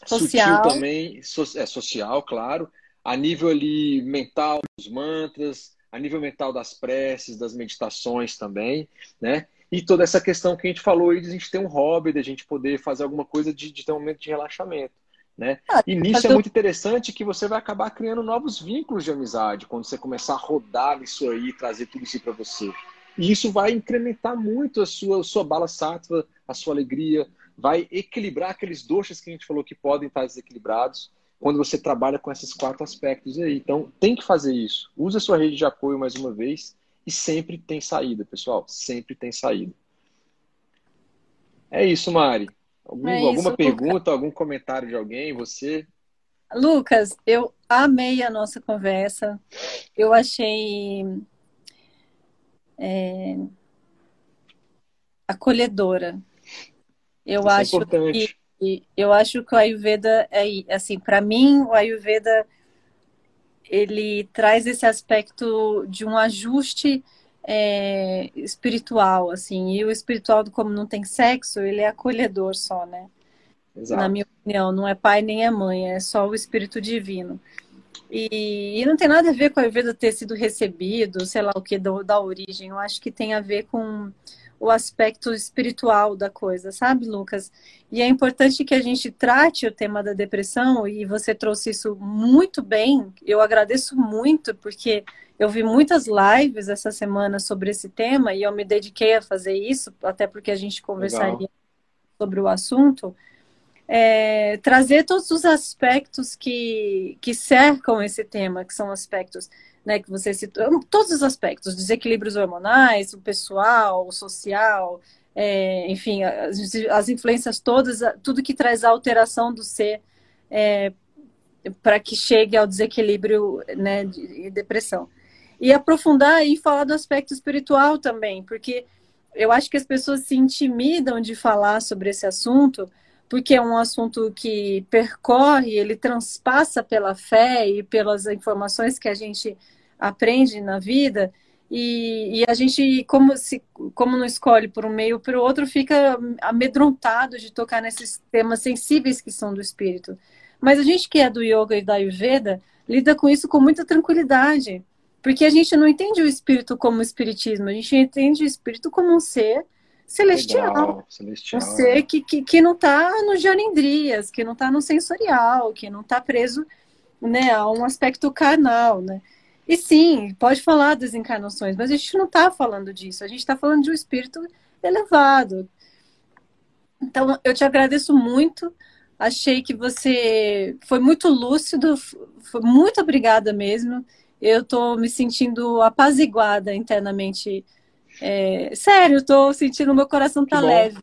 social. sutil também, é social, claro. A nível ali mental, os mantras. A nível mental das preces, das meditações também, né? E toda essa questão que a gente falou aí de a gente ter um hobby, de a gente poder fazer alguma coisa de, de ter um momento de relaxamento. Né? Ah, e nisso é muito interessante que você vai acabar criando novos vínculos de amizade quando você começar a rodar isso aí, trazer tudo isso para você. E isso vai incrementar muito a sua, a sua bala sattva, a sua alegria, vai equilibrar aqueles doxas que a gente falou que podem estar desequilibrados quando você trabalha com esses quatro aspectos aí. Então, tem que fazer isso. Use a sua rede de apoio mais uma vez e sempre tem saída, pessoal. Sempre tem saída. É isso, Mari. Algum, é alguma pergunta, algum comentário de alguém? Você? Lucas, eu amei a nossa conversa. Eu achei é, acolhedora. Eu Isso é acho é que eu acho que o Ayurveda é assim, para mim o Ayurveda ele traz esse aspecto de um ajuste é, espiritual, assim, e o espiritual, como não tem sexo, ele é acolhedor só, né? Exato. Na minha opinião, não é pai nem é mãe, é só o espírito divino. E, e não tem nada a ver com a Ayurveda ter sido recebido, sei lá o que, do, da origem. Eu acho que tem a ver com o aspecto espiritual da coisa, sabe, Lucas? E é importante que a gente trate o tema da depressão, e você trouxe isso muito bem. Eu agradeço muito, porque eu vi muitas lives essa semana sobre esse tema e eu me dediquei a fazer isso, até porque a gente conversaria Legal. sobre o assunto. É, trazer todos os aspectos que, que cercam esse tema, que são aspectos né, que você citou, todos os aspectos, desequilíbrios hormonais, o pessoal, o social, é, enfim, as, as, influências todas, tudo que traz a alteração do ser é, para que chegue ao desequilíbrio né, de, de depressão. E aprofundar e falar do aspecto espiritual também, porque eu acho que as pessoas se intimidam de falar sobre esse assunto, porque é um assunto que percorre, ele transpassa pela fé e pelas informações que a gente aprende na vida, e, e a gente, como, se, como não escolhe por um meio ou por outro, fica amedrontado de tocar nesses temas sensíveis que são do espírito. Mas a gente que é do yoga e da ayurveda lida com isso com muita tranquilidade, porque a gente não entende o espírito como espiritismo, a gente entende o espírito como um ser celestial. Legal, celestial. Um ser que, que, que não está no janindrias, que não está no sensorial, que não está preso né, a um aspecto carnal, né? E sim, pode falar das encarnações, mas a gente não está falando disso, a gente está falando de um espírito elevado. Então, eu te agradeço muito. Achei que você foi muito lúcido, foi muito obrigada mesmo eu tô me sentindo apaziguada internamente. É, sério, tô sentindo meu coração tá leve.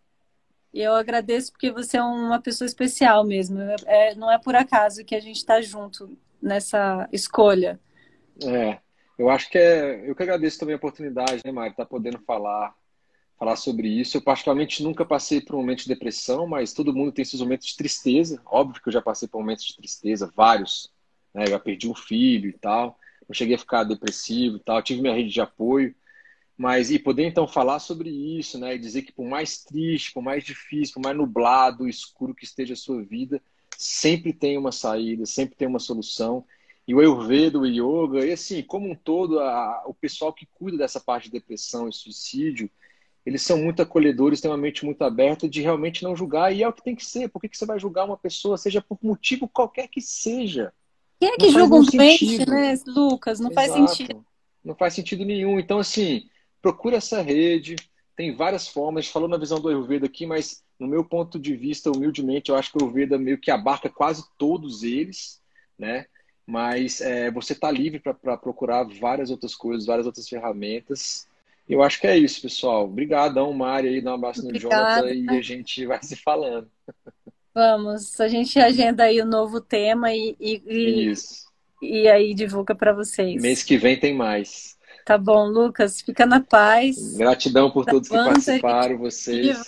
E eu agradeço porque você é uma pessoa especial mesmo. É, não é por acaso que a gente está junto nessa escolha. É, eu acho que é. Eu que agradeço também a oportunidade, né, Mari, estar tá podendo falar, falar sobre isso. Eu, particularmente, nunca passei por um momento de depressão, mas todo mundo tem seus momentos de tristeza. Óbvio que eu já passei por momentos de tristeza, vários. Né? Eu já perdi um filho e tal. Não cheguei a ficar depressivo e tal. tive minha rede de apoio. Mas, e poder então falar sobre isso, né? E dizer que por mais triste, por mais difícil, por mais nublado, escuro que esteja a sua vida, sempre tem uma saída, sempre tem uma solução. E o Ayurveda, o Yoga, e assim, como um todo, a, o pessoal que cuida dessa parte de depressão e suicídio, eles são muito acolhedores, têm uma mente muito aberta de realmente não julgar, e é o que tem que ser. Por que, que você vai julgar uma pessoa, seja por motivo qualquer que seja? Quem é que julga um doente, né, Lucas? Não Exato. faz sentido. Não faz sentido nenhum. Então, assim, procura essa rede, tem várias formas, a gente falou na visão do Ayurveda aqui, mas no meu ponto de vista, humildemente, eu acho que o Ayurveda meio que abarca quase todos eles, né? Mas é, você está livre para procurar várias outras coisas, várias outras ferramentas. Eu acho que é isso, pessoal. Obrigadão, Mari, aí, dá um abraço no Jonathan e a gente vai se falando. Vamos, a gente agenda aí o um novo tema e, e, e, e aí divulga para vocês. Mês que vem tem mais. Tá bom, Lucas, fica na paz. Gratidão por todos que participaram, vocês.